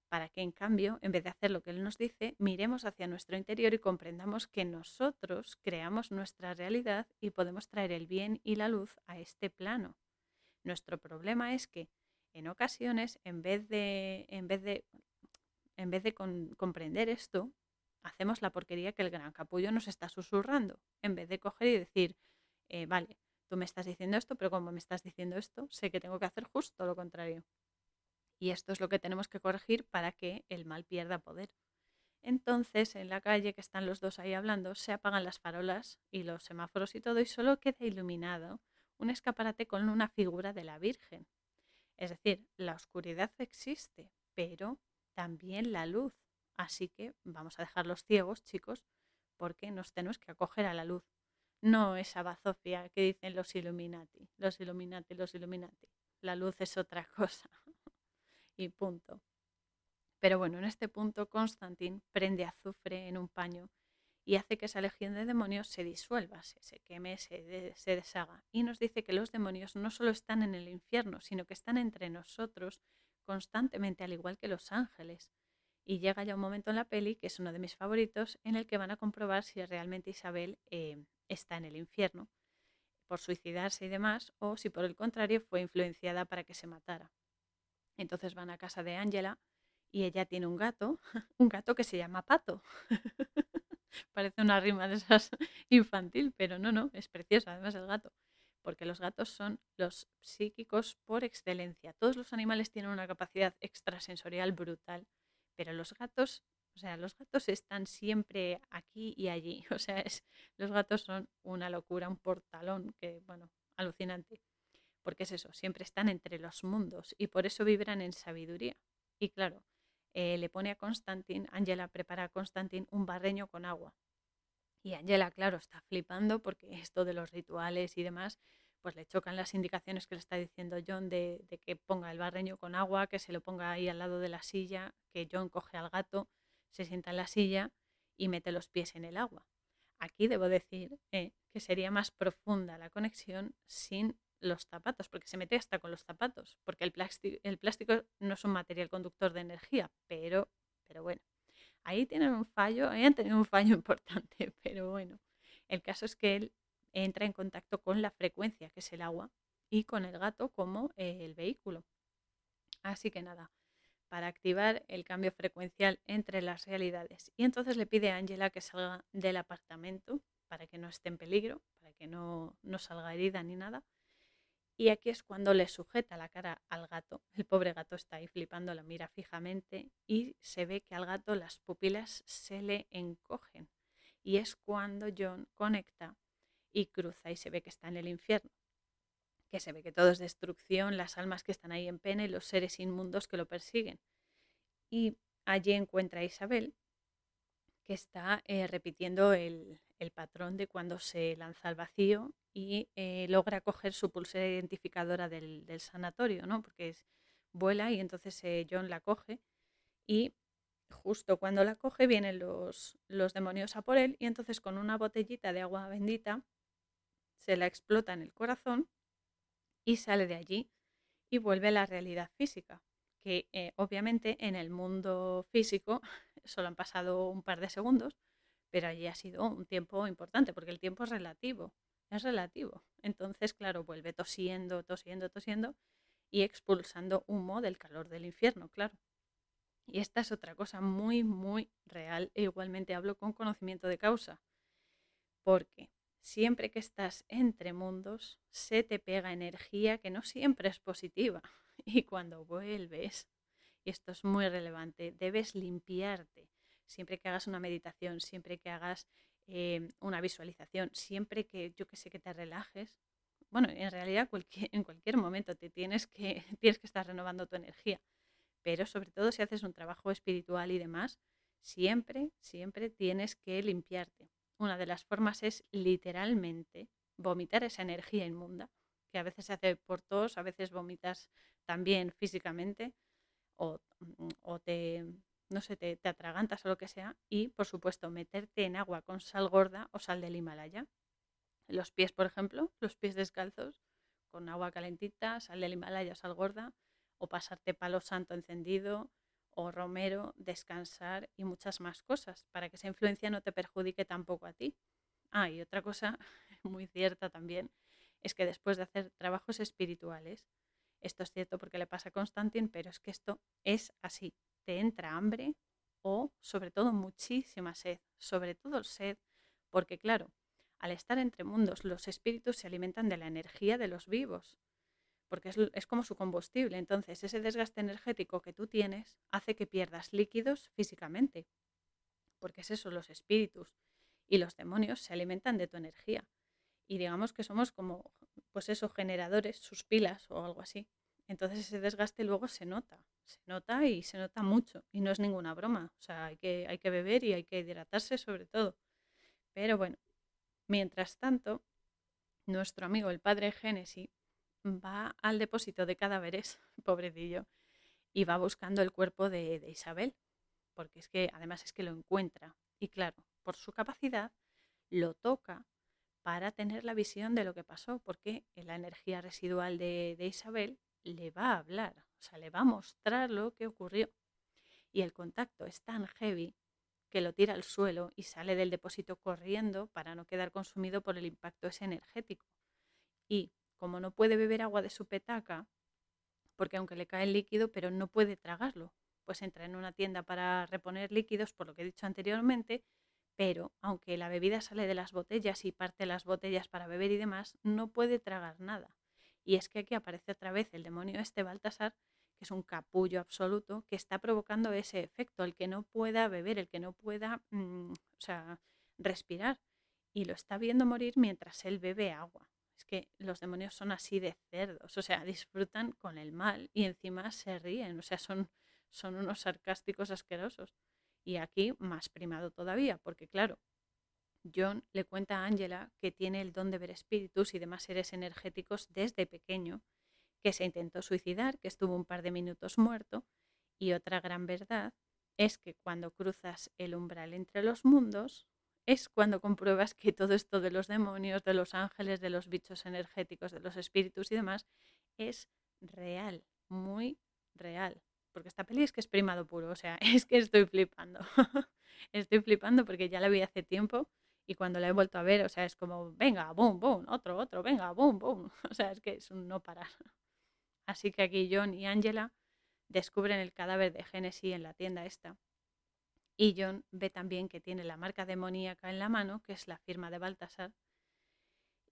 Para que en cambio, en vez de hacer lo que él nos dice, miremos hacia nuestro interior y comprendamos que nosotros creamos nuestra realidad y podemos traer el bien y la luz a este plano. Nuestro problema es que en ocasiones, en vez de, en vez de, en vez de comprender esto, hacemos la porquería que el gran capullo nos está susurrando, en vez de coger y decir, eh, vale, tú me estás diciendo esto, pero como me estás diciendo esto, sé que tengo que hacer justo lo contrario. Y esto es lo que tenemos que corregir para que el mal pierda poder. Entonces, en la calle que están los dos ahí hablando, se apagan las farolas y los semáforos y todo, y solo queda iluminado un escaparate con una figura de la Virgen. Es decir, la oscuridad existe, pero también la luz. Así que vamos a dejar los ciegos, chicos, porque nos tenemos que acoger a la luz. No esa bazofia que dicen los Illuminati, los Illuminati, los Illuminati. La luz es otra cosa. y punto. Pero bueno, en este punto Constantin prende azufre en un paño y hace que esa legión de demonios se disuelva, se, queme, se, se deshaga. Y nos dice que los demonios no solo están en el infierno, sino que están entre nosotros constantemente, al igual que los ángeles. Y llega ya un momento en la peli, que es uno de mis favoritos, en el que van a comprobar si realmente Isabel eh, está en el infierno por suicidarse y demás, o si por el contrario fue influenciada para que se matara. Entonces van a casa de Angela y ella tiene un gato, un gato que se llama Pato. Parece una rima de esas infantil, pero no, no, es precioso además el gato, porque los gatos son los psíquicos por excelencia. Todos los animales tienen una capacidad extrasensorial brutal pero los gatos, o sea, los gatos están siempre aquí y allí. O sea, es, los gatos son una locura, un portalón que, bueno, alucinante. Porque es eso, siempre están entre los mundos y por eso vibran en sabiduría. Y claro, eh, le pone a Constantin, Angela prepara a Constantin un barreño con agua. Y Angela, claro, está flipando porque esto de los rituales y demás, pues le chocan las indicaciones que le está diciendo John de, que ponga el barreño con agua, que se lo ponga ahí al lado de la silla, que John coge al gato, se sienta en la silla y mete los pies en el agua. Aquí debo decir eh, que sería más profunda la conexión sin los zapatos, porque se mete hasta con los zapatos, porque el plástico, el plástico no es un material conductor de energía, pero, pero bueno, ahí tienen un fallo, ahí han tenido un fallo importante, pero bueno, el caso es que él entra en contacto con la frecuencia, que es el agua, y con el gato como el vehículo. Así que nada, para activar el cambio frecuencial entre las realidades. Y entonces le pide a Angela que salga del apartamento para que no esté en peligro, para que no, no salga herida ni nada. Y aquí es cuando le sujeta la cara al gato. El pobre gato está ahí flipando, la mira fijamente y se ve que al gato las pupilas se le encogen. Y es cuando John conecta y cruza y se ve que está en el infierno, que se ve que todo es destrucción, las almas que están ahí en pena y los seres inmundos que lo persiguen. Y allí encuentra a Isabel, que está eh, repitiendo el, patrón de cuando se lanza al vacío y eh, logra coger su pulsera identificadora del, sanatorio, ¿no? porque es, vuela y entonces eh, John la coge y justo cuando la coge vienen los, los demonios a por él y entonces con una botellita de agua bendita se la explota en el corazón y sale de allí y vuelve a la realidad física, que eh, obviamente en el mundo físico solo han pasado un par de segundos, pero allí ha sido un tiempo importante, porque el tiempo es relativo, es relativo. Entonces, claro, vuelve tosiendo, tosiendo, tosiendo y expulsando humo del calor del infierno, claro. Y esta es otra cosa muy, muy real e igualmente hablo con conocimiento de causa, porque siempre que estás entre mundos, se te pega energía que no siempre es positiva. Y cuando vuelves, y esto es muy relevante, debes limpiarte. Siempre que hagas una meditación, siempre que hagas em, una visualización, siempre que yo que sé que te relajes, bueno, en realidad en cualquier momento te tienes que, tienes que estar renovando tu energía. Pero sobre todo si haces un trabajo espiritual y demás, siempre, siempre tienes que limpiarte. Una de las formas es literalmente vomitar esa energía inmunda, que a veces se hace por tos, a veces vomitas también físicamente o, mm, te, no sé, te, te, atragantas o lo que sea. Y, por supuesto, meterte en agua con sal gorda o sal del Himalaya. Los pies, por ejemplo, los pies descalzos, con agua calentita, sal del Himalaya, sal gorda, o pasarte palo santo encendido, o romero, descansar y muchas más cosas para que esa influencia no te perjudique tampoco a ti. Ah, y otra cosa muy cierta también es que después de hacer trabajos espirituales, esto es cierto porque le pasa a Constantin, pero es que esto es así, te entra hambre o sobre todo muchísima sed, sobre todo sed, porque claro, al estar entre mundos los espíritus se alimentan de la energía de los vivos. Porque es, es, como su combustible. Entonces, ese desgaste energético que tú tienes hace que pierdas líquidos físicamente, porque es eso, los espíritus y los demonios se alimentan de tu energía. Y digamos que somos como, pues esos generadores, sus pilas o algo así. Entonces ese desgaste luego se nota, se nota y se nota mucho. Y no es ninguna broma. O sea, hay que, hay que beber y hay que hidratarse sobre todo. Pero bueno, mientras tanto, nuestro amigo el padre Génesis va al depósito de cadáveres, pobrecillo, y va buscando el cuerpo de, de Isabel, porque es que además es que lo encuentra. Y claro, por su capacidad, lo toca para tener la visión de lo que pasó, porque la energía residual de, de Isabel le va a hablar, o sea, le va a mostrar lo que ocurrió. Y el contacto es tan heavy que lo tira al suelo y sale del depósito corriendo para no quedar consumido por el impacto ese energético. Y como no puede beber agua de su petaca, porque aunque le cae el líquido, pero no puede tragarlo, pues entra en una tienda para reponer líquidos, por lo que he dicho anteriormente, pero aunque la bebida sale de las botellas y parte las botellas para beber y demás, no puede tragar nada. Y es que aquí aparece otra vez el demonio este Baltasar, que es un capullo absoluto, que está provocando ese efecto, el que no pueda beber, el que no pueda mm, o sea, respirar. Y lo está viendo morir mientras él bebe agua. Es que los demonios son así de cerdos, o sea, disfrutan con el mal y encima se ríen, o sea, son, son unos sarcásticos asquerosos. Y aquí más primado todavía, porque claro, John le cuenta a Angela que tiene el don de ver espíritus y demás seres energéticos desde pequeño, que se intentó suicidar, que estuvo un par de minutos muerto, y otra gran verdad es que cuando cruzas el umbral entre los mundos, es cuando compruebas que todo esto de los demonios, de los ángeles, de los bichos energéticos, de los espíritus y demás, es real, muy real. Porque esta peli es que es primado puro, o sea, es que estoy flipando. estoy flipando porque ya la vi hace tiempo y cuando la he vuelto a ver, o sea, es como, venga, boom, boom, otro, otro, venga, boom, boom. O sea, es que es un no parar. Así que aquí John y Angela descubren el cadáver de Genesis en la tienda esta. Y John ve también que tiene la marca demoníaca en la mano, que es la firma de Baltasar.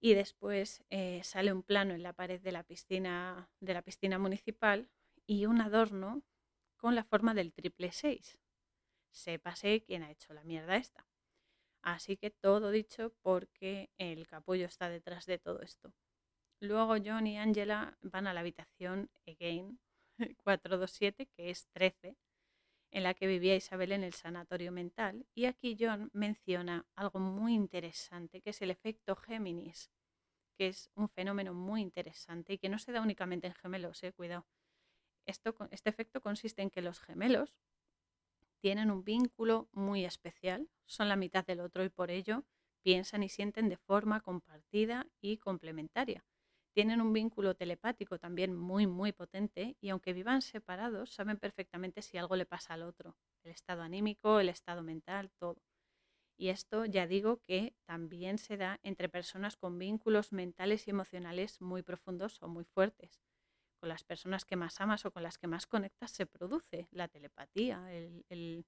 Y después eh, sale un plano en la pared de la piscina, de la piscina municipal y un adorno con la forma del triple 6. Sépase quién ha hecho la mierda esta. Así que todo dicho porque el capullo está detrás de todo esto. Luego John y Angela van a la habitación Again 427, que es 13, en la que vivía Isabel en el sanatorio mental. Y aquí John menciona algo muy interesante, que es el efecto Géminis, que es un fenómeno muy interesante y que no se da únicamente en gemelos, eh, cuidado. Esto, este efecto consiste en que los gemelos tienen un vínculo muy especial, son la mitad del otro y por ello piensan y sienten de forma compartida y complementaria. Tienen un vínculo telepático también muy, muy potente y aunque vivan separados, saben perfectamente si algo le pasa al otro, el estado anímico, el estado mental, todo. Y esto ya digo que también se da entre personas con vínculos mentales y emocionales muy profundos o muy fuertes con las personas que más amas o con las que más conectas se produce la telepatía, el,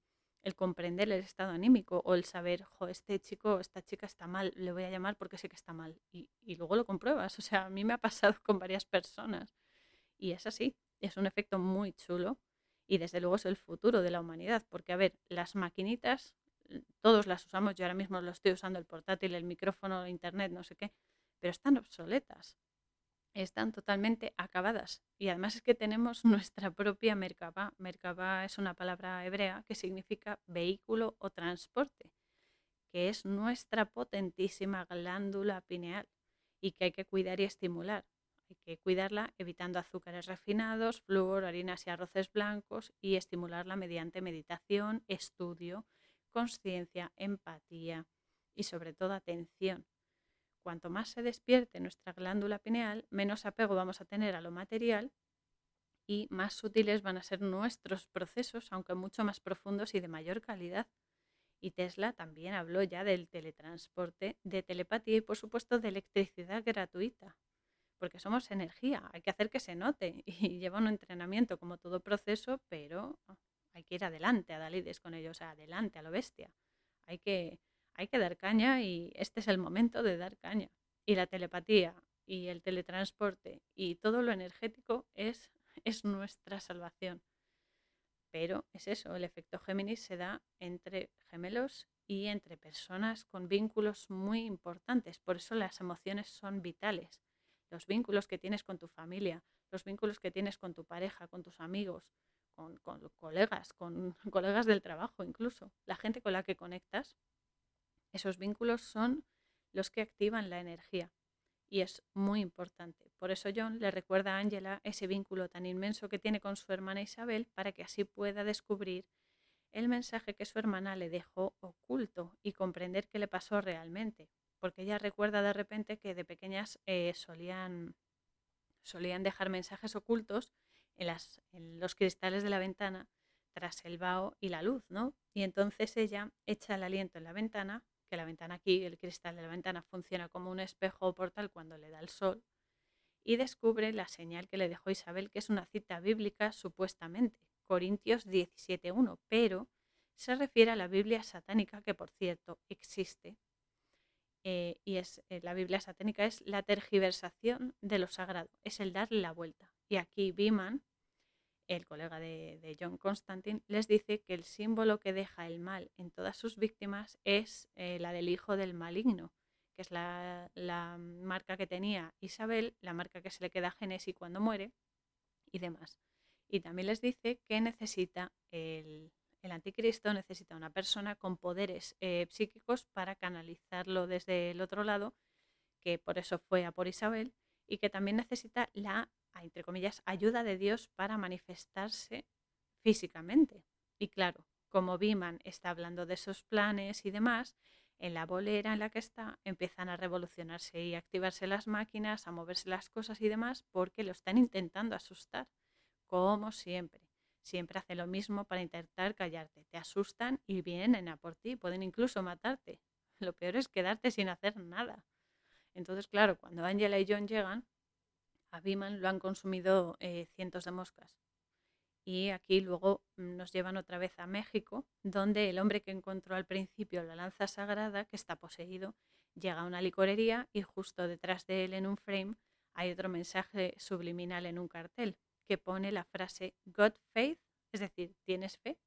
comprender el estado anímico o el saber, jo, este chico, esta chica está mal, le voy a llamar porque sé que está mal. Y, y luego lo compruebas. O sea, a mí me ha pasado con varias personas. Y es así, es un efecto muy chulo y desde luego es el futuro de la humanidad. Porque, a ver, las maquinitas, todos las usamos, yo ahora mismo lo estoy usando, el portátil, el micrófono, el internet, no sé qué, pero están obsoletas están totalmente acabadas. Y además es que tenemos nuestra propia Merkabah. Merkabah es una palabra hebrea que significa vehículo o transporte, que es nuestra potentísima glándula pineal y que hay que cuidar y estimular. Hay que cuidarla evitando azúcares refinados, flúor, harinas y arroces blancos y estimularla mediante meditación, estudio, conciencia, empatía y sobre todo atención cuanto más se despierte nuestra glándula pineal, menos apego vamos a tener a lo material y más sutiles van a ser nuestros procesos, aunque mucho más profundos y de mayor calidad. Y Tesla también habló ya del teletransporte, de telepatía y por supuesto de electricidad gratuita, porque somos energía, hay que hacer que se note y lleva un entrenamiento como todo proceso, pero hay que ir adelante a Dalides con ellos, adelante a lo bestia. Hay que hay que dar caña y este es el momento de dar caña. Y la telepatía y el teletransporte y todo lo energético es, es nuestra salvación. Pero es eso, el efecto Géminis se da entre gemelos y entre personas con vínculos muy importantes. Por eso las emociones son vitales. Los vínculos que tienes con tu familia, los vínculos que tienes con tu pareja, con tus amigos, con, colegas, con colegas del trabajo incluso, la gente con la que conectas, esos vínculos son los que activan la energía y es muy importante. Por eso John le recuerda a Angela ese vínculo tan inmenso que tiene con su hermana Isabel para que así pueda descubrir el mensaje que su hermana le dejó oculto y comprender qué le pasó realmente. Porque ella recuerda de repente que de pequeñas eh, solían, solían dejar mensajes ocultos en, en los cristales de la ventana tras el vaho y la luz, ¿no? Y entonces ella echa el aliento en la ventana que la ventana aquí, el cristal de la ventana funciona como un espejo o portal cuando le da el sol, y descubre la señal que le dejó Isabel, que es una cita bíblica supuestamente, Corintios 17.1, pero se refiere a la Biblia satánica, que por cierto existe, eh, y es eh, la Biblia satánica es la tergiversación de lo sagrado, es el darle la vuelta. Y aquí Biman el colega de, John Constantine, les dice que el símbolo que deja el mal en todas sus víctimas es eh, la del hijo del maligno, que es la, marca que tenía Isabel, la marca que se le queda a Genesi cuando muere y demás. Y también les dice que necesita el, anticristo, necesita una persona con poderes eh, psíquicos para canalizarlo desde el otro lado, que por eso fue a por Isabel, y que también necesita la entre comillas, ayuda de Dios para manifestarse físicamente. Y claro, como Biman está hablando de esos planes y demás, en la bolera en la que está empiezan a revolucionarse y activarse las máquinas, a moverse las cosas y demás, porque lo están intentando asustar, como siempre. Siempre hace lo mismo para intentar callarte. Te asustan y vienen a por ti, pueden incluso matarte. Lo peor es quedarte sin hacer nada. Entonces, claro, cuando Angela y John llegan, a lo han consumido eh, cientos de moscas. Y aquí luego mm, nos llevan otra vez a México, donde el hombre que encontró al principio la lanza sagrada, que está poseído, llega a una licorería y justo detrás de él en un frame hay otro mensaje subliminal en un cartel que pone la frase God faith, es decir, tienes fe,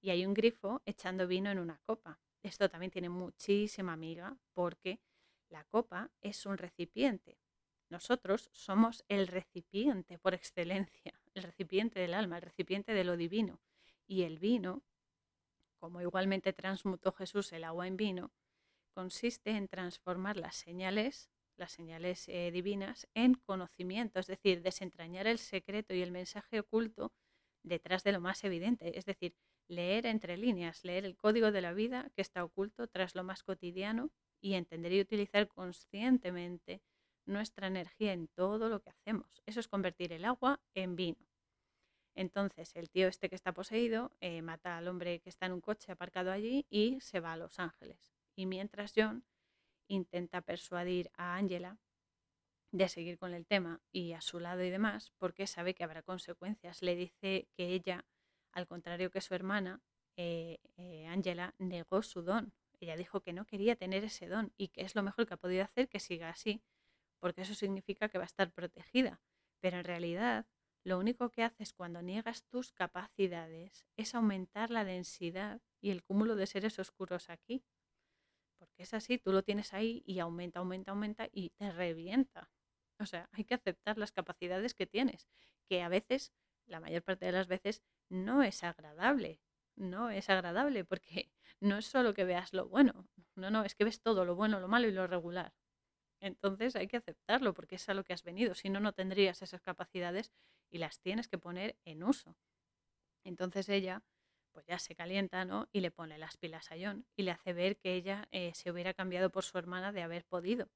y hay un grifo echando vino en una copa. Esto también tiene muchísima amiga porque la copa es un recipiente nosotros somos el recipiente por excelencia, el recipiente del alma, el recipiente de lo divino. Y el vino, como igualmente transmutó Jesús el agua en vino, consiste en transformar las señales, las señales eh, divinas, en conocimiento, es decir, desentrañar el secreto y el mensaje oculto detrás de lo más evidente, es decir, leer entre líneas, leer el código de la vida que está oculto tras lo más cotidiano y entender y utilizar conscientemente nuestra energía en todo lo que hacemos. Eso es convertir el agua en vino. Entonces el tío este que está poseído eh, mata al hombre que está en un coche aparcado allí y se va a Los Ángeles. Y mientras John intenta persuadir a Angela de seguir con el tema y a su lado y demás, porque sabe que habrá consecuencias. Le dice que ella, al contrario que su hermana, eh, eh, Angela negó su don. Ella dijo que no quería tener ese don y que es lo mejor que ha podido hacer que siga así porque eso significa que va a estar protegida. Pero en realidad, lo único que haces cuando niegas tus capacidades es aumentar la densidad y el cúmulo de seres oscuros aquí. Porque es así, tú lo tienes ahí y aumenta, aumenta, aumenta y te revienta. O sea, hay que aceptar las capacidades que tienes, que a veces, la mayor parte de las veces, no es agradable. No es agradable porque no es solo que veas lo bueno, no, no, es que ves todo, lo bueno, lo malo y lo regular. Entonces hay que aceptarlo porque es a lo que has venido. Si no, no tendrías esas capacidades y las tienes que poner en uso. Entonces ella, pues ya se calienta, ¿no? Y le pone las pilas a John y le hace ver que ella eh, se hubiera cambiado por su hermana de haber podido.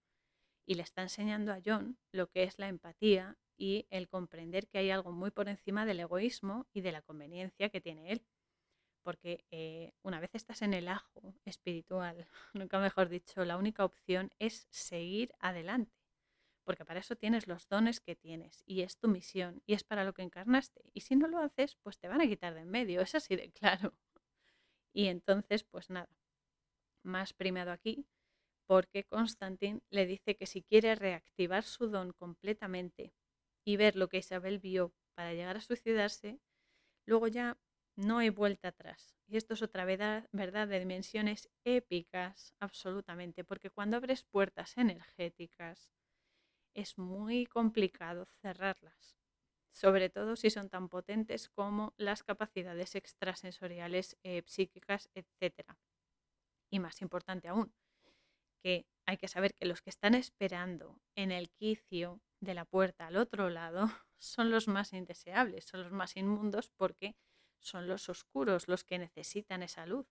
Y le está enseñando a John lo que es la empatía y el comprender que hay algo muy por encima del egoísmo y de la conveniencia que tiene él porque eh, una vez estás en el ajo espiritual, nunca mejor dicho, la única opción es seguir adelante, porque para eso tienes los dones que tienes y es tu misión y es para lo que encarnaste. Y si no lo haces, pues te van a quitar de en medio, es así de claro. Y entonces, pues nada, más primado aquí, porque Constantin le dice que si quiere reactivar su don completamente y ver lo que Isabel vio para llegar a suicidarse, luego ya no hay vuelta atrás. Y esto es otra verdad, verdad de dimensiones épicas, absolutamente, porque cuando abres puertas energéticas es muy complicado cerrarlas, sobre todo si son tan potentes como las capacidades extrasensoriales, eh, psíquicas, etc. Y más importante aún, que hay que saber que los que están esperando en el quicio de la puerta al otro lado son los más indeseables, son los más inmundos porque son los oscuros los que necesitan esa luz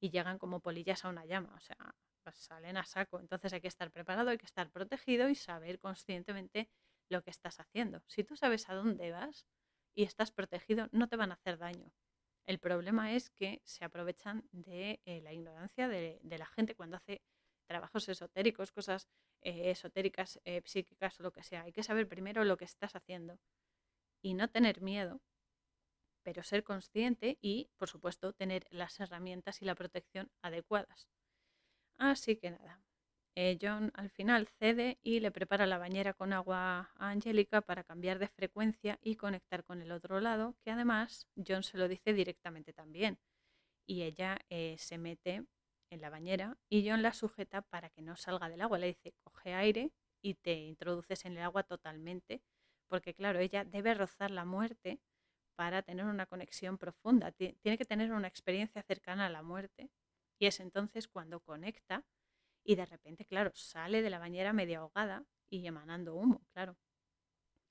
y llegan como polillas a una llama, o sea, salen a saco. Entonces hay que estar preparado, hay que estar protegido y saber conscientemente lo que estás haciendo. Si tú sabes a dónde vas y estás protegido, no te van a hacer daño. El problema es que se aprovechan de eh, la ignorancia de, la gente cuando hace trabajos esotéricos, cosas eh, esotéricas, eh, psíquicas o lo que sea. Hay que saber primero lo que estás haciendo y no tener miedo pero ser consciente y, por supuesto, tener las herramientas y la protección adecuadas. Así que nada, eh, John al final cede y le prepara la bañera con agua a Angélica para cambiar de frecuencia y conectar con el otro lado, que además John se lo dice directamente también. Y ella eh, se mete en la bañera y John la sujeta para que no salga del agua. Le dice, coge aire y te introduces en el agua totalmente, porque claro, ella debe rozar la muerte para tener una conexión profunda. Tiene que tener una experiencia cercana a la muerte. Y es entonces cuando conecta y de repente, claro, sale de la bañera medio ahogada y emanando humo, claro.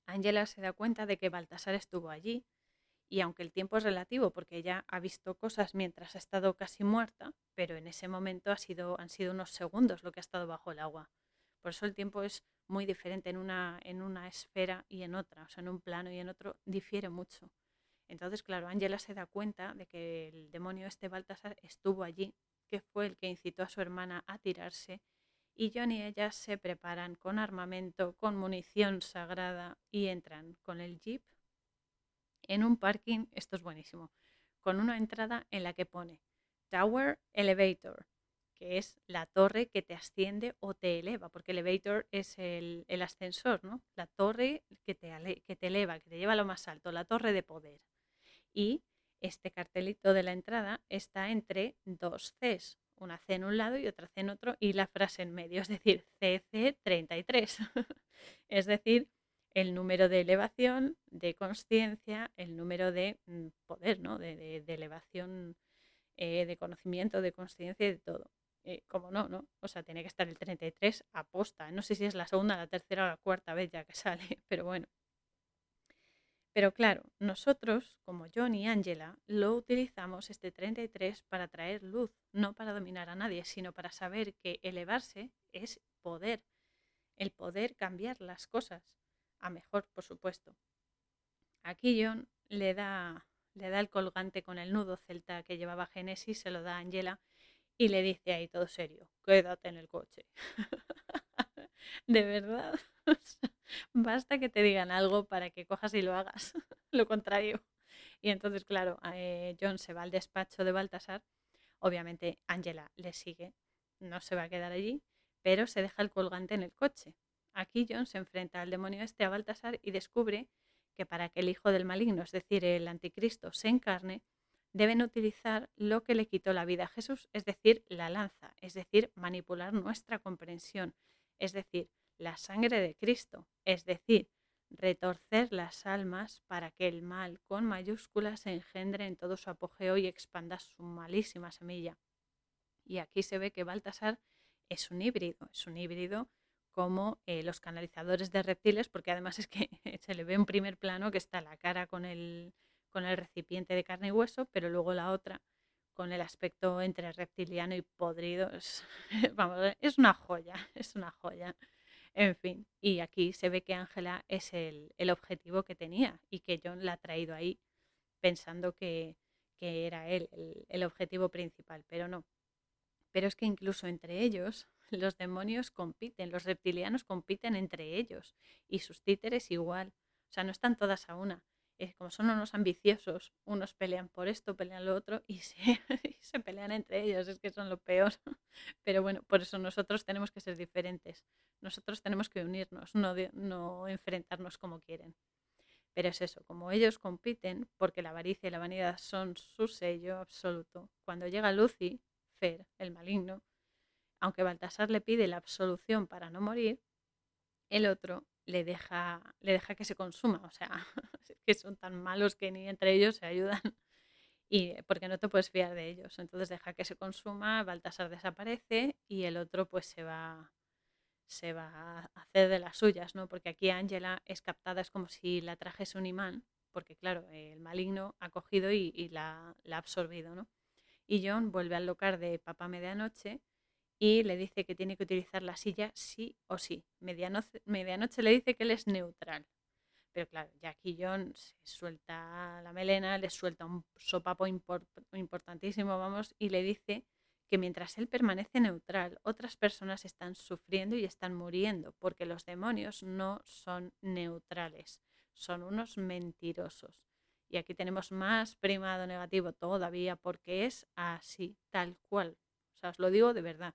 Angela se da cuenta de que Baltasar estuvo allí y aunque el tiempo es relativo porque ella ha visto cosas mientras ha estado casi muerta, pero en ese momento ha sido, han sido unos segundos lo que ha estado bajo el agua. Por eso el tiempo es muy diferente en una, en una esfera y en otra, o sea, en un plano y en otro difiere mucho. Entonces, claro, Angela se da cuenta de que el demonio este Baltasar estuvo allí, que fue el que incitó a su hermana a tirarse, y John y ella se preparan con armamento, con munición sagrada y entran con el jeep en un parking, esto es buenísimo, con una entrada en la que pone Tower Elevator, que es la torre que te asciende o te eleva, porque elevator es el, ascensor, ¿no? La torre que te, que te eleva, que te lleva a lo más alto, la torre de poder y este cartelito de la entrada está entre dos Cs, una C en un lado y otra C en otro y la frase en medio, es decir, CC33. es decir, el número de elevación, de conciencia, el número de mm, poder, ¿no? de, elevación, eh, de conocimiento, de conciencia y de todo. Eh, como no, ¿no? O sea, tiene que estar el 33 a posta. No sé si es la segunda, la tercera o la cuarta vez ya que sale, pero bueno, pero claro, nosotros, como John y Angela, lo utilizamos este 33 para traer luz, no para dominar a nadie, sino para saber que elevarse es poder, el poder cambiar las cosas, a mejor, por supuesto. Aquí John le da, le da el colgante con el nudo celta que llevaba Génesis, se lo da a Angela y le dice ahí todo serio, quédate en el coche. de verdad. Basta que te digan algo para que cojas y lo hagas, lo contrario. Y entonces, claro, eh, John se va al despacho de Baltasar. Obviamente, Angela le sigue, no se va a quedar allí, pero se deja el colgante en el coche. Aquí John se enfrenta al demonio este a Baltasar y descubre que para que el hijo del maligno, es decir, el anticristo, se encarne, deben utilizar lo que le quitó la vida a Jesús, es decir, la lanza, es decir, manipular nuestra comprensión, es decir, la sangre de Cristo, es decir, retorcer las almas para que el mal con mayúsculas se engendre en todo su apogeo y expanda su malísima semilla. Y aquí se ve que Baltasar es un híbrido, es un híbrido como eh, los canalizadores de reptiles, porque además es que se le ve en primer plano que está la cara con el, con el recipiente de carne y hueso, pero luego la otra con el aspecto entre reptiliano y podrido. Vamos, es una joya, es una joya. En fin, y aquí se ve que Ángela es el, objetivo que tenía y que John la ha traído ahí pensando que, era él el, el objetivo principal, pero no. Pero es que incluso entre ellos los demonios compiten, los reptilianos compiten entre ellos y sus títeres igual. O sea, no están todas a una. Como son unos ambiciosos, unos pelean por esto, pelean lo otro y se, se pelean entre ellos, es que son lo peor. Pero bueno, por eso nosotros tenemos que ser diferentes. Nosotros tenemos que unirnos, no, no enfrentarnos como quieren. Pero es eso, como ellos compiten, porque la avaricia y la vanidad son su sello absoluto, cuando llega Lucy, Fer, el maligno, aunque Baltasar le pide la absolución para no morir, el otro le deja, le deja que se consuma. O sea, que son tan malos que ni entre ellos se ayudan. Y porque no te puedes fiar de ellos. Entonces deja que se consuma, Baltasar desaparece y el otro pues se va, se va a hacer de las suyas, ¿no? Porque aquí Ángela es captada, es como si la trajese un imán, porque claro, el maligno ha cogido y, la, la, ha absorbido, ¿no? Y John vuelve al local de Papá Medianoche y le dice que tiene que utilizar la silla sí o sí. Medianoche, medianoche le dice que él es neutral. Pero claro, aquí John suelta la melena, le suelta un sopapo importantísimo, vamos, y le dice que mientras él permanece neutral, otras personas están sufriendo y están muriendo, porque los demonios no son neutrales, son unos mentirosos. Y aquí tenemos más primado negativo todavía, porque es así, tal cual. O sea, os lo digo de verdad.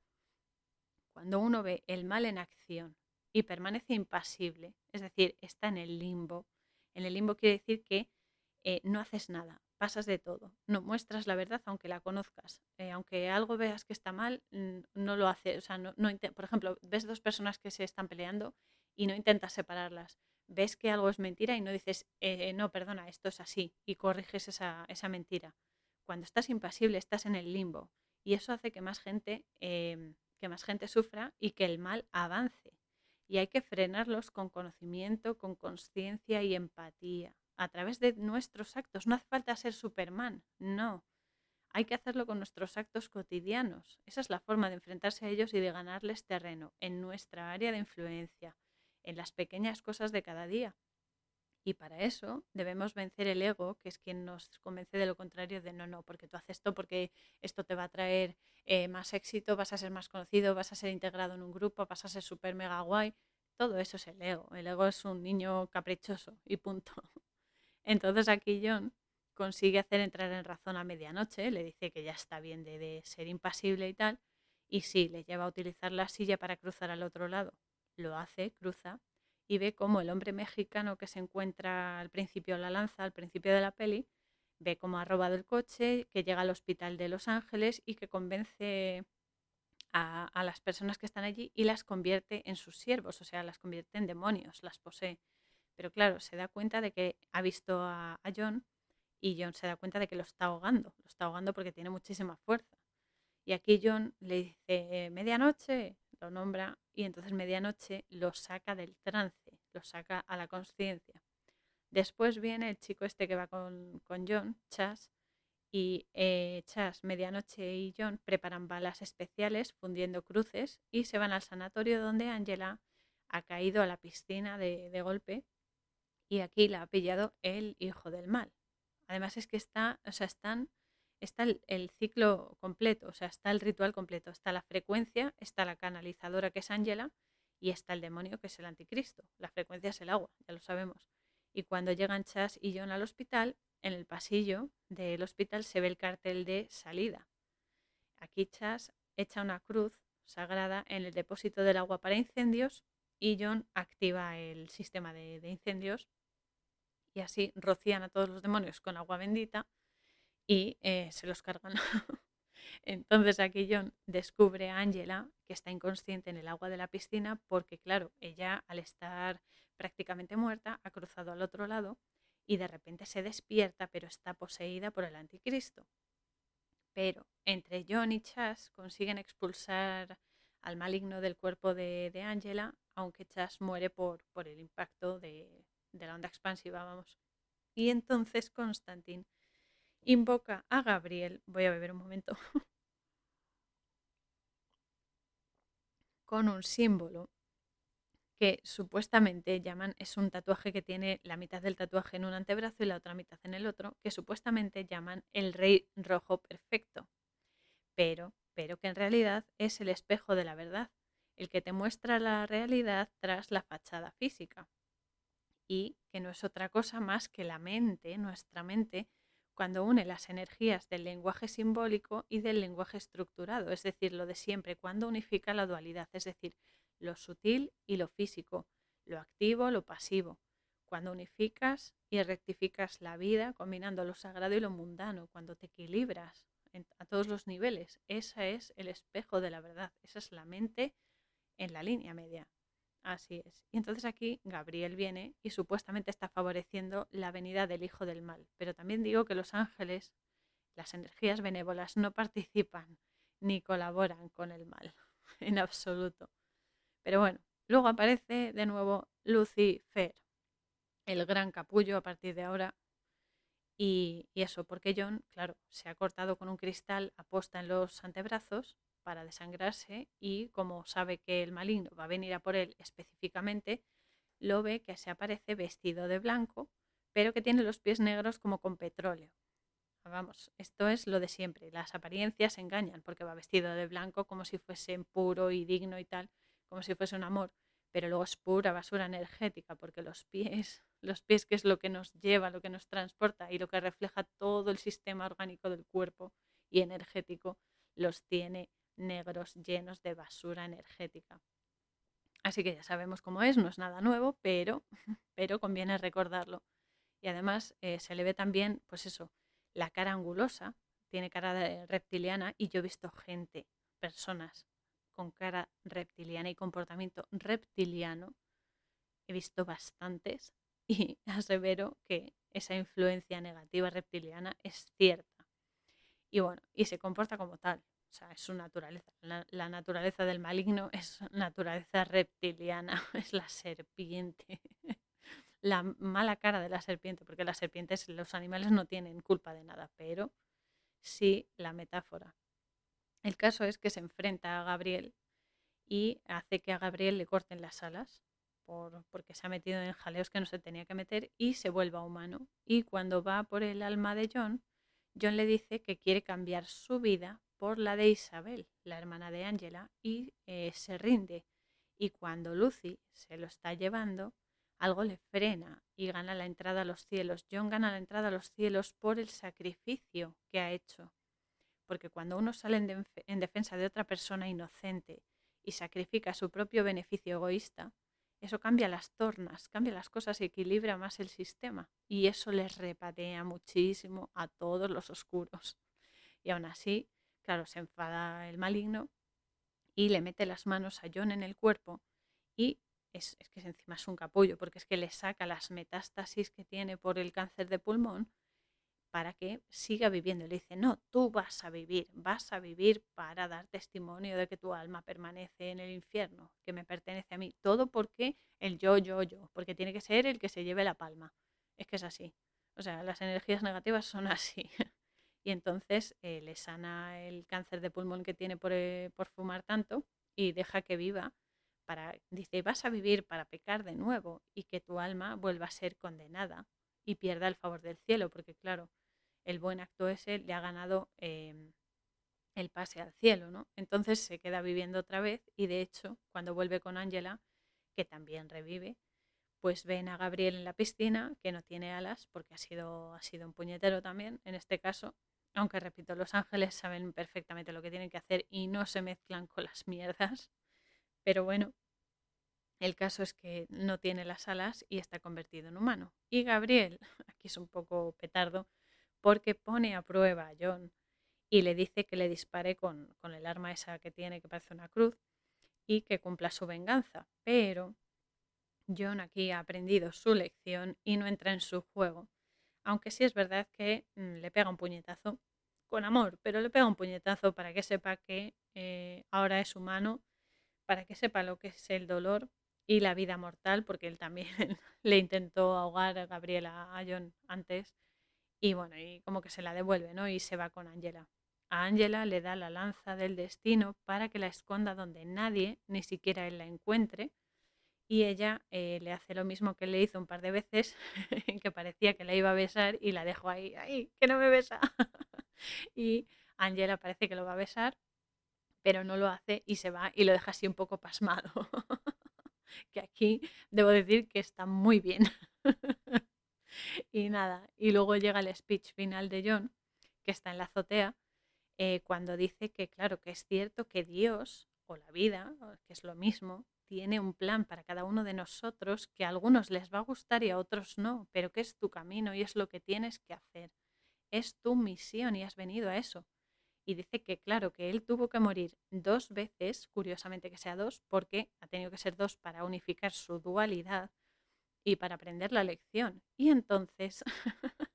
Cuando uno ve el mal en acción y permanece impasible, es decir, está en el limbo, en el limbo quiere decir que eh, no haces nada, pasas de todo, no muestras la verdad aunque la conozcas, eh, aunque algo veas que está mal, no lo haces, o sea, no, por ejemplo, ves dos personas que se están peleando y no intentas separarlas, ves que algo es mentira y no dices, eh, no, perdona, esto es así, y corriges esa, esa, mentira. Cuando estás impasible, estás en el limbo, y eso hace que más gente, em, que más gente sufra y que el mal avance. Y hay que frenarlos con conocimiento, con conciencia y empatía a través de nuestros actos. No hace falta ser Superman, no. Hay que hacerlo con nuestros actos cotidianos. Esa es la forma de enfrentarse a ellos y de ganarles terreno en nuestra área de influencia, en las pequeñas cosas de cada día. Y para eso debemos vencer el ego, que es quien nos convence de lo contrario, de no, no, porque tú haces esto, porque esto te va a traer eh, más éxito, vas a ser más conocido, vas a ser integrado en un grupo, vas a ser súper mega guay. Todo eso es el ego. El ego es un niño caprichoso y punto. Entonces aquí John consigue hacer entrar en razón a medianoche, le dice que ya está bien de, ser impasible y tal, y sí, le lleva a utilizar la silla para cruzar al otro lado. Lo hace, cruza, y ve cómo el hombre mexicano que se encuentra al principio de la lanza, al principio de la peli, ve cómo ha robado el coche, que llega al hospital de Los Ángeles y que convence a, a, las personas que están allí y las convierte en sus siervos, o sea, las convierte en demonios, las posee. Pero claro, se da cuenta de que ha visto a, John y John se da cuenta de que lo está ahogando. Lo está ahogando porque tiene muchísima fuerza. Y aquí John le dice, medianoche, lo nombra, y entonces medianoche lo saca del trance, lo saca a la conciencia. Después viene el chico este que va con, John, Chas, y eh, Chas, medianoche y John preparan balas especiales fundiendo cruces y se van al sanatorio donde Angela ha caído a la piscina de, de golpe y aquí la ha pillado el hijo del mal. Además es que está, o sea, están, está el, ciclo completo, o sea, está el ritual completo, está la frecuencia, está la canalizadora que es Ángela y está el demonio que es el anticristo. La frecuencia es el agua, ya lo sabemos. Y cuando llegan Chas y John al hospital, en el pasillo del hospital se ve el cartel de salida. Aquí Chas echa una cruz sagrada en el depósito del agua para incendios y John activa el sistema de incendios y así rocían a todos los demonios con agua bendita y eh, se los cargan. Entonces aquí John descubre a Angela que está inconsciente en el agua de la piscina porque, claro, ella al estar prácticamente muerta ha cruzado al otro lado y de repente se despierta pero está poseída por el anticristo. Pero entre John y Chas consiguen expulsar al maligno del cuerpo de, de Angela, aunque Chas muere por, por el impacto de, de la onda expansiva, vamos. Y entonces Constantin invoca a Gabriel, voy a beber un momento, con un símbolo que supuestamente llaman, es un tatuaje que tiene la mitad del tatuaje en un antebrazo y la otra mitad en el otro, que supuestamente llaman el rey rojo perfecto, pero, pero que en realidad es el espejo de la verdad, el que te muestra la realidad tras la fachada física. Y que no es otra cosa más que la mente, nuestra mente, cuando une las energías del lenguaje simbólico y del lenguaje estructurado, es decir, lo de siempre, cuando unifica la dualidad, es decir, lo sutil y lo físico, lo activo, lo pasivo, cuando unificas y rectificas la vida combinando lo sagrado y lo mundano, cuando te equilibras a todos los niveles, ese es el espejo de la verdad, esa es la mente en la línea media. Así es. Y entonces aquí Gabriel viene y supuestamente está favoreciendo la venida del Hijo del Mal. Pero también digo que los ángeles, las energías benévolas, no participan ni colaboran con el mal, en absoluto. Pero bueno, luego aparece de nuevo Lucifer, el gran capullo a partir de ahora. Y, y eso, porque John, claro, se ha cortado con un cristal aposta en los antebrazos para desangrarse y como sabe que el maligno va a venir a por él específicamente, lo ve que se aparece vestido de blanco, pero que tiene los pies negros como con petróleo. Vamos, esto es lo de siempre. Las apariencias engañan porque va vestido de blanco como si fuese puro y digno y tal, como si fuese un amor, pero luego es pura basura energética porque los pies, los pies que es lo que nos lleva, lo que nos transporta y lo que refleja todo el sistema orgánico del cuerpo y energético, los tiene negros llenos de basura energética. Así que ya sabemos cómo es, no es nada nuevo, pero, pero conviene recordarlo. Y además eh, se le ve también, pues eso, la cara angulosa, tiene cara reptiliana y yo he visto gente, personas con cara reptiliana y comportamiento reptiliano. He visto bastantes y asevero que esa influencia negativa reptiliana es cierta. Y bueno, y se comporta como tal. O sea, es su naturaleza. La, naturaleza del maligno es naturaleza reptiliana, es la serpiente. la mala cara de la serpiente, porque las serpientes, los animales no tienen culpa de nada, pero sí la metáfora. El caso es que se enfrenta a Gabriel y hace que a Gabriel le corten las alas por, porque se ha metido en jaleos que no se tenía que meter y se vuelva humano. Y cuando va por el alma de John, John le dice que quiere cambiar su vida por la de Isabel, la hermana de Angela, y eh, se rinde. Y cuando Lucy se lo está llevando, algo le frena y gana la entrada a los cielos. John gana la entrada a los cielos por el sacrificio que ha hecho. Porque cuando uno sale en, en defensa de otra persona inocente y sacrifica su propio beneficio egoísta, eso cambia las tornas, cambia las cosas y equilibra más el sistema. Y eso les repatea muchísimo a todos los oscuros. Y aún así, Claro, se enfada el maligno y le mete las manos a John en el cuerpo y es, que encima es un capullo porque es que le saca las metástasis que tiene por el cáncer de pulmón para que siga viviendo. Le dice, no, tú vas a vivir, vas a vivir para dar testimonio de que tu alma permanece en el infierno, que me pertenece a mí. Todo porque el yo, yo, yo, porque tiene que ser el que se lleve la palma. Es que es así. O sea, las energías negativas son así. y entonces eh, le sana el cáncer de pulmón que tiene eh, por, fumar tanto y deja que viva para, dice, vas a vivir para pecar de nuevo y que tu alma vuelva a ser condenada y pierda el favor del cielo, porque claro, el buen acto ese le ha ganado em, el pase al cielo, ¿no? Entonces se queda viviendo otra vez y de hecho, cuando vuelve con Ángela, que también revive, pues ven a Gabriel en la piscina, que no tiene alas, porque ha sido, ha sido un puñetero también, en este caso, aunque repito, los ángeles saben perfectamente lo que tienen que hacer y no se mezclan con las mierdas. Pero bueno, el caso es que no tiene las alas y está convertido en humano. Y Gabriel, aquí es un poco petardo, porque pone a prueba a John y le dice que le dispare con, con el arma esa que tiene, que parece una cruz, y que cumpla su venganza. Pero John aquí ha aprendido su lección y no entra en su juego aunque sí es verdad que mm, le pega un puñetazo con amor, pero le pega un puñetazo para que sepa que eh, ahora es humano, para que sepa lo que es el dolor y la vida mortal, porque él también le intentó ahogar a Gabriela a John antes y bueno, y como que se la devuelve, ¿no? Y se va con Angela. A Angela le da la lanza del destino para que la esconda donde nadie, ni siquiera él la encuentre, y ella eh, le hace lo mismo que le hizo un par de veces, que parecía que la iba a besar y la dejó ahí, ahí, que no me besa. y Angela parece que lo va a besar, pero no lo hace y se va y lo deja así un poco pasmado. que aquí debo decir que está muy bien. y nada, y luego llega el speech final de John, que está en la azotea, eh, cuando dice que, claro, que es cierto que Dios o la vida, que es lo mismo, tiene un plan para cada uno de nosotros que a algunos les va a gustar y a otros no, pero que es tu camino y es lo que tienes que hacer. Es tu misión y has venido a eso. Y dice que, claro, que él tuvo que morir dos veces, curiosamente que sea dos, porque ha tenido que ser dos para unificar su dualidad y para aprender la lección. Y entonces,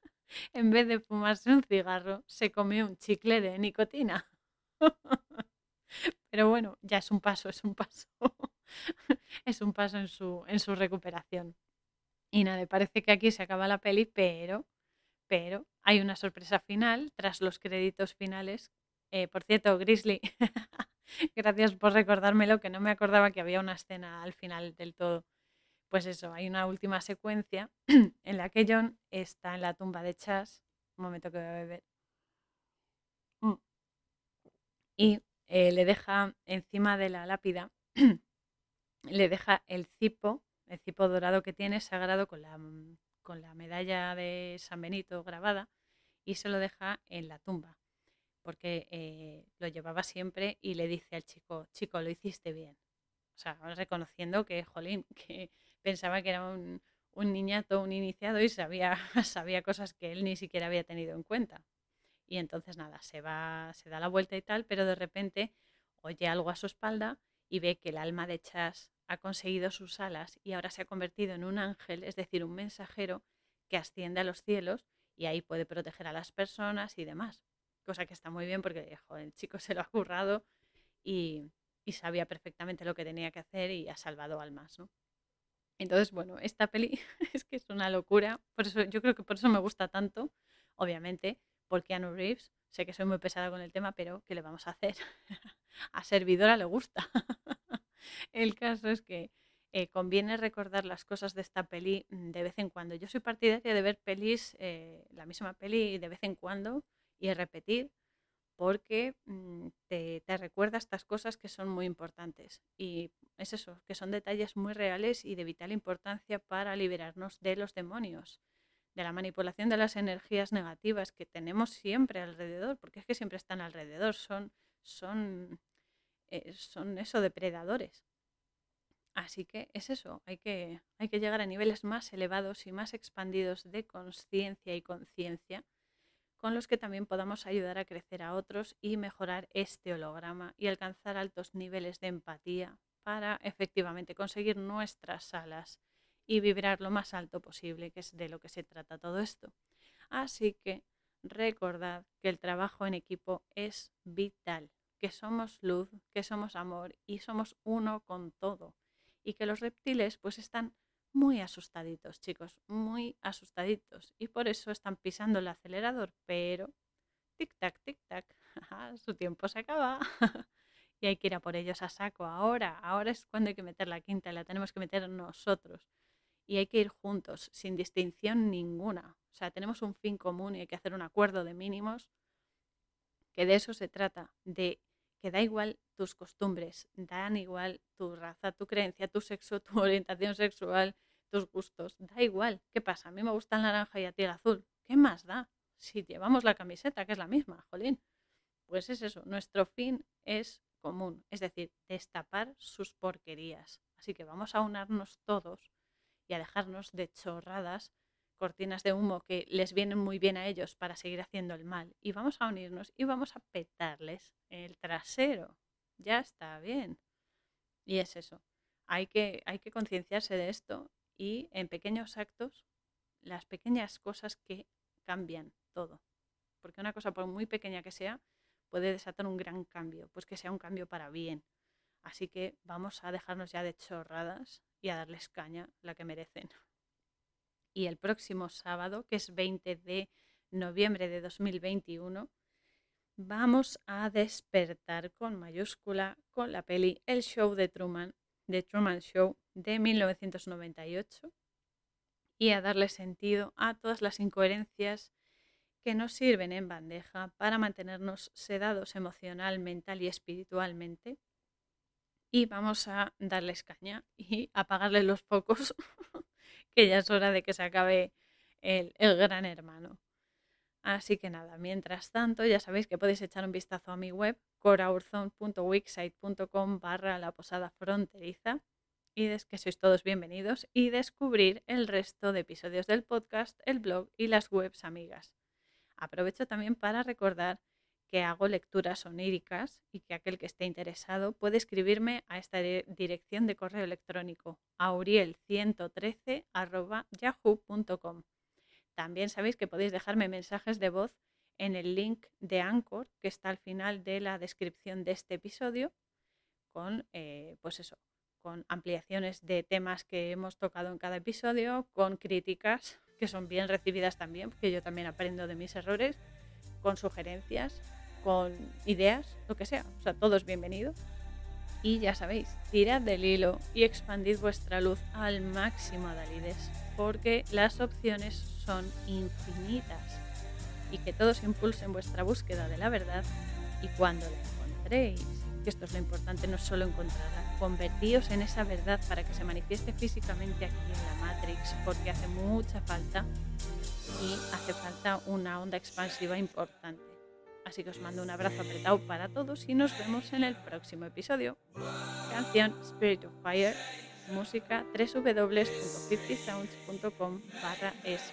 en vez de fumarse un cigarro, se comió un chicle de nicotina. Pero bueno, ya es un paso, es un paso. es un paso en su, en su recuperación. Y nada, parece que aquí se acaba la peli, pero, pero hay una sorpresa final tras los créditos finales. Eh, por cierto, Grizzly, gracias por recordármelo, que no me acordaba que había una escena al final del todo. Pues eso, hay una última secuencia en la que John está en la tumba de Chas. Un momento que voy a beber. Mm. Y eh, le deja encima de la lápida le deja el cipo, el cipo dorado que tiene sagrado con la, mm, con la medalla de San Benito grabada y se lo deja en la tumba porque eh, lo llevaba siempre y le dice al chico, chico, lo hiciste bien. O sea, reconociendo que, jolín, que pensaba que era un, un niñato, un iniciado y sabía, sabía cosas que él ni siquiera había tenido en cuenta. Y entonces nada, se va, se da la vuelta y tal, pero de repente oye algo a su espalda y ve que el alma de Chas ha conseguido sus alas y ahora se ha convertido en un ángel, es decir, un mensajero que asciende a los cielos y ahí puede proteger a las personas y demás. Cosa que está muy bien porque el chico se lo ha currado y, sabía perfectamente lo que tenía que hacer y ha salvado almas, ¿no? Entonces, bueno, esta peli es que es una locura. Por eso, yo creo que por eso me gusta tanto, obviamente, porque Keanu Reeves. Sé que soy muy pesada con el tema, pero ¿qué le vamos a hacer? a servidora le gusta. El caso es que eh, conviene recordar las cosas de esta peli mm, de vez en cuando. Yo soy partidaria de ver pelis, eh, la misma peli de vez en cuando y repetir porque mm, te, te, recuerda estas cosas que son muy importantes. Y es eso, que son detalles muy reales y de vital importancia para liberarnos de los demonios, de la manipulación de las energías negativas que tenemos siempre alrededor, porque es que siempre están alrededor, son, son eh, son eso, depredadores. Así que es eso, hay que, hay que llegar a niveles más elevados y más expandidos de conciencia y conciencia, con los que también podamos ayudar a crecer a otros y mejorar este holograma y alcanzar altos niveles de empatía para efectivamente conseguir nuestras alas y vibrar lo más alto posible, que es de lo que se trata todo esto. Así que recordad que el trabajo en equipo es vital que somos luz, que somos amor y somos uno con todo. Y que los reptiles pues están muy asustaditos, chicos, muy asustaditos. Y por eso están pisando el acelerador, pero tic-tac, tic-tac, su tiempo se acaba. y hay que ir a por ellos a saco ahora. Ahora es cuando hay que meter la quinta la tenemos que meter nosotros. Y hay que ir juntos, sin distinción ninguna. O sea, tenemos un fin común y hay que hacer un acuerdo de mínimos, que de eso se trata, de que da igual tus costumbres, dan igual tu raza, tu creencia, tu sexo, tu orientación sexual, tus gustos, da igual. ¿Qué pasa? A mí me gusta el naranja y a ti el azul. ¿Qué más da? Si llevamos la camiseta, que es la misma, jolín. Pues es eso, nuestro fin es común, es decir, destapar sus porquerías. Así que vamos a unarnos todos y a dejarnos de chorradas cortinas de humo que les vienen muy bien a ellos para seguir haciendo el mal. Y vamos a unirnos y vamos a petarles el trasero. Ya está bien. Y es eso. Hay que, hay que concienciarse de esto y en pequeños actos, las pequeñas cosas que cambian todo. Porque una cosa, por muy pequeña que sea, puede desatar un gran cambio, pues que sea un cambio para bien. Así que vamos a dejarnos ya de chorradas y a darles caña la que merecen y el próximo sábado, que es 20 de noviembre de 2021, vamos a despertar con mayúscula con la peli El Show de Truman, de Truman Show de 1998 y a darle sentido a todas las incoherencias que nos sirven en bandeja para mantenernos sedados emocional, mental y espiritualmente. Y vamos a darles caña y apagarles los focos que ya es hora de que se acabe el, gran hermano. Así que nada, mientras tanto ya sabéis que podéis echar un vistazo a mi web coraurzon.wixsite.com barra la posada fronteriza y es que sois todos bienvenidos y descubrir el resto de episodios del podcast, el blog y las webs amigas. Aprovecho también para recordar que hago lecturas oníricas y que aquel que esté interesado puede escribirme a esta dirección de correo electrónico auriel113.yahoo.com. También sabéis que podéis dejarme mensajes de voz en el link de Anchor que está al final de la descripción de este episodio con, eh, pues eso, con ampliaciones de temas que hemos tocado en cada episodio, con críticas que son bien recibidas también, porque yo también aprendo de mis errores, con sugerencias, con ideas, lo que sea. O sea, todo es bienvenido. Y ya sabéis, tirad del hilo y expandid vuestra luz al máximo, Dalides, porque las opciones son infinitas. Y que todos impulsen vuestra búsqueda de la verdad y cuando la encontréis, que esto es lo importante, no solo encontrarla, convertíos en esa verdad para que se manifieste físicamente aquí en la Matrix, porque hace mucha falta y hace falta una onda expansiva importante. Así que os mando un abrazo apretado para todos y nos vemos en el próximo episodio. Canción Spirit of Fire, música www.50sounds.com barra es